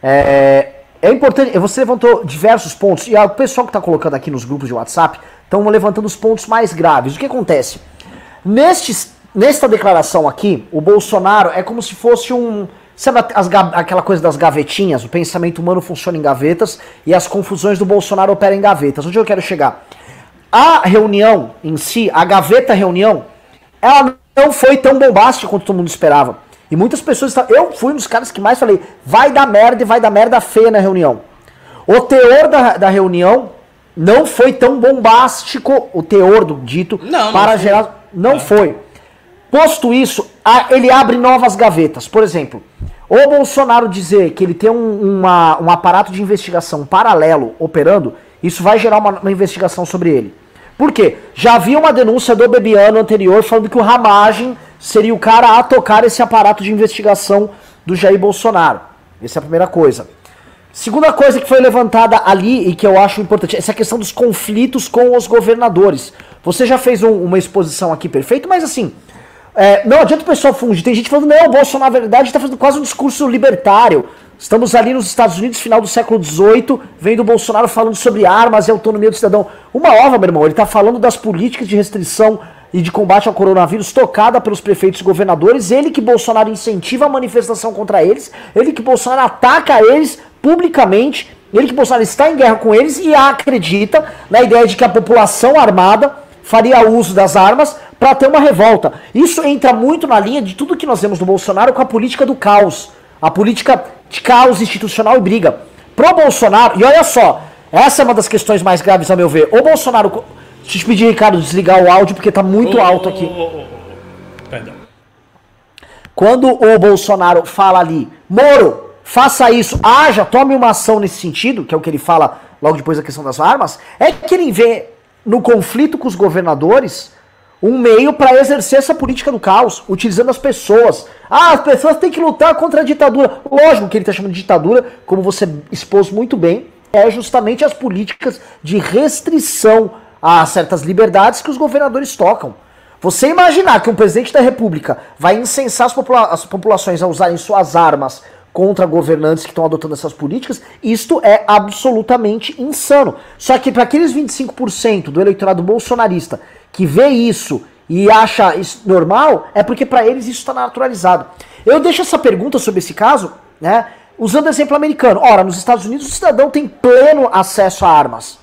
É, é importante, você levantou diversos pontos, e o pessoal que está colocando aqui nos grupos de WhatsApp estão levantando os pontos mais graves. O que acontece? Nestes, nesta declaração aqui, o Bolsonaro é como se fosse um. Sabe as, aquela coisa das gavetinhas? O pensamento humano funciona em gavetas e as confusões do Bolsonaro operam em gavetas. Onde eu quero chegar? A reunião em si, a gaveta reunião, ela não foi tão bombástica quanto todo mundo esperava. E muitas pessoas. Eu fui um dos caras que mais falei: vai dar merda e vai dar merda feia na reunião. O teor da, da reunião não foi tão bombástico, o teor do dito, não, para não gerar. Não é. foi. Posto isso, ele abre novas gavetas. Por exemplo, o Bolsonaro dizer que ele tem um, uma, um aparato de investigação paralelo operando, isso vai gerar uma, uma investigação sobre ele. Por quê? Já havia uma denúncia do Bebiano anterior falando que o Ramagem seria o cara a tocar esse aparato de investigação do Jair Bolsonaro. Essa é a primeira coisa. Segunda coisa que foi levantada ali e que eu acho importante, essa questão dos conflitos com os governadores. Você já fez um, uma exposição aqui perfeito, mas assim, é, não adianta o pessoal fungir. Tem gente falando, não, o Bolsonaro, na verdade, está fazendo quase um discurso libertário. Estamos ali nos Estados Unidos, final do século XVIII, vendo o Bolsonaro falando sobre armas e autonomia do cidadão. Uma ova, meu irmão, ele está falando das políticas de restrição e de combate ao coronavírus tocada pelos prefeitos e governadores, ele que Bolsonaro incentiva a manifestação contra eles, ele que Bolsonaro ataca eles publicamente, ele que Bolsonaro está em guerra com eles e acredita na ideia de que a população armada faria uso das armas para ter uma revolta. Isso entra muito na linha de tudo que nós vemos no Bolsonaro com a política do caos. A política de caos institucional e briga. Pro Bolsonaro, e olha só, essa é uma das questões mais graves, a meu ver. O Bolsonaro. Deixa eu te pedir, Ricardo, desligar o áudio porque tá muito oh, alto aqui. Oh, oh, Perdão. Quando o Bolsonaro fala ali, Moro, faça isso, haja, tome uma ação nesse sentido, que é o que ele fala logo depois da questão das armas, é que ele vê no conflito com os governadores um meio para exercer essa política do caos, utilizando as pessoas. Ah, as pessoas têm que lutar contra a ditadura. Lógico que ele está chamando de ditadura, como você expôs muito bem, é justamente as políticas de restrição a certas liberdades que os governadores tocam. Você imaginar que um presidente da república vai incensar as, popula as populações a usarem suas armas contra governantes que estão adotando essas políticas, isto é absolutamente insano. Só que para aqueles 25% do eleitorado bolsonarista que vê isso e acha isso normal, é porque para eles isso está naturalizado. Eu deixo essa pergunta sobre esse caso, né? Usando exemplo americano. Ora, nos Estados Unidos o cidadão tem pleno acesso a armas.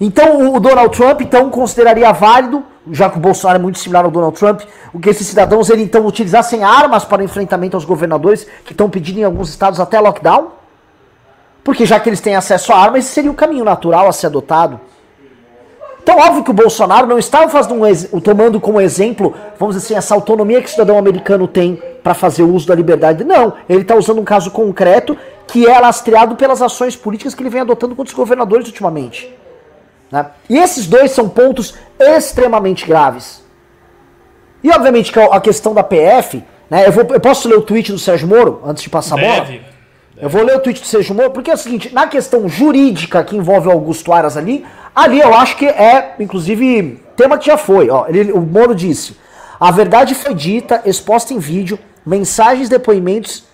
Então o Donald Trump então consideraria válido, já que o Bolsonaro é muito similar ao Donald Trump, o que esses cidadãos ele, então utilizassem armas para enfrentamento aos governadores que estão pedindo em alguns estados até lockdown? Porque já que eles têm acesso a armas, esse seria o caminho natural a ser adotado. Então, óbvio que o Bolsonaro não estava fazendo um, tomando como exemplo, vamos dizer assim, essa autonomia que o cidadão americano tem para fazer uso da liberdade. Não, ele está usando um caso concreto que é lastreado pelas ações políticas que ele vem adotando contra os governadores ultimamente. Né? E esses dois são pontos extremamente graves. E obviamente que a questão da PF, né? Eu, vou, eu posso ler o tweet do Sérgio Moro antes de passar a bola? Deve. Eu vou ler o tweet do Sérgio Moro, porque é o seguinte, na questão jurídica que envolve o Augusto Aras ali, ali eu acho que é, inclusive, tema que já foi. Ó, ele, o Moro disse: a verdade foi dita, exposta em vídeo, mensagens, depoimentos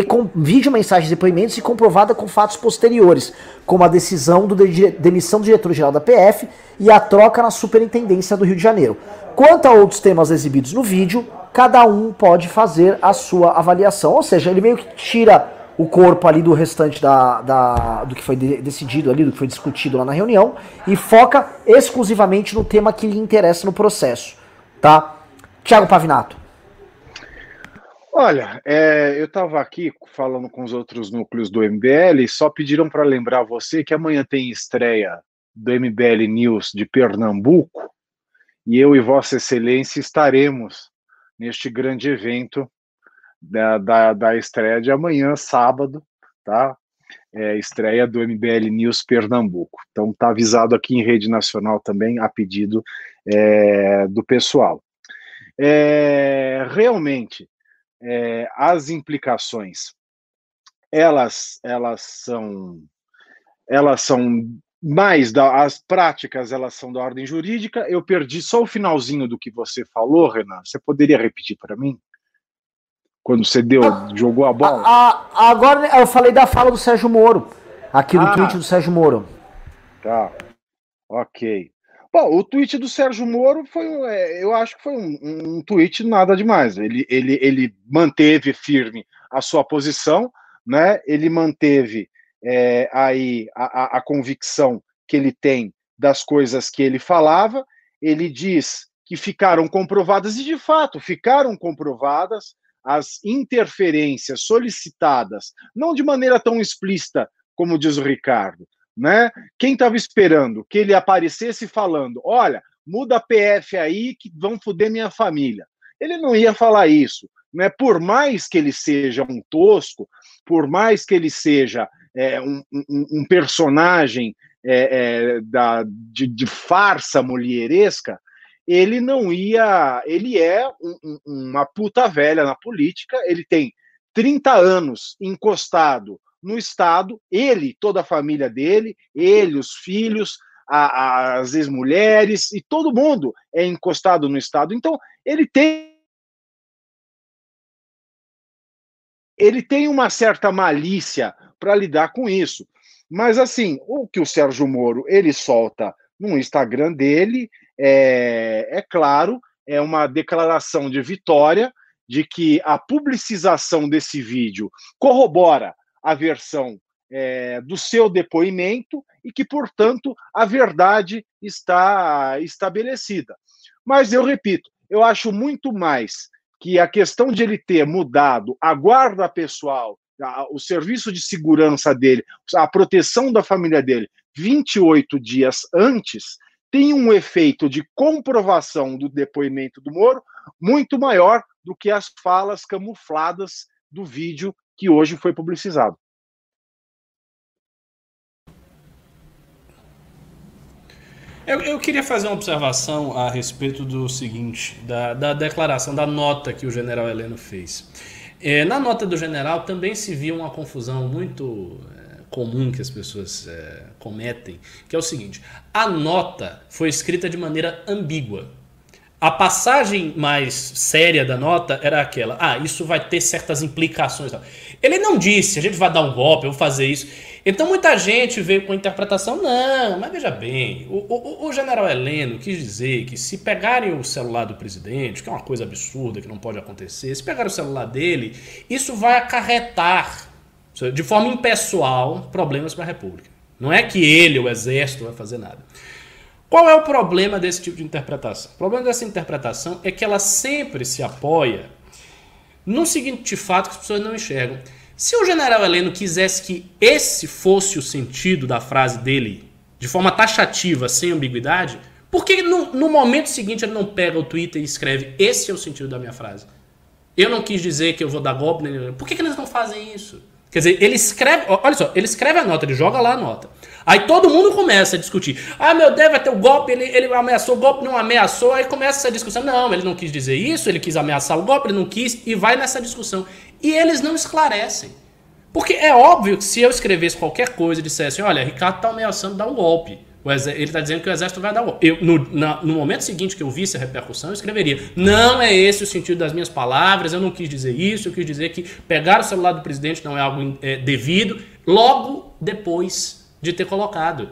e com vídeo, mensagens, depoimentos e comprovada com fatos posteriores, como a decisão de de demissão do diretor-geral da PF e a troca na superintendência do Rio de Janeiro. Quanto a outros temas exibidos no vídeo, cada um pode fazer a sua avaliação. Ou seja, ele meio que tira o corpo ali do restante da, da, do que foi de, decidido ali, do que foi discutido lá na reunião, e foca exclusivamente no tema que lhe interessa no processo. Tá? Tiago Pavinato. Olha, é, eu estava aqui falando com os outros núcleos do MBL, só pediram para lembrar você que amanhã tem estreia do MBL News de Pernambuco, e eu e Vossa Excelência estaremos neste grande evento da, da, da estreia de amanhã, sábado, tá? É, estreia do MBL News Pernambuco. Então tá avisado aqui em rede nacional também, a pedido é, do pessoal. É, realmente, é, as implicações, elas, elas são, elas são mais da, as práticas elas são da ordem jurídica. Eu perdi só o finalzinho do que você falou, Renan. Você poderia repetir para mim? Quando você deu, ah, jogou a bola? A, a, agora eu falei da fala do Sérgio Moro, aqui no ah, tweet do Sérgio Moro. Tá. Ok. Bom, o tweet do Sérgio Moro foi, é, eu acho que foi um, um tweet nada demais. Ele, ele, ele manteve firme a sua posição, né? Ele manteve é, aí a, a, a convicção que ele tem das coisas que ele falava. Ele diz que ficaram comprovadas e de fato ficaram comprovadas as interferências solicitadas, não de maneira tão explícita como diz o Ricardo, né? Quem estava esperando que ele aparecesse falando, olha, muda a PF aí que vão foder minha família. Ele não ia falar isso, né? Por mais que ele seja um tosco, por mais que ele seja é, um, um, um, personagem é, é, da, de, de farsa mulheresca, ele não ia. Ele é um, uma puta velha na política, ele tem 30 anos encostado no Estado, ele, toda a família dele, ele, os filhos, a, as ex-mulheres e todo mundo é encostado no Estado. Então, ele tem. Ele tem uma certa malícia para lidar com isso. Mas, assim, o que o Sérgio Moro ele solta no Instagram dele é, é claro, é uma declaração de vitória de que a publicização desse vídeo corrobora a versão é, do seu depoimento e que, portanto, a verdade está estabelecida. Mas eu repito, eu acho muito mais que a questão de ele ter mudado a guarda pessoal, a, o serviço de segurança dele, a proteção da família dele, 28 dias antes, tem um efeito de comprovação do depoimento do Moro muito maior do que as falas camufladas do vídeo que hoje foi publicizado. Eu, eu, queria fazer uma observação a respeito do seguinte, da, da declaração, da nota que o general Heleno fez. É, na nota do general também se viu uma confusão muito comum que as pessoas é, cometem, que é o seguinte: a nota foi escrita de maneira ambígua. A passagem mais séria da nota era aquela: ah, isso vai ter certas implicações. Ele não disse, a gente vai dar um golpe, eu vou fazer isso. Então muita gente veio com a interpretação: não, mas veja bem, o, o, o general Heleno quis dizer que se pegarem o celular do presidente, que é uma coisa absurda, que não pode acontecer, se pegarem o celular dele, isso vai acarretar De forma impessoal, problemas para a República. Não é que ele, o Exército, vai fazer nada. Qual é o problema desse tipo de interpretação? O problema dessa interpretação é que ela sempre se apoia no seguinte fato que as pessoas não enxergam. Se o general Heleno quisesse que esse fosse o sentido da frase dele, de forma taxativa, sem ambiguidade, por que no, no, momento seguinte ele não pega o Twitter e escreve esse é o sentido da minha frase? Eu não quis dizer que eu vou dar golpe. Por que, que eles não fazem isso? Quer dizer, ele escreve, olha só, ele escreve a nota, ele joga lá a nota. Aí todo mundo começa a discutir. Ah, meu Deus, vai ter o golpe, ele, ele ameaçou o golpe, não ameaçou. Aí começa essa discussão. Não, ele não quis dizer isso, ele quis ameaçar o golpe, ele não quis, e vai nessa discussão. E eles não esclarecem. Porque é óbvio que se eu escrevesse qualquer coisa e dissesse, olha, Ricardo está ameaçando dar um golpe. Ele está dizendo que o exército vai dar. Eu, no, na, no momento seguinte que eu visse a repercussão, eu escreveria. Não é esse o sentido das minhas palavras, eu não quis dizer isso, eu quis dizer que pegar o celular do presidente não é algo é, devido, logo depois de ter colocado.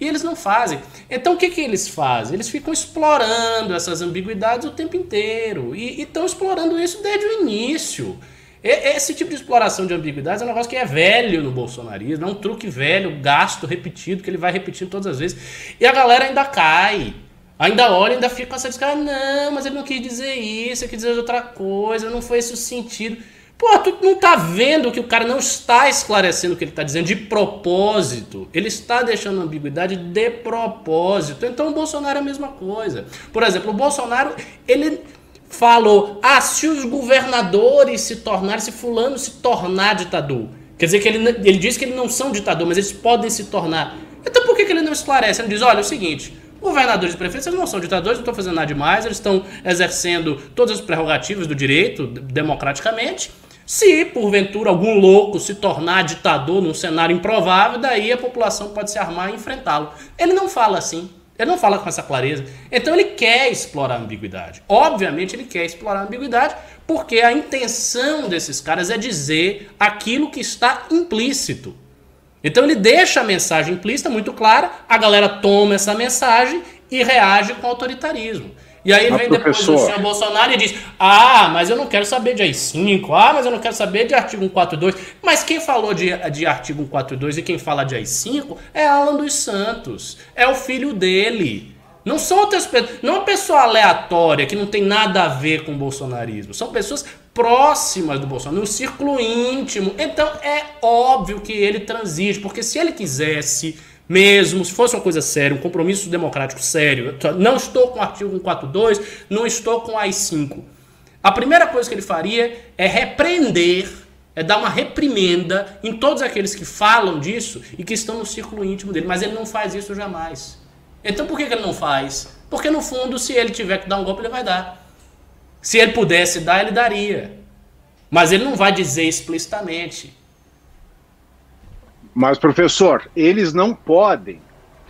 E eles não fazem. Então o que, que eles fazem? Eles ficam explorando essas ambiguidades o tempo inteiro. E estão explorando isso desde o início. Esse tipo de exploração de ambiguidades é um negócio que é velho no bolsonarismo, é um truque velho, gasto, repetido, que ele vai repetindo todas as vezes. E a galera ainda cai. Ainda olha, ainda fica com essa descarga. Não, mas ele não quis dizer isso, ele quis dizer outra coisa, não foi esse o sentido. Pô, tu não tá vendo que o cara não está esclarecendo o que ele está dizendo de propósito. Ele está deixando ambiguidade de propósito. Então o Bolsonaro é a mesma coisa. Por exemplo, o Bolsonaro, ele falou: ah, se os governadores se tornarem, se fulano se tornar ditador. Quer dizer que ele, ele diz que eles não são ditador, mas eles podem se tornar. Então por que, que ele não esclarece? Ele diz: olha, é o seguinte. Governadores e prefeitos eles não são ditadores, não estão fazendo nada demais, eles estão exercendo todas as prerrogativas do direito democraticamente. Se, porventura, algum louco se tornar ditador num cenário improvável, daí a população pode se armar e enfrentá-lo. Ele não fala assim. Ele não fala com essa clareza. Então ele quer explorar a ambiguidade. Obviamente ele quer explorar a ambiguidade porque a intenção desses caras é dizer aquilo que está implícito. Então ele deixa a mensagem implícita muito clara, a galera toma essa mensagem e reage com autoritarismo. E aí vem depois o senhor Bolsonaro e diz: Ah, mas eu não quero saber de AI5, ah, mas eu não quero saber de artigo 142. Mas quem falou de, de artigo 142 e quem fala de AI5 é Alan dos Santos, é o filho dele. Não são outras pessoas, não é uma pessoa aleatória que não tem nada a ver com o bolsonarismo. São pessoas próximas do Bolsonaro, no círculo íntimo. Então é óbvio que ele transige, porque se ele quisesse mesmo, se fosse uma coisa séria, um compromisso democrático sério, não estou com o artigo 142, não estou com a AI-5. A primeira coisa que ele faria é repreender, é dar uma reprimenda em todos aqueles que falam disso e que estão no círculo íntimo dele, mas ele não faz isso jamais. Então por que, que ele não faz? Porque no fundo, se ele tiver que dar um golpe, ele vai dar. Se ele pudesse dar, ele daria. Mas ele não vai dizer explicitamente. Mas, professor, eles não podem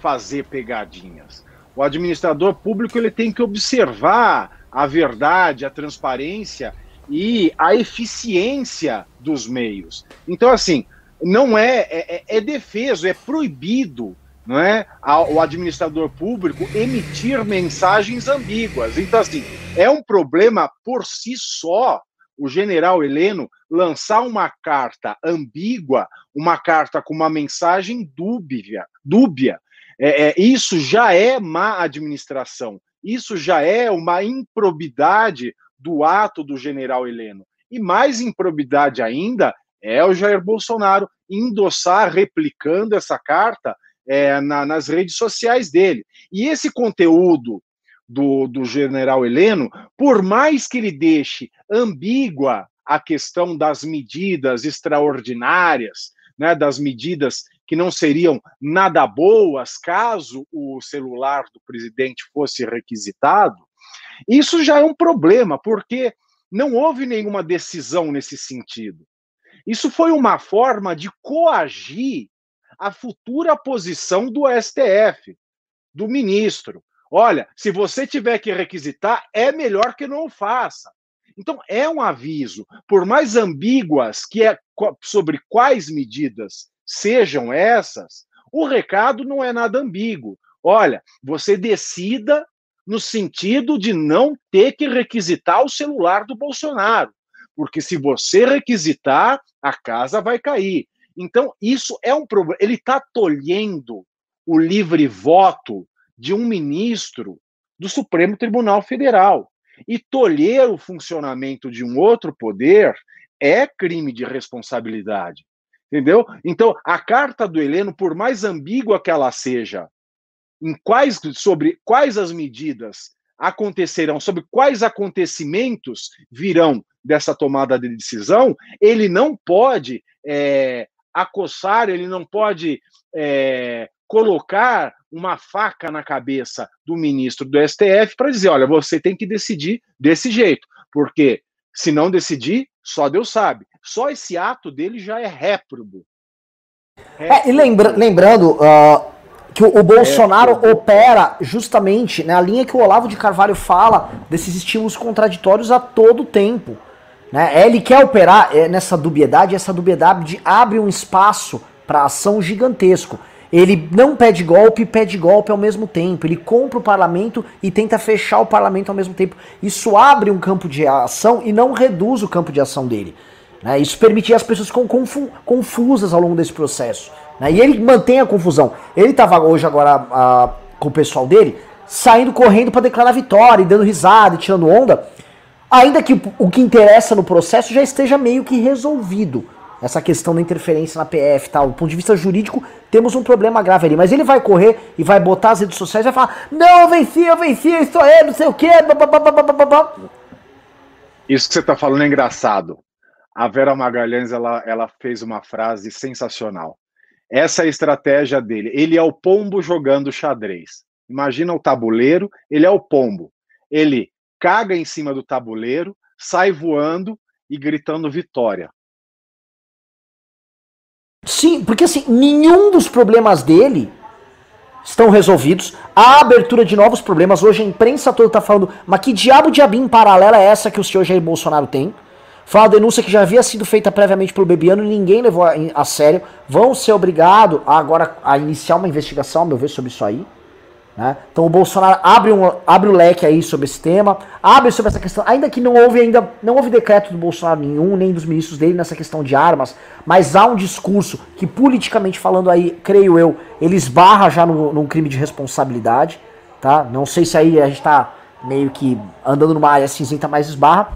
fazer pegadinhas. O administrador público ele tem que observar a verdade, a transparência e a eficiência dos meios. Então, assim, não é, é, é, é defeso, é proibido não é, o administrador público emitir mensagens ambíguas. Então, assim, é um problema por si só o general Heleno lançar uma carta ambígua, uma carta com uma mensagem dúbia, dúbia. É, é, isso já é má administração, isso já é uma improbidade do ato do general Heleno. E mais improbidade ainda é o Jair Bolsonaro endossar, replicando essa carta é, na, nas redes sociais dele. E esse conteúdo do, do general Heleno, por mais que ele deixe ambígua a questão das medidas extraordinárias, né, das medidas que não seriam nada boas caso o celular do presidente fosse requisitado, isso já é um problema, porque não houve nenhuma decisão nesse sentido. Isso foi uma forma de coagir a futura posição do STF, do ministro. Olha, se você tiver que requisitar, é melhor que não faça. Então, é um aviso, por mais ambíguas que é sobre quais medidas sejam essas, o recado não é nada ambíguo. Olha, você decida no sentido de não ter que requisitar o celular do Bolsonaro. porque se você requisitar, a casa vai cair. Então, isso é um problema. Ele está tolhendo o livre voto de um ministro do Supremo Tribunal Federal. E tolher o funcionamento de um outro poder é crime de responsabilidade. Entendeu? Então, a carta do Heleno, por mais ambígua que ela seja, em quais, sobre quais as medidas acontecerão, sobre quais acontecimentos virão dessa tomada de decisão, ele não pode é, acossar, ele não pode é, colocar uma faca na cabeça do ministro do STF para dizer: olha, você tem que decidir desse jeito, porque se não decidir, só Deus sabe. Só esse ato dele já é réprobo. É, e lembra, lembrando uh, que o, o Bolsonaro opera justamente na linha que o Olavo de Carvalho fala desses estímulos contraditórios a todo tempo. Né? Ele quer operar é, nessa dubiedade, essa dubiedade abre um espaço para ação gigantesco. Ele não pede golpe e pede golpe ao mesmo tempo. Ele compra o parlamento e tenta fechar o parlamento ao mesmo tempo. Isso abre um campo de ação e não reduz o campo de ação dele. Né? Isso permitia as pessoas ficam confu confusas ao longo desse processo. Né? E ele mantém a confusão. Ele estava hoje agora a, com o pessoal dele, saindo correndo para declarar vitória, e dando risada, e tirando onda. Ainda que o que interessa no processo já esteja meio que resolvido essa questão da interferência na PF tal. Do ponto de vista jurídico, temos um problema grave ali. Mas ele vai correr e vai botar as redes sociais e vai falar: Não, eu venci, eu venci, eu estou aí, não sei o quê. Isso que você está falando é engraçado. A Vera Magalhães ela, ela fez uma frase sensacional. Essa é a estratégia dele. Ele é o pombo jogando xadrez. Imagina o tabuleiro, ele é o pombo. Ele caga em cima do tabuleiro, sai voando e gritando vitória. Sim, porque assim, nenhum dos problemas dele estão resolvidos. Há abertura de novos problemas. Hoje a imprensa toda está falando, mas que diabo de abim paralela é essa que o senhor Jair Bolsonaro tem? Foi uma denúncia que já havia sido feita previamente pelo Bebiano e ninguém levou a, a sério. Vão ser obrigados agora a iniciar uma investigação, a meu ver, sobre isso aí. Né? Então o Bolsonaro abre, um, abre o leque aí sobre esse tema, abre sobre essa questão, ainda que não houve ainda, não houve decreto do Bolsonaro nenhum, nem dos ministros dele nessa questão de armas, mas há um discurso que politicamente falando aí, creio eu, ele esbarra já no, num crime de responsabilidade, tá? Não sei se aí a gente tá meio que andando numa área cinzenta mais esbarra,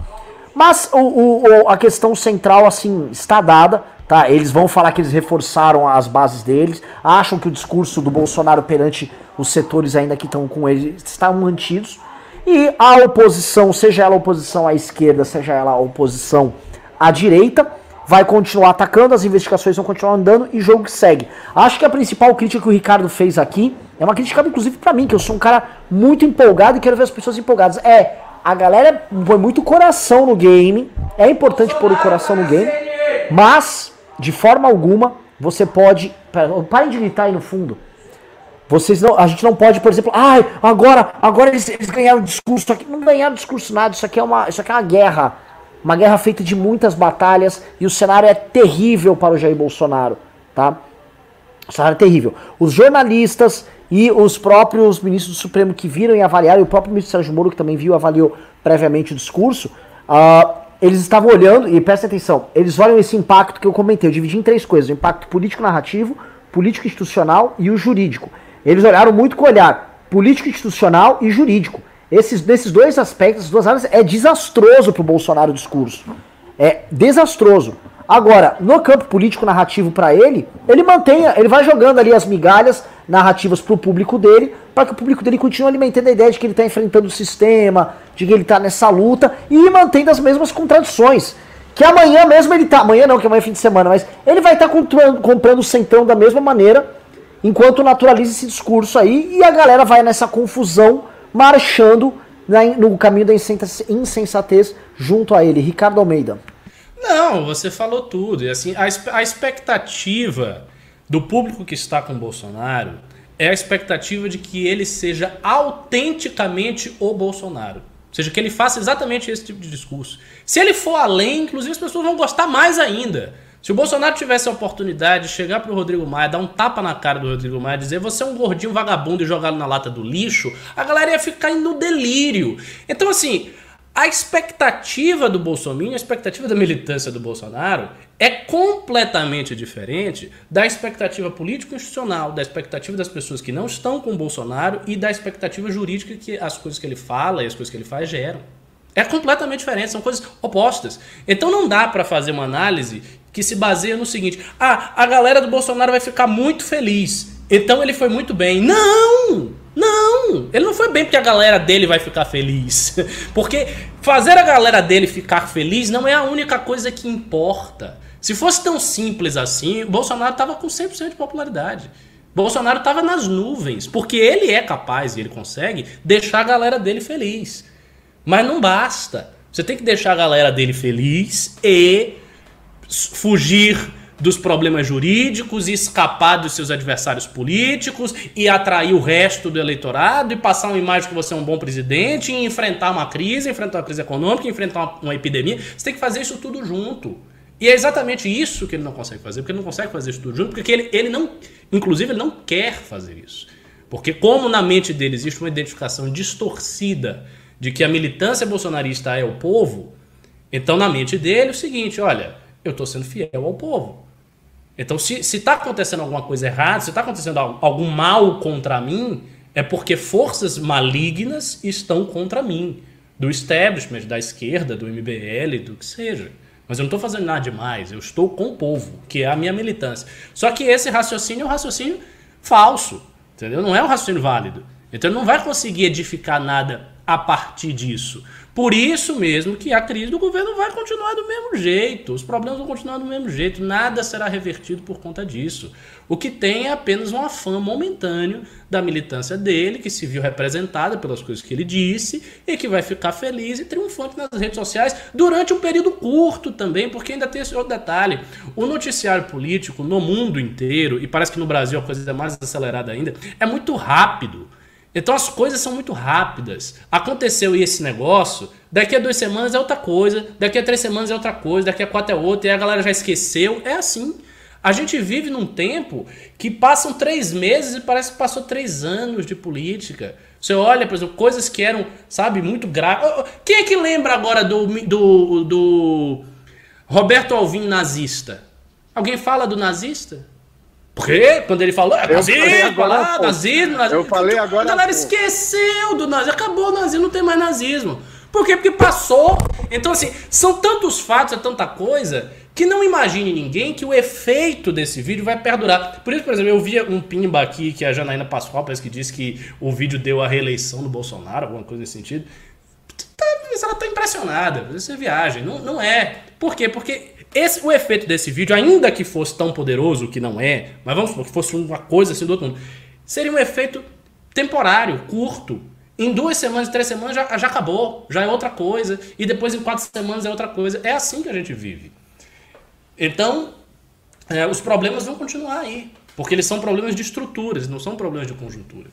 mas o, o, a questão central assim está dada, Tá, eles vão falar que eles reforçaram as bases deles, acham que o discurso do Bolsonaro perante os setores ainda que estão com ele estão mantidos. E a oposição, seja ela oposição à esquerda, seja ela oposição à direita, vai continuar atacando, as investigações vão continuar andando e jogo que segue. Acho que a principal crítica que o Ricardo fez aqui é uma crítica, inclusive, para mim, que eu sou um cara muito empolgado e quero ver as pessoas empolgadas. É, a galera põe muito coração no game, é importante pôr o coração no game, mas de forma alguma, você pode. Parem de gritar aí no fundo. Vocês não, a gente não pode, por exemplo, ai, agora, agora eles, eles ganharam discurso aqui. Não ganharam discurso nada, isso aqui é uma, isso aqui é uma guerra. Uma guerra feita de muitas batalhas e o cenário é terrível para o Jair Bolsonaro, tá? O cenário é terrível. Os jornalistas e os próprios ministros do Supremo que viram e avaliaram, e o próprio ministro Sérgio Moro, que também viu e avaliou previamente o discurso, uh, eles estavam olhando, e presta atenção, eles olham esse impacto que eu comentei, eu dividi em três coisas: o impacto político-narrativo, político-institucional e o jurídico. Eles olharam muito com o olhar político-institucional e jurídico. Esses, desses dois aspectos, essas duas áreas, é desastroso para o Bolsonaro o discurso. É desastroso. Agora, no campo político narrativo para ele, ele mantém, ele vai jogando ali as migalhas narrativas para o público dele, para que o público dele continue alimentando a ideia de que ele está enfrentando o sistema, de que ele está nessa luta e mantendo as mesmas contradições. Que amanhã mesmo ele tá, amanhã não, que amanhã é fim de semana, mas ele vai estar tá comprando, o centrão da mesma maneira, enquanto naturaliza esse discurso aí e a galera vai nessa confusão, marchando no caminho da insensatez junto a ele. Ricardo Almeida. Não, você falou tudo. E assim, a, a expectativa do público que está com o Bolsonaro é a expectativa de que ele seja autenticamente o Bolsonaro. Ou seja, que ele faça exatamente esse tipo de discurso. Se ele for além, inclusive as pessoas vão gostar mais ainda. Se o Bolsonaro tivesse a oportunidade de chegar pro Rodrigo Maia, dar um tapa na cara do Rodrigo Maia, dizer você é um gordinho vagabundo e jogá-lo na lata do lixo, a galera ia ficar no delírio. Então, assim, a expectativa do Bolsonaro, a expectativa da militância do Bolsonaro é completamente diferente da expectativa político-institucional, da expectativa das pessoas que não estão com o Bolsonaro e da expectativa jurídica que as coisas que ele fala e as coisas que ele faz geram. É completamente diferente, são coisas opostas. Então não dá para fazer uma análise que se baseia no seguinte: ah, a galera do Bolsonaro vai ficar muito feliz, então ele foi muito bem. Não! Ele não foi bem porque a galera dele vai ficar feliz. Porque fazer a galera dele ficar feliz não é a única coisa que importa. Se fosse tão simples assim, Bolsonaro estava com 100% de popularidade. Bolsonaro estava nas nuvens, porque ele é capaz e ele consegue deixar a galera dele feliz. Mas não basta. Você tem que deixar a galera dele feliz e fugir dos problemas jurídicos e escapar dos seus adversários políticos e atrair o resto do eleitorado e passar uma imagem que você é um bom presidente e enfrentar uma crise, enfrentar uma crise econômica, enfrentar uma, uma epidemia. Você tem que fazer isso tudo junto. E é exatamente isso que ele não consegue fazer, porque ele não consegue fazer isso tudo junto, porque ele, ele não, inclusive, ele não quer fazer isso. Porque como na mente dele existe uma identificação distorcida de que a militância bolsonarista é o povo, então na mente dele é o seguinte, olha, eu estou sendo fiel ao povo. Então, se está acontecendo alguma coisa errada, se está acontecendo algum mal contra mim, é porque forças malignas estão contra mim. Do establishment, da esquerda, do MBL, do que seja. Mas eu não estou fazendo nada demais, eu estou com o povo, que é a minha militância. Só que esse raciocínio é um raciocínio falso, entendeu? Não é um raciocínio válido. Então ele não vai conseguir edificar nada a partir disso. Por isso mesmo que a crise do governo vai continuar do mesmo jeito, os problemas vão continuar do mesmo jeito, nada será revertido por conta disso. O que tem é apenas uma fama momentâneo da militância dele, que se viu representada pelas coisas que ele disse e que vai ficar feliz e triunfante nas redes sociais durante um período curto também, porque ainda tem esse outro detalhe. O noticiário político no mundo inteiro, e parece que no Brasil a coisa é mais acelerada ainda, é muito rápido. Então as coisas são muito rápidas. Aconteceu esse negócio, daqui a duas semanas é outra coisa, daqui a três semanas é outra coisa, daqui a quatro é outra, e a galera já esqueceu. É assim. A gente vive num tempo que passam três meses e parece que passou três anos de política. Você olha, por exemplo, coisas que eram, sabe, muito graves. Quem é que lembra agora do, do, do Roberto Alvim nazista? Alguém fala do nazista? Porque quando ele falou, é nazismo, lá, nazismo, nazismo. Eu falei agora. A galera esqueceu do nazismo. Acabou o nazismo, não tem mais nazismo. Por quê? Porque passou. Então, assim, são tantos fatos, é tanta coisa, que não imagine ninguém que o efeito desse vídeo vai perdurar. Por isso, por exemplo, eu vi um pimba aqui que a Janaína Pascoal parece que disse que o vídeo deu a reeleição do Bolsonaro, alguma coisa nesse sentido. Tá, ela tá impressionada, isso é viagem. Não, não é. Por quê? Porque esse, o efeito desse vídeo, ainda que fosse tão poderoso, que não é, mas vamos supor que fosse uma coisa assim do outro mundo, seria um efeito temporário, curto. Em duas semanas, três semanas já, já acabou, já é outra coisa, e depois em quatro semanas é outra coisa. É assim que a gente vive. Então, é, os problemas vão continuar aí, porque eles são problemas de estruturas, não são problemas de conjuntura.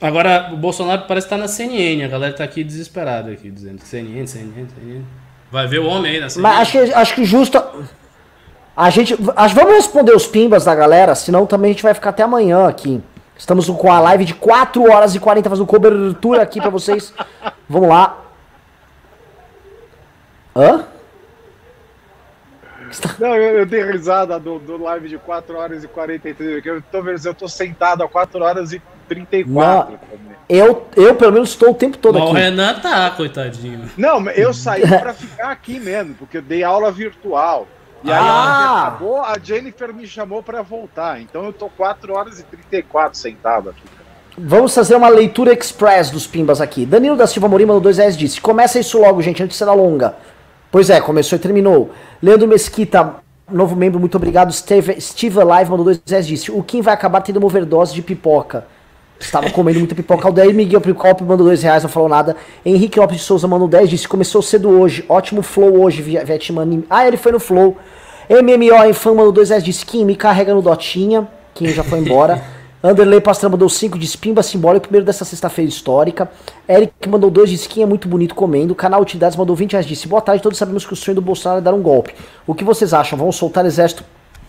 Agora, o Bolsonaro parece estar na CNN, a galera está aqui desesperada aqui, dizendo CNN, CNN, CNN. Vai ver o homem aí nessa. Mas acho que, acho que justo. A gente. Acho, vamos responder os pimbas da galera, senão também a gente vai ficar até amanhã aqui. Estamos com a live de 4 horas e 40 fazendo cobertura aqui para vocês. Vamos lá. Hã? Não, eu, eu dei risada do, do live de 4 horas e 43. Eu tô, eu tô sentado há 4 horas e 34 Não, eu, eu, pelo menos, estou o tempo todo aqui. O Renan tá, coitadinho. Não, eu saí para ficar aqui mesmo, porque eu dei aula virtual. E aí, ah. acabou, a Jennifer me chamou para voltar. Então eu tô 4 horas e 34 sentado aqui. Vamos fazer uma leitura express dos pimbas aqui. Danilo da Silva Morima no 2 s disse: Começa isso logo, gente, antes de ser longa. Pois é, começou e terminou. Leandro Mesquita, novo membro, muito obrigado. Steve, Steve Alive mandou 2 s disse: O Kim vai acabar tendo uma overdose de pipoca. Estava comendo muita pipoca. Aldair Miguel Picop mandou dois reais, não falou nada. Henrique Lopes de Souza mandou 10, disse: começou cedo hoje. Ótimo flow hoje, Vietman. Ah, ele foi no flow. MMO Infam mandou dois reais, disse: Kim, me carrega no Dotinha. Quem já foi embora. Anderley Pastrana mandou 5 de Spimba Simbólico, primeiro dessa sexta-feira histórica. Eric mandou 2 de skin, é muito bonito comendo. Canal Utilidades mandou 20 reais, disse: Boa tarde, todos sabemos que o sonho do Bolsonaro é dar um golpe. O que vocês acham? Vão soltar exército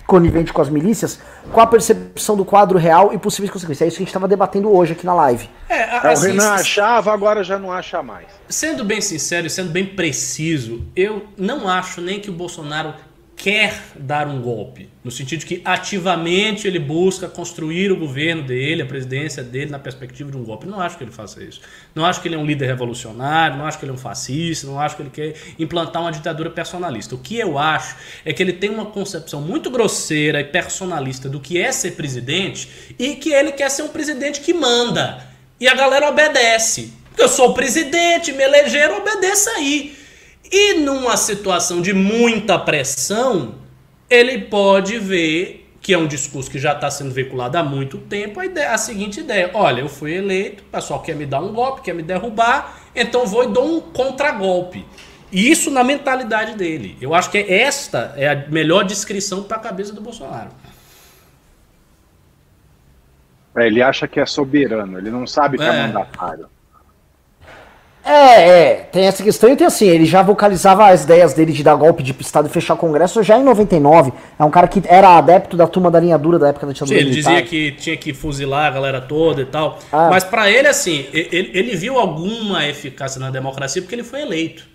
conivente com as milícias, com a percepção do quadro real e possíveis consequências. É isso que a gente estava debatendo hoje aqui na live. É, a, assim, o Renan achava, agora já não acha mais. Sendo bem sincero e sendo bem preciso, eu não acho nem que o Bolsonaro quer dar um golpe, no sentido de que ativamente ele busca construir o governo dele, a presidência dele na perspectiva de um golpe. Não acho que ele faça isso. Não acho que ele é um líder revolucionário, não acho que ele é um fascista, não acho que ele quer implantar uma ditadura personalista. O que eu acho é que ele tem uma concepção muito grosseira e personalista do que é ser presidente e que ele quer ser um presidente que manda. E a galera obedece. Porque eu sou o presidente, me elegeram, obedeça aí. E numa situação de muita pressão, ele pode ver que é um discurso que já está sendo veiculado há muito tempo, a, ideia, a seguinte ideia: olha, eu fui eleito, o pessoal quer me dar um golpe, quer me derrubar, então vou e dou um contragolpe. Isso na mentalidade dele. Eu acho que esta é a melhor descrição para a cabeça do Bolsonaro. É, ele acha que é soberano, ele não sabe que é, é mandatário. É, é, tem essa questão e tem assim, ele já vocalizava as ideias dele de dar golpe de Estado e fechar o Congresso já em 99. É um cara que era adepto da turma da linha dura da época da ditadura Sim, ele militar. dizia que tinha que fuzilar a galera toda e tal. Ah. Mas para ele, assim, ele, ele viu alguma eficácia na democracia porque ele foi eleito.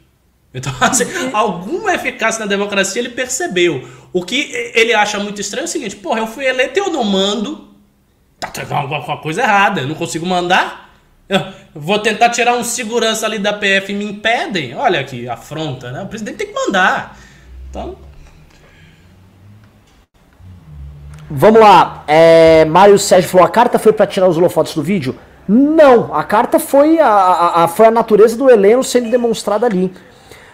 Então, assim, alguma eficácia na democracia ele percebeu. O que ele acha muito estranho é o seguinte: porra, eu fui eleito e eu não mando. Tá tendo alguma coisa errada, eu não consigo mandar. Vou tentar tirar um segurança ali da PF e me impedem. Olha que afronta, né? O presidente tem que mandar. Então. Vamos lá. É, Mário Sérgio falou: a carta foi para tirar os holofotes do vídeo? Não, a carta foi a, a, a, foi a natureza do Heleno sendo demonstrada ali.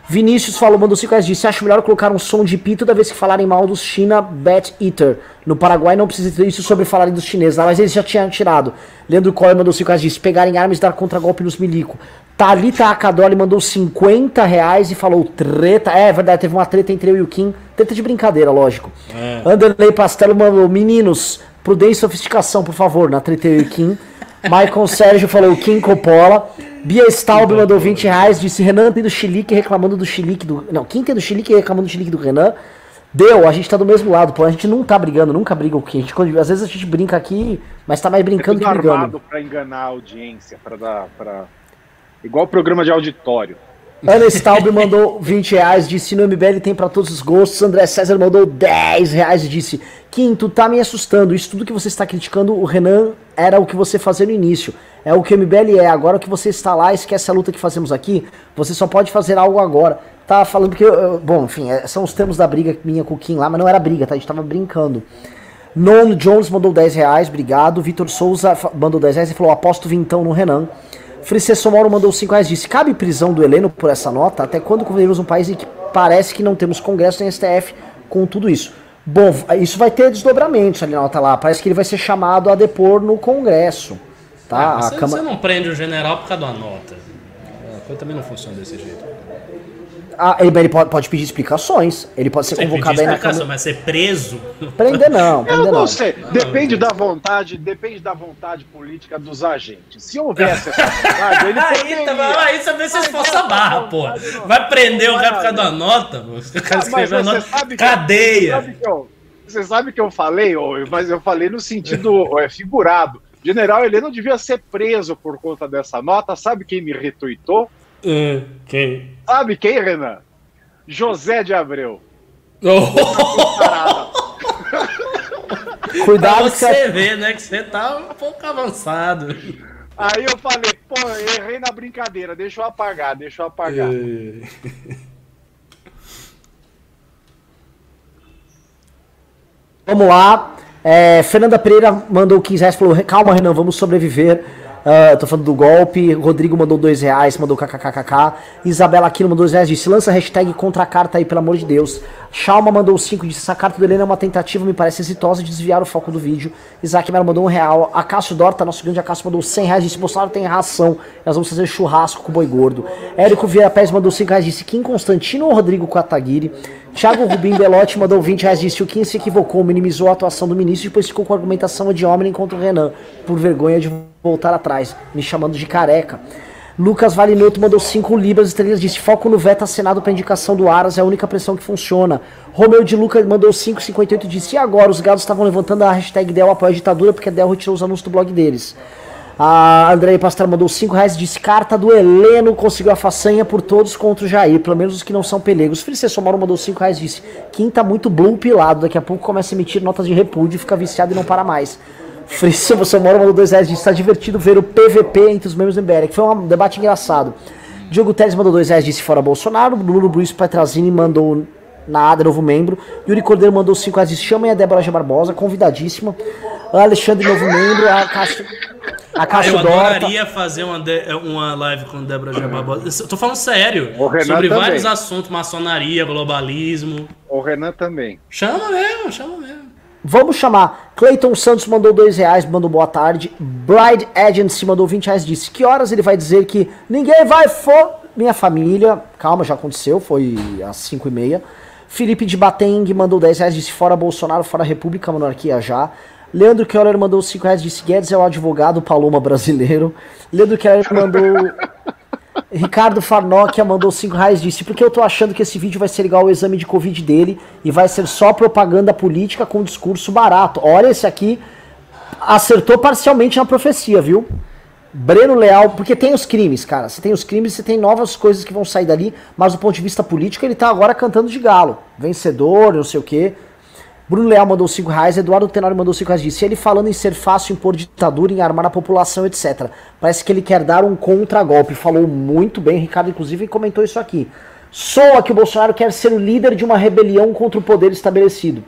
Vinícius falou, mandou 5 reais, disse, acho melhor colocar um som de pito toda vez que falarem mal dos China Bat Eater. No Paraguai não precisa ter isso sobre falarem dos chineses, mas eles já tinham tirado. Leandro Coy mandou 5 reais, disse, pegarem armas e dar contra-golpe nos milico. Thalita Akadoli mandou 50 reais e falou treta. É, é verdade, teve uma treta entre eu e o Kim. Treta de brincadeira, lógico. É. Anderley Pastelo mandou, meninos, prudência e sofisticação, por favor, na treta eu e o Kim. Michael Sérgio falou Kim Coppola. Bia Staub mandou 20 reais, disse Renan tem do chilique reclamando do chilique do. Não, quem tem do chilique reclamando do chilique do Renan. Deu, a gente tá do mesmo lado, pô. A gente não tá brigando, nunca briga o quê? A gente, às vezes a gente brinca aqui, mas tá mais brincando é que brigando. armado pra enganar a audiência, pra dar. Pra... Igual programa de auditório. Ana Staub mandou 20 reais, disse no MBL tem para todos os gostos. André César mandou 10 reais e disse: Quinto, tá me assustando. Isso tudo que você está criticando, o Renan era o que você fazia no início. É o que o MBL é. Agora que você está lá, esquece a luta que fazemos aqui. Você só pode fazer algo agora. Tá falando que. Bom, enfim, é, são os termos da briga minha com o Kim lá, mas não era briga, tá? A gente tava brincando. Non Jones mandou 10 reais, obrigado. Vitor Souza mandou 10 reais e falou: aposto vintão no Renan. Fricê Mauro mandou 5 reais disse: Cabe prisão do Heleno por essa nota? Até quando governos um país em que parece que não temos Congresso nem STF com tudo isso? Bom, isso vai ter desdobramentos ali na nota lá. Parece que ele vai ser chamado a depor no Congresso. Tá? Ah, você, Câmara... você não prende o general por causa da nota. A coisa também não funciona desse jeito. Ah, ele, ele pode, pode, pedir explicações. Ele pode ser convocado aí na Câmara. Mas ser preso? Prender não. Prender Eu não, não. sei. Depende da vontade, depende da vontade política dos agentes. Se houvesse essa vontade, ele aí, tá, aí você vê se esforça a barra, pô. Vai prender o cara por causa da nota, pô. O cara escreveu a nota. Cadeia. Você sabe, que eu, você sabe que eu falei, mas eu falei no sentido é, figurado. General Heleno devia ser preso por conta dessa nota. Sabe quem me retuitou? Uh, quem? Sabe quem, Renan? José de Abreu. Oh. Cuidado pra você que... vê, né? Que você tá um pouco avançado. Aí eu falei, pô, errei na brincadeira, deixa eu apagar, deixa eu apagar. Vamos lá. É, Fernanda Pereira mandou 15 reais falou: calma, Renan, vamos sobreviver. Uh, tô falando do golpe. Rodrigo mandou dois reais, mandou kkkk. Isabela Aquino mandou dois reais, disse: lança hashtag contra a carta aí, pelo amor de Deus. Chalma mandou cinco, disse: essa carta do Helena é uma tentativa, me parece exitosa, de desviar o foco do vídeo. Isaac Melo mandou um real. Acácio Dorta, nosso grande Acácio, mandou 100 reais, disse: Bolsonaro tem ração, nós vamos fazer churrasco com o boi gordo. Érico Vieira Pérez mandou 5 reais, disse: Kim Constantino ou Rodrigo Kataguiri? Thiago Rubim Belotti mandou 20 reais, disse: o Kim se equivocou, minimizou a atuação do ministro e depois ficou com a argumentação de homem contra o Renan, por vergonha de voltar atrás, me chamando de careca. Lucas Valinoto mandou 5 libras estrelas, disse foco no veto assinado para indicação do Aras, é a única pressão que funciona. Romeu de Lucas mandou 5,58 disse, e agora? Os gados estavam levantando a hashtag Del apoia a ditadura porque Del retirou os anúncios do blog deles. A Andrei Pastor mandou 5 reais, disse, carta do Heleno conseguiu a façanha por todos contra o Jair, pelo menos os que não são pelegos. Felice Somaro mandou 5 reais, disse, Kim tá muito blue pilado, daqui a pouco começa a emitir notas de repúdio, fica viciado e não para mais. Frício Samora mandou dois reais. Está divertido ver o PVP entre os membros do MBL, que foi um debate engraçado. Diogo Teles mandou dois reais, disse fora Bolsonaro. Bruno Bruce Petrazini mandou nada, novo membro. Yuri Cordeiro mandou cinco reais, disse chamem a Débora G. Barbosa, convidadíssima. Alexandre, novo membro. A Castro. A ah, eu adoraria fazer uma, de, uma live com Débora G. Barbosa. Eu tô falando sério. sobre também. vários assuntos, maçonaria, globalismo. O Renan também. Chama mesmo, chama mesmo. Vamos chamar. Clayton Santos mandou dois reais, mandou boa tarde. Bride Agency mandou 20 reais, disse que horas ele vai dizer que ninguém vai for minha família. Calma, já aconteceu, foi às 5 e meia. Felipe de Bateng mandou 10 reais, disse fora Bolsonaro, fora República, monarquia já. Leandro Keller mandou 5 reais, disse Guedes é o advogado Paloma brasileiro. Leandro Keller mandou Ricardo Farnokia mandou 5 reais disse, porque eu tô achando que esse vídeo vai ser igual ao exame de Covid dele e vai ser só propaganda política com discurso barato. Olha, esse aqui acertou parcialmente na profecia, viu? Breno Leal, porque tem os crimes, cara. Você tem os crimes, você tem novas coisas que vão sair dali, mas do ponto de vista político ele tá agora cantando de galo. Vencedor, não sei o quê. Bruno Leal mandou 5 reais, Eduardo Tenório mandou 5 reais. Disse ele falando em ser fácil impor ditadura, em armar a população, etc. Parece que ele quer dar um contragolpe. Falou muito bem, Ricardo, inclusive, comentou isso aqui. Soa que o Bolsonaro quer ser o líder de uma rebelião contra o poder estabelecido.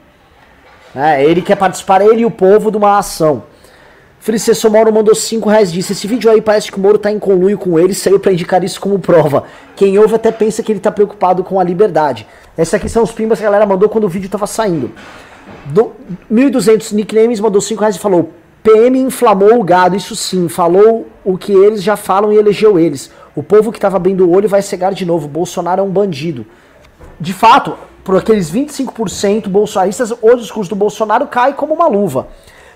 É, ele quer participar, ele e o povo, de uma ação. Fricesso Mauro mandou 5 reais disse: Esse vídeo aí parece que o Moro tá em conluio com ele, saiu para indicar isso como prova. Quem ouve até pensa que ele tá preocupado com a liberdade. Esses aqui são os pimbas que a galera mandou quando o vídeo tava saindo. Do 1.200 nicknames mandou 5 reais e falou: PM inflamou o gado, isso sim, falou o que eles já falam e elegeu eles. O povo que estava abrindo o olho vai cegar de novo. Bolsonaro é um bandido. De fato, por aqueles 25% bolsonaristas, o discurso do Bolsonaro cai como uma luva.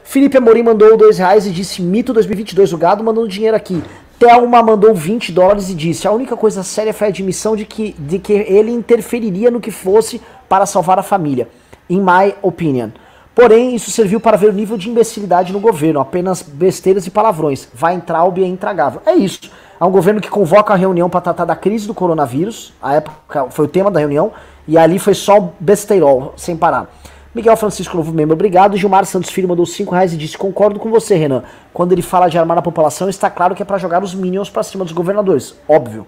Felipe Amorim mandou 2 reais e disse: Mito 2022, o gado mandando dinheiro aqui. Thelma mandou 20 dólares e disse: A única coisa séria foi a admissão de que, de que ele interferiria no que fosse para salvar a família in my opinion. Porém, isso serviu para ver o nível de imbecilidade no governo, apenas besteiras e palavrões. Vai entrar o é intragável. É isso. É um governo que convoca a reunião para tratar da crise do coronavírus. A época foi o tema da reunião. E ali foi só besteirol, sem parar. Miguel Francisco, novo membro, obrigado. Gilmar Santos Filho mandou 5 reais e disse: Concordo com você, Renan. Quando ele fala de armar a população, está claro que é para jogar os minions para cima dos governadores. Óbvio.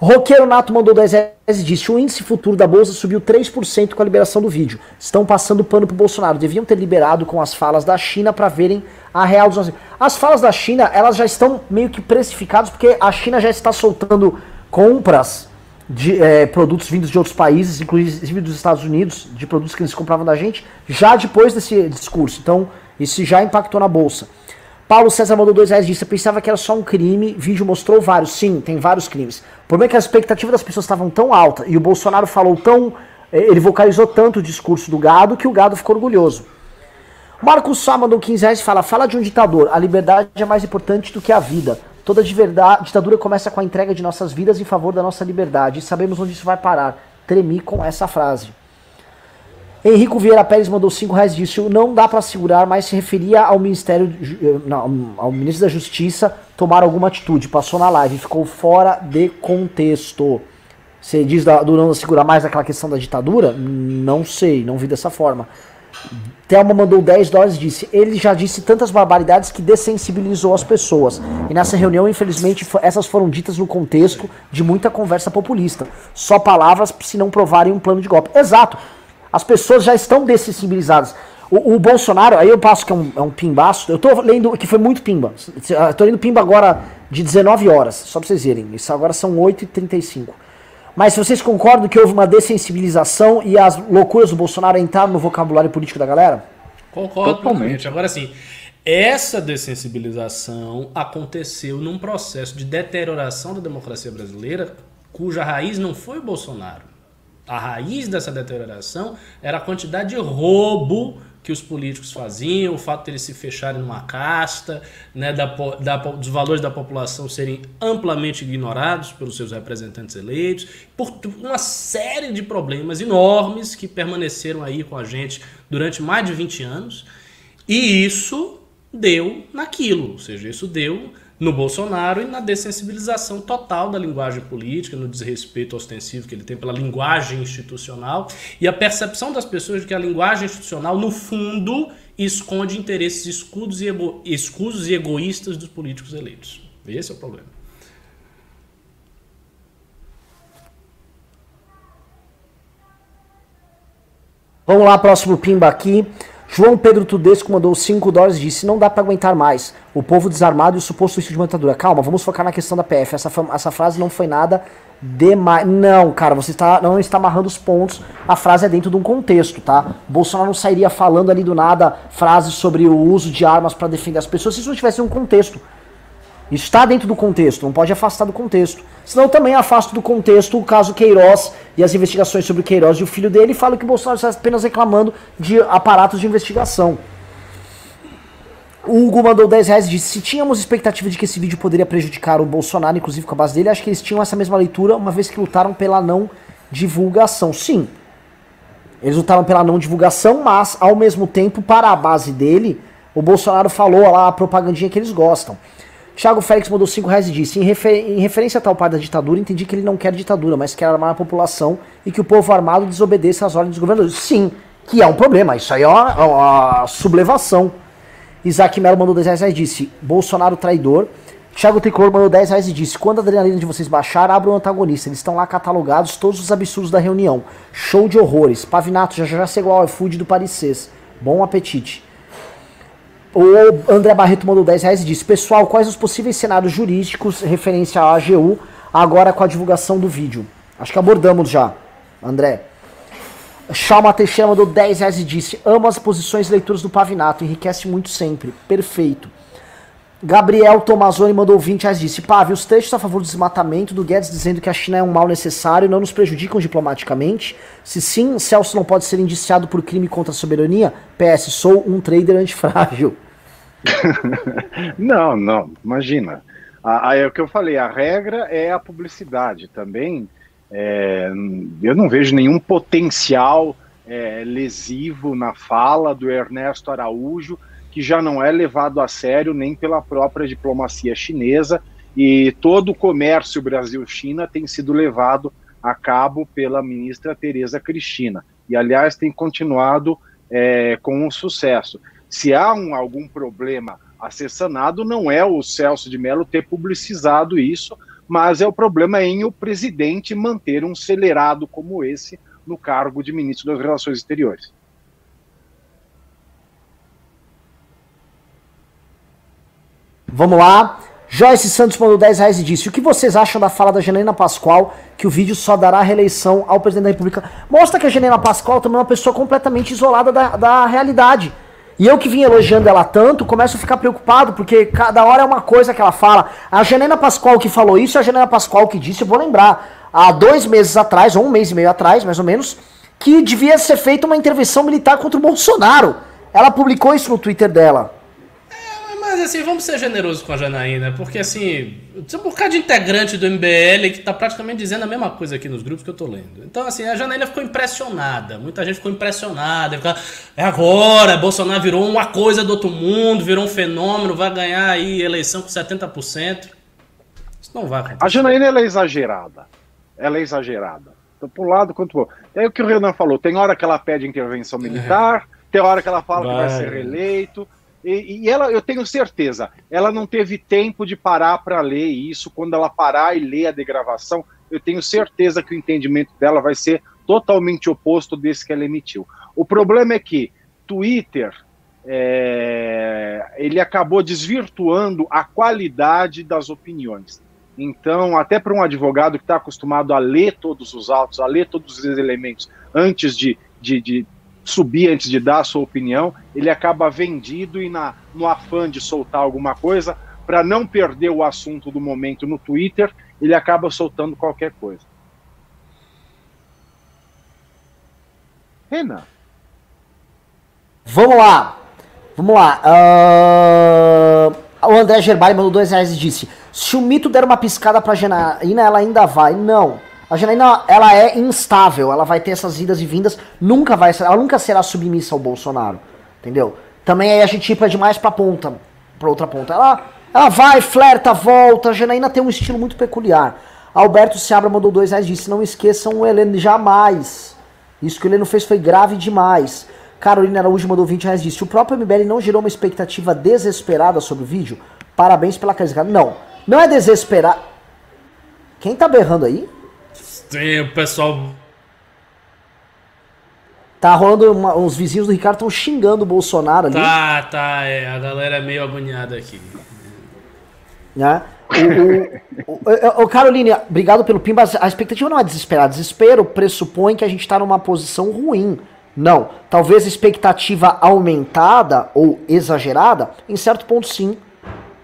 Roqueiro Nato mandou 10 reais e disse: o índice futuro da bolsa subiu 3% com a liberação do vídeo. Estão passando pano pro Bolsonaro. Deviam ter liberado com as falas da China para verem a real dos. As falas da China, elas já estão meio que precificadas, porque a China já está soltando compras de é, produtos vindos de outros países, inclusive dos Estados Unidos, de produtos que eles compravam da gente, já depois desse discurso. Então, isso já impactou na bolsa. Paulo César mandou dois reais disse, pensava que era só um crime, vídeo mostrou vários. Sim, tem vários crimes. O problema é que a expectativa das pessoas estavam tão alta e o Bolsonaro falou tão. Eh, ele vocalizou tanto o discurso do gado que o gado ficou orgulhoso. Marcos Sá mandou 15 reais e fala: Fala de um ditador. A liberdade é mais importante do que a vida. Toda ditadura começa com a entrega de nossas vidas em favor da nossa liberdade. E sabemos onde isso vai parar. Tremi com essa frase. Henrico Vieira Pérez mandou 5 reais disse não dá para segurar, mas se referia ao Ministério, eh, não, ao Ministro da Justiça tomar alguma atitude. Passou na live, ficou fora de contexto. Você diz da, do não segurar mais aquela questão da ditadura? Não sei, não vi dessa forma. Thelma mandou 10 dólares e disse: Ele já disse tantas barbaridades que dessensibilizou as pessoas. E nessa reunião, infelizmente, essas foram ditas no contexto de muita conversa populista. Só palavras se não provarem um plano de golpe. Exato. As pessoas já estão dessensibilizadas. O, o Bolsonaro, aí eu passo que é um, é um pimbaço, eu tô lendo que foi muito pimba. Eu tô lendo pimba agora de 19 horas, só pra vocês verem. Isso agora são 8h35. Mas vocês concordam que houve uma dessensibilização e as loucuras do Bolsonaro entraram no vocabulário político da galera? Concordo totalmente. Agora sim, essa dessensibilização aconteceu num processo de deterioração da democracia brasileira, cuja raiz não foi o Bolsonaro. A raiz dessa deterioração era a quantidade de roubo que os políticos faziam, o fato de eles se fecharem numa casta, né, da, da, dos valores da população serem amplamente ignorados pelos seus representantes eleitos, por uma série de problemas enormes que permaneceram aí com a gente durante mais de 20 anos. E isso deu naquilo, ou seja, isso deu no Bolsonaro e na dessensibilização total da linguagem política, no desrespeito ostensivo que ele tem pela linguagem institucional e a percepção das pessoas de que a linguagem institucional, no fundo, esconde interesses escudos e, ego, escusos e egoístas dos políticos eleitos. Esse é o problema. Vamos lá, próximo pimba aqui. João Pedro Tudesco mandou 5 dólares e disse: Não dá para aguentar mais. O povo desarmado e o suposto suicídio de matadura. Calma, vamos focar na questão da PF. Essa, essa frase não foi nada demais. Não, cara, você está, não está amarrando os pontos. A frase é dentro de um contexto, tá? Bolsonaro não sairia falando ali do nada frases sobre o uso de armas para defender as pessoas se isso não tivesse um contexto. Está dentro do contexto, não pode afastar do contexto. Senão também afasta do contexto o caso Queiroz e as investigações sobre Queiroz e o filho dele e fala que o Bolsonaro está apenas reclamando de aparatos de investigação. O Hugo mandou 10 reais e disse: Se tínhamos expectativa de que esse vídeo poderia prejudicar o Bolsonaro, inclusive com a base dele, acho que eles tinham essa mesma leitura, uma vez que lutaram pela não divulgação. Sim, eles lutaram pela não divulgação, mas ao mesmo tempo, para a base dele, o Bolsonaro falou lá a propagandinha que eles gostam. Thiago Félix mandou 5 reais e disse: em, refer em, referência a tal parte da ditadura, entendi que ele não quer ditadura, mas quer armar a população e que o povo armado desobedeça às ordens dos governadores. Sim, que é um problema. Isso aí é uma, é uma sublevação. Isaac Melo mandou 10 reais e disse: Bolsonaro traidor. Thiago Tricolor mandou 10 reais e disse: Quando a adrenalina de vocês baixar, abra o antagonista. Eles estão lá catalogados todos os absurdos da reunião. Show de horrores. Pavinato, já já chegou ao iFood do Paris Bom apetite. O André Barreto mandou 10 reais e disse: Pessoal, quais os possíveis cenários jurídicos referência à AGU agora com a divulgação do vídeo? Acho que abordamos já, André. Chalma Teixeira mandou 10 reais e disse: Amo as posições e leituras do Pavinato, enriquece muito sempre. Perfeito. Gabriel Tomazoni mandou 20 reais disse: Pave, os textos a favor do desmatamento do Guedes dizendo que a China é um mal necessário não nos prejudicam diplomaticamente? Se sim, Celso não pode ser indiciado por crime contra a soberania? PS, sou um trader antifrágil. não, não, imagina. A, é o que eu falei, a regra é a publicidade também. É, eu não vejo nenhum potencial é, lesivo na fala do Ernesto Araújo, que já não é levado a sério nem pela própria diplomacia chinesa, e todo o comércio Brasil-China tem sido levado a cabo pela ministra Tereza Cristina. E, aliás, tem continuado é, com um sucesso se há um, algum problema a ser sanado, não é o Celso de Mello ter publicizado isso, mas é o problema em o presidente manter um acelerado como esse no cargo de ministro das Relações Exteriores. Vamos lá. Joyce Santos mandou 10 reais e disse: O que vocês acham da fala da Janaína Pascoal que o vídeo só dará reeleição ao presidente da República? Mostra que a Janaína Pascoal também é uma pessoa completamente isolada da, da realidade. E eu que vim elogiando ela tanto, começo a ficar preocupado, porque cada hora é uma coisa que ela fala. A Janena Pascoal que falou isso, a Janena Pascoal que disse, eu vou lembrar, há dois meses atrás, ou um mês e meio atrás, mais ou menos, que devia ser feita uma intervenção militar contra o Bolsonaro. Ela publicou isso no Twitter dela. Mas assim, vamos ser generosos com a Janaína, porque assim, tem um bocado de integrante do MBL que tá praticamente dizendo a mesma coisa aqui nos grupos que eu tô lendo. Então, assim, a Janaína ficou impressionada. Muita gente ficou impressionada. Ficou, é agora, Bolsonaro virou uma coisa do outro mundo, virou um fenômeno, vai ganhar aí eleição com 70%. Isso não vai acontecer. A Janaína ela é exagerada. Ela é exagerada. Então, por um lado quanto por É o que o Renan falou. Tem hora que ela pede intervenção militar, é. tem hora que ela fala vai. que vai ser reeleito. E, e, ela, eu tenho certeza, ela não teve tempo de parar para ler isso. Quando ela parar e ler a degravação, eu tenho certeza que o entendimento dela vai ser totalmente oposto desse que ela emitiu. O problema é que Twitter é, ele acabou desvirtuando a qualidade das opiniões. Então, até para um advogado que está acostumado a ler todos os autos, a ler todos os elementos antes de, de, de subir antes de dar a sua opinião, ele acaba vendido e na, no afã de soltar alguma coisa, para não perder o assunto do momento no Twitter, ele acaba soltando qualquer coisa. Renan. Vamos lá. Vamos lá. Uh, o André Gerbari mandou dois reais e disse: Se o mito der uma piscada pra Janaína, ela ainda vai. Não. A Janaína, ela é instável. Ela vai ter essas idas e vindas. Nunca vai. Ela nunca será submissa ao Bolsonaro. Entendeu? Também aí a gente ir demais pra ponta. Pra outra ponta. Ela, ela vai, flerta, volta. A Janaína tem um estilo muito peculiar. Alberto Seabra mandou dois reais disse: Não esqueçam o Heleno jamais. Isso que o Heleno fez foi grave demais. Carolina Araújo mandou 20 reais disse: O próprio MBL não gerou uma expectativa desesperada sobre o vídeo? Parabéns pela crítica. Não, não é desesperar. Quem tá berrando aí? Tem o pessoal. Tá rolando uma, os vizinhos do Ricardo estão xingando o Bolsonaro ali. Tá, tá, é. A galera é meio agoniada aqui. Né? O, o, o, o, Carolina, obrigado pelo pimba. A expectativa não é desesperar. Desespero pressupõe que a gente tá numa posição ruim. Não. Talvez expectativa aumentada ou exagerada, em certo ponto sim.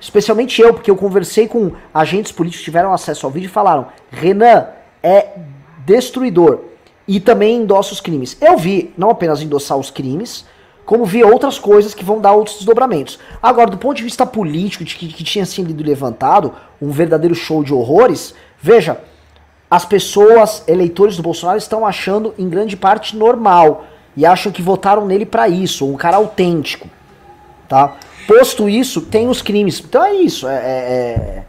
Especialmente eu, porque eu conversei com agentes políticos que tiveram acesso ao vídeo e falaram: Renan é destruidor e também endossa os crimes. Eu vi não apenas endossar os crimes, como vi outras coisas que vão dar outros desdobramentos. Agora, do ponto de vista político, de que, que tinha sido levantado, um verdadeiro show de horrores, veja, as pessoas, eleitores do Bolsonaro, estão achando em grande parte normal e acham que votaram nele para isso, um cara autêntico, tá? Posto isso, tem os crimes. Então é isso, é... é...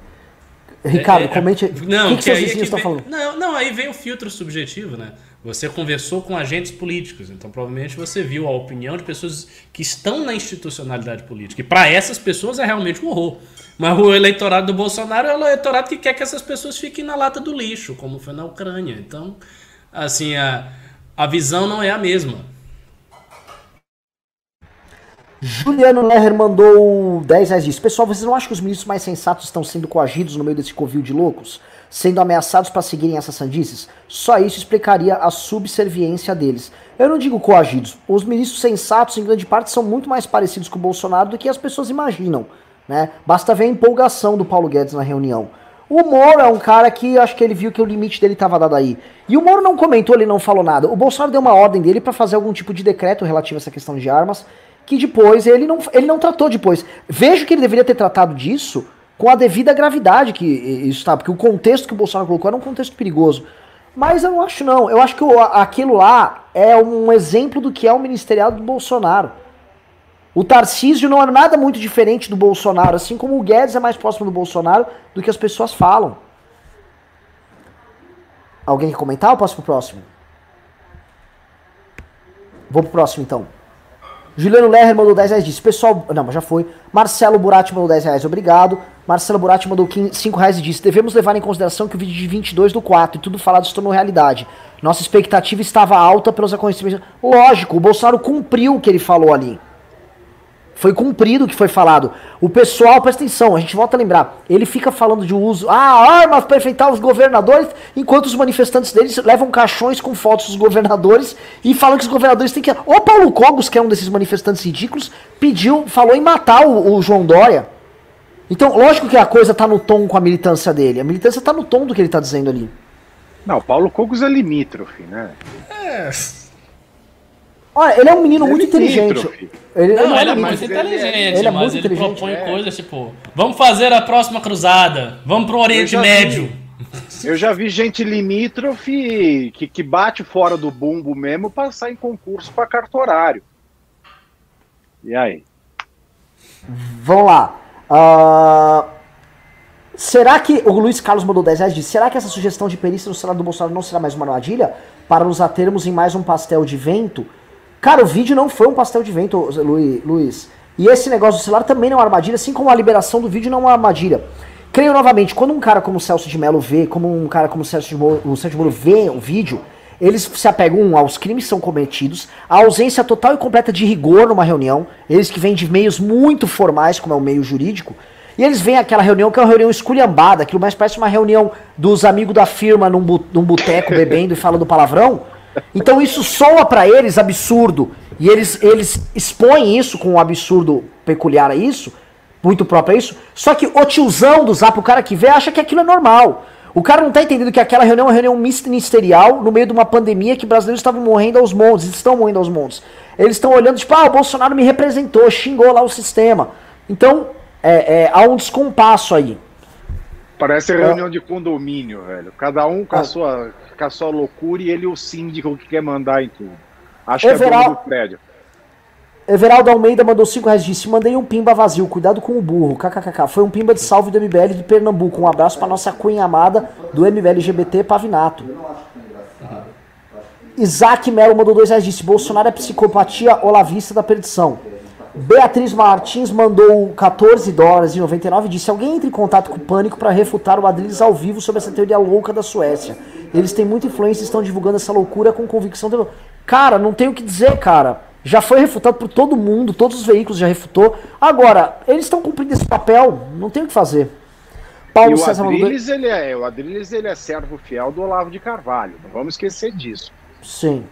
é Ricardo, é, é, comente. Não, o que, que, que seus vizinhos estão falando? Não, não, aí vem o filtro subjetivo, né? Você conversou com agentes políticos, então provavelmente você viu a opinião de pessoas que estão na institucionalidade política. E para essas pessoas é realmente um horror. Mas o eleitorado do Bolsonaro é o eleitorado que quer que essas pessoas fiquem na lata do lixo, como foi na Ucrânia. Então, assim, a, a visão não é a mesma. Juliano Lerner mandou 10 reais disso. Pessoal, vocês não acham que os ministros mais sensatos estão sendo coagidos no meio desse covil de loucos? Sendo ameaçados para seguirem essas sandices? Só isso explicaria a subserviência deles. Eu não digo coagidos. Os ministros sensatos, em grande parte, são muito mais parecidos com o Bolsonaro do que as pessoas imaginam. Né? Basta ver a empolgação do Paulo Guedes na reunião. O Moro é um cara que acho que ele viu que o limite dele estava dado aí. E o Moro não comentou, ele não falou nada. O Bolsonaro deu uma ordem dele para fazer algum tipo de decreto relativo a essa questão de armas que depois ele não, ele não tratou depois. Vejo que ele deveria ter tratado disso com a devida gravidade que isso está, porque o contexto que o Bolsonaro colocou era um contexto perigoso. Mas eu não acho não. Eu acho que aquilo lá é um exemplo do que é o ministeriado do Bolsonaro. O Tarcísio não é nada muito diferente do Bolsonaro, assim como o Guedes é mais próximo do Bolsonaro do que as pessoas falam. Alguém quer comentar ou posso pro próximo? Vou pro próximo então. Juliano Lerner mandou 10 reais disse, pessoal, não, mas já foi. Marcelo Burati mandou 10 reais, obrigado. Marcelo Burati mandou 5 reais e disse, devemos levar em consideração que o vídeo de 22 do 4 e tudo falado se tornou realidade. Nossa expectativa estava alta pelos acontecimentos. Lógico, o Bolsonaro cumpriu o que ele falou ali. Foi cumprido o que foi falado. O pessoal, presta atenção, a gente volta a lembrar. Ele fica falando de uso, ah, armas para enfrentar os governadores, enquanto os manifestantes deles levam caixões com fotos dos governadores e falam que os governadores têm que. O Paulo Cogos, que é um desses manifestantes ridículos, pediu, falou em matar o, o João Dória. Então, lógico que a coisa tá no tom com a militância dele. A militância tá no tom do que ele tá dizendo ali. Não, Paulo Cogos é limítrofe, né? É. Olha, ele é um menino ele muito inteligente. Ele, não, ele, ele é muito inteligente, ele é mas ele propõe é. coisas tipo: vamos fazer a próxima cruzada, vamos pro Oriente Médio. Vi, eu já vi gente limítrofe que, que bate fora do bumbo mesmo para sair em concurso para cartorário. E aí? Vamos lá. Uh, será que. O Luiz Carlos mandou 10 reais disse: será que essa sugestão de perícia no Senado do Bolsonaro não será mais uma armadilha para nos atermos em mais um pastel de vento? Cara, o vídeo não foi um pastel de vento, Luiz. E esse negócio do celular também não é uma armadilha, assim como a liberação do vídeo não é uma armadilha. Creio novamente, quando um cara como o Celso de Mello vê, como um cara como o Celso de Moro, o Celso de Moro vê o vídeo, eles se apegam um, aos crimes que são cometidos, à ausência total e completa de rigor numa reunião, eles que vêm de meios muito formais, como é o meio jurídico, e eles veem aquela reunião que é uma reunião esculhambada, aquilo mais parece uma reunião dos amigos da firma num, bu num boteco bebendo e falando palavrão, então isso soa para eles absurdo. E eles, eles expõem isso com um absurdo peculiar a isso, muito próprio a isso. Só que o tiozão do zap, o cara que vê, acha que aquilo é normal. O cara não tá entendendo que aquela reunião é uma reunião ministerial no meio de uma pandemia que brasileiros estavam morrendo aos montes, estão morrendo aos montes. Eles estão olhando, tipo, ah, o Bolsonaro me representou, xingou lá o sistema. Então, é, é, há um descompasso aí. Parece reunião de condomínio, velho. Cada um com a, Ah. sua, com a sua loucura e ele o síndico que quer mandar em tudo. Acho que é Everal- dono do prédio. Everaldo Almeida mandou 5 reais disse: Mandei um pimba vazio, cuidado com o burro. KKKK. Foi um pimba de salve do MBL de Pernambuco. Um abraço pra nossa cunha amada do MBL LGBT Pavinato. Isaac Melo mandou 2 reais disse: Bolsonaro é psicopatia olavista da perdição. Beatriz Martins mandou 14 dólares e 99 e disse: Alguém entre em contato com o Pânico para refutar o Adriles ao vivo sobre essa teoria louca da Suécia. Eles têm muita influência e estão divulgando essa loucura com convicção. de- Cara, não tem o que dizer, cara. Já foi refutado por todo mundo, todos os veículos já refutou. Agora, eles estão cumprindo esse papel, não tem o que fazer. Paulo e o César mandou. Adriles, ele é, o Adriles, ele é servo fiel do Olavo de Carvalho. Não vamos esquecer disso. Sim.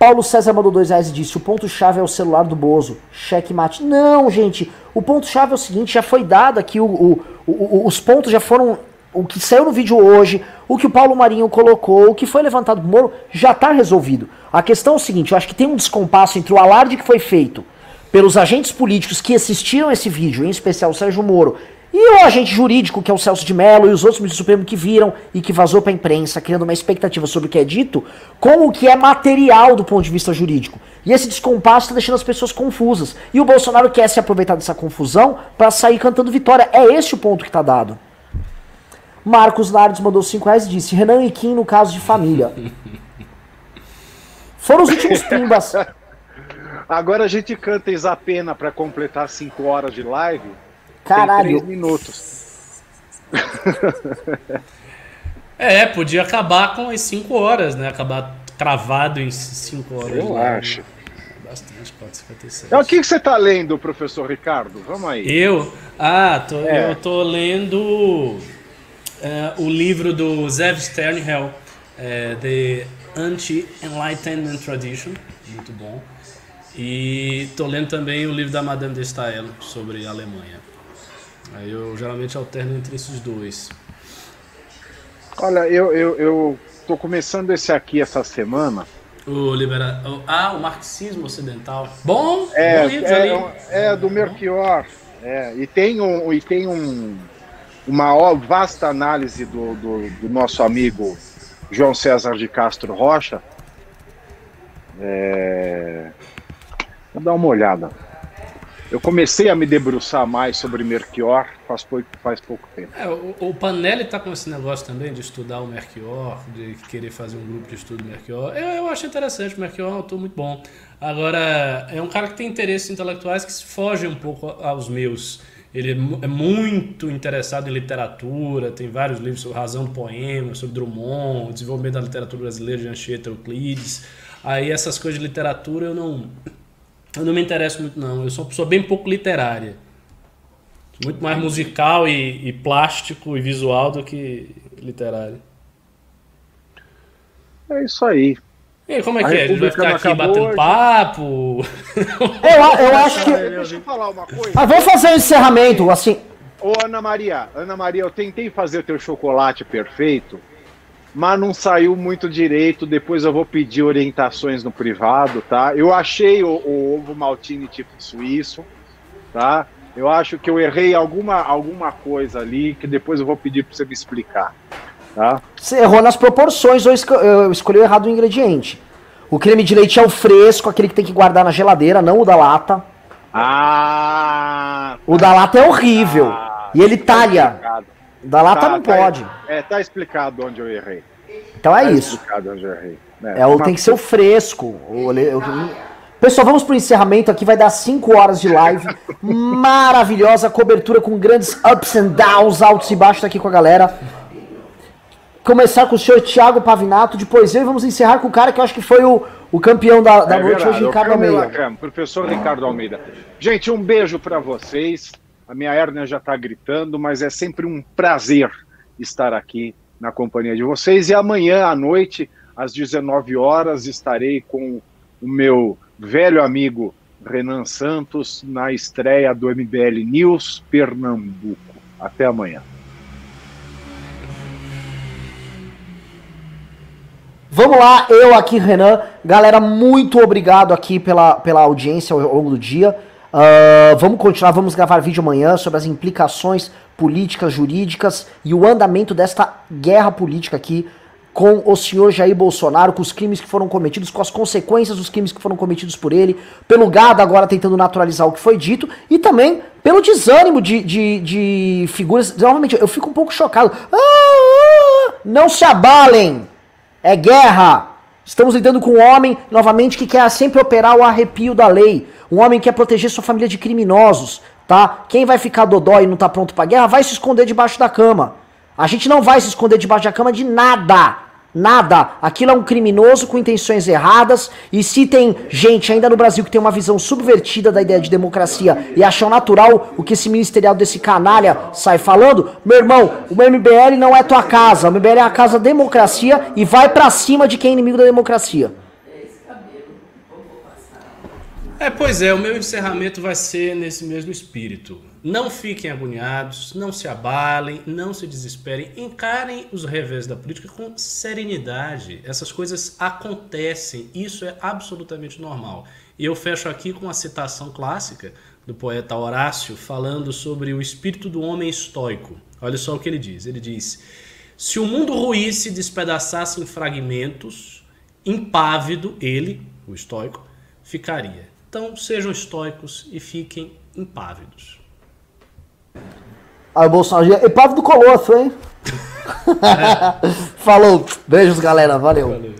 Paulo César mandou dois reais e disse: o ponto-chave é o celular do Bozo. Cheque mate. Não, gente. O ponto-chave é o seguinte: já foi dado aqui, o, o- o- os pontos já foram. O que saiu no vídeo hoje, o que o Paulo Marinho colocou, o que foi levantado pro Moro, já está resolvido. A questão é o seguinte: eu acho que tem um descompasso entre o alarde que foi feito pelos agentes políticos que assistiram esse vídeo, em especial o Sérgio Moro, e o agente jurídico, que é o Celso de Mello, e os outros ministros do Supremo que viram e que vazou para a imprensa, criando uma expectativa sobre o que é dito, com o que é material do ponto de vista jurídico. E esse descompasso está deixando as pessoas confusas. E o Bolsonaro quer se aproveitar dessa confusão para sair cantando vitória. É esse o ponto que está dado. Marcos Nardes mandou 5 reais e disse: Renan e Kim no caso de família. Foram os últimos pimbas. Agora a gente canta Isapena para completar 5 horas de live. Caralho. Tem 3 minutos. É, podia acabar com as 5 horas, né? Acabar cravado em 5 horas. Eu né? acho. Bastante, 4,57. Então, o que, que você está lendo, professor Ricardo? Vamos aí. Eu? Ah, tô, É. eu tô lendo é, o livro do Zev Sternhell, é, The Anti-Enlightenment Tradition, muito bom. E tô lendo também o livro da Madame de Stael sobre a Alemanha. Aí eu geralmente alterno entre esses dois. Olha, eu, eu, eu tô começando esse aqui essa semana. O libera... Ah, o marxismo ocidental. Bom, É, bom é, ali. é do Melchior. É, e tem, um, e tem um, uma vasta análise do, do, do nosso amigo João César de Castro Rocha. É, vou dar uma olhada. Eu comecei a me debruçar mais sobre Melchior faz, pouco- faz pouco tempo. É, o, o Panelli tá com esse negócio também de estudar o Melchior, de querer fazer um grupo de estudo do Melchior. Eu, eu acho interessante, o Melchior é um autor muito bom. Agora, é um cara que tem interesses intelectuais que fogem um pouco aos meus. Ele é é muito interessado em literatura, tem vários livros sobre razão do poema, sobre Drummond, desenvolvimento da literatura brasileira de Anchieta Euclides. Aí essas coisas de literatura eu não, eu não me interesso muito não. Eu sou uma pessoa bem pouco literária. Muito mais musical e, e plástico e visual do que literário. É isso aí. E aí, como é A que é? A gente vai ficar aqui batendo papo? Eu, eu acho que. Deixa eu falar uma coisa. Mas vamos fazer um encerramento, assim. Ô, Ana Maria, Ana Maria, eu tentei fazer o teu chocolate perfeito, mas não saiu muito direito. Depois eu vou pedir orientações no privado, tá? Eu achei o, o ovo maltine tipo suíço, tá? Eu acho que eu errei alguma, alguma coisa ali que depois eu vou pedir para você me explicar, tá? Você errou nas proporções ou esco- escolheu errado o ingrediente. O creme de leite é o fresco, aquele que tem que guardar na geladeira, não o da lata. Ah! O da lata é horrível. e ele talha. explicado. Da lata Tá, não tá- pode. É, tá explicado onde eu errei. Então é Tá isso. explicado onde eu errei. É, o, tem que ser o fresco. O Pessoal, vamos pro encerramento aqui. Vai dar 5 horas de live. Maravilhosa cobertura com grandes ups and downs, altos e baixos aqui com a galera. Começar com o senhor Thiago Pavinato. Depois eu e vamos encerrar com o cara que eu acho que foi o, o campeão da, da É noite verdade, hoje, Ricardo Camila Almeida. Cam, professor Ricardo Almeida. Gente, um beijo para vocês. A minha hérnia já está gritando, mas é sempre um prazer estar aqui na companhia de vocês. E amanhã à noite, às 19 horas, estarei com o meu velho amigo Renan Santos na estreia do MBL News Pernambuco. Até amanhã. Vamos lá, eu aqui, Renan. Galera, muito obrigado aqui pela, pela audiência ao longo do dia. Uh, vamos continuar, vamos gravar vídeo amanhã sobre as implicações políticas, jurídicas e o andamento desta guerra política aqui com o senhor Jair Bolsonaro, com os crimes que foram cometidos, com as consequências dos crimes que foram cometidos por ele, pelo gado agora tentando naturalizar o que foi dito, e também pelo desânimo de, de, de figuras. Novamente, eu fico um pouco chocado. Ah, não se abalem! É guerra! Estamos lidando com um homem, novamente, que quer sempre operar o arrepio da lei. Um homem que quer proteger sua família de criminosos, tá? Quem vai ficar dodói e não tá pronto pra guerra vai se esconder debaixo da cama. A gente não vai se esconder debaixo da cama de nada. Nada. Aquilo é um criminoso com intenções erradas. E se tem gente ainda no Brasil que tem uma visão subvertida da ideia de democracia e acham natural o que esse ministerial desse canalha sai falando, meu irmão, o MBL não é tua casa. O MBL é a casa da democracia e vai para cima de quem é inimigo da democracia. É, pois é, o meu encerramento vai ser nesse mesmo espírito. Não fiquem agoniados, não se abalem, não se desesperem, encarem os revés da política com serenidade. Essas coisas acontecem, isso é absolutamente normal. E eu fecho aqui com uma citação clássica do poeta Horácio falando sobre o espírito do homem estoico. Olha só o que ele diz: ele diz, se o mundo ruísse e despedaçasse em fragmentos, impávido ele, o estoico, ficaria. Então sejam estoicos e fiquem impávidos. Aí o Bolsonaro. Epave do Colosso, hein? Falou. Beijos, galera. Valeu. Valeu.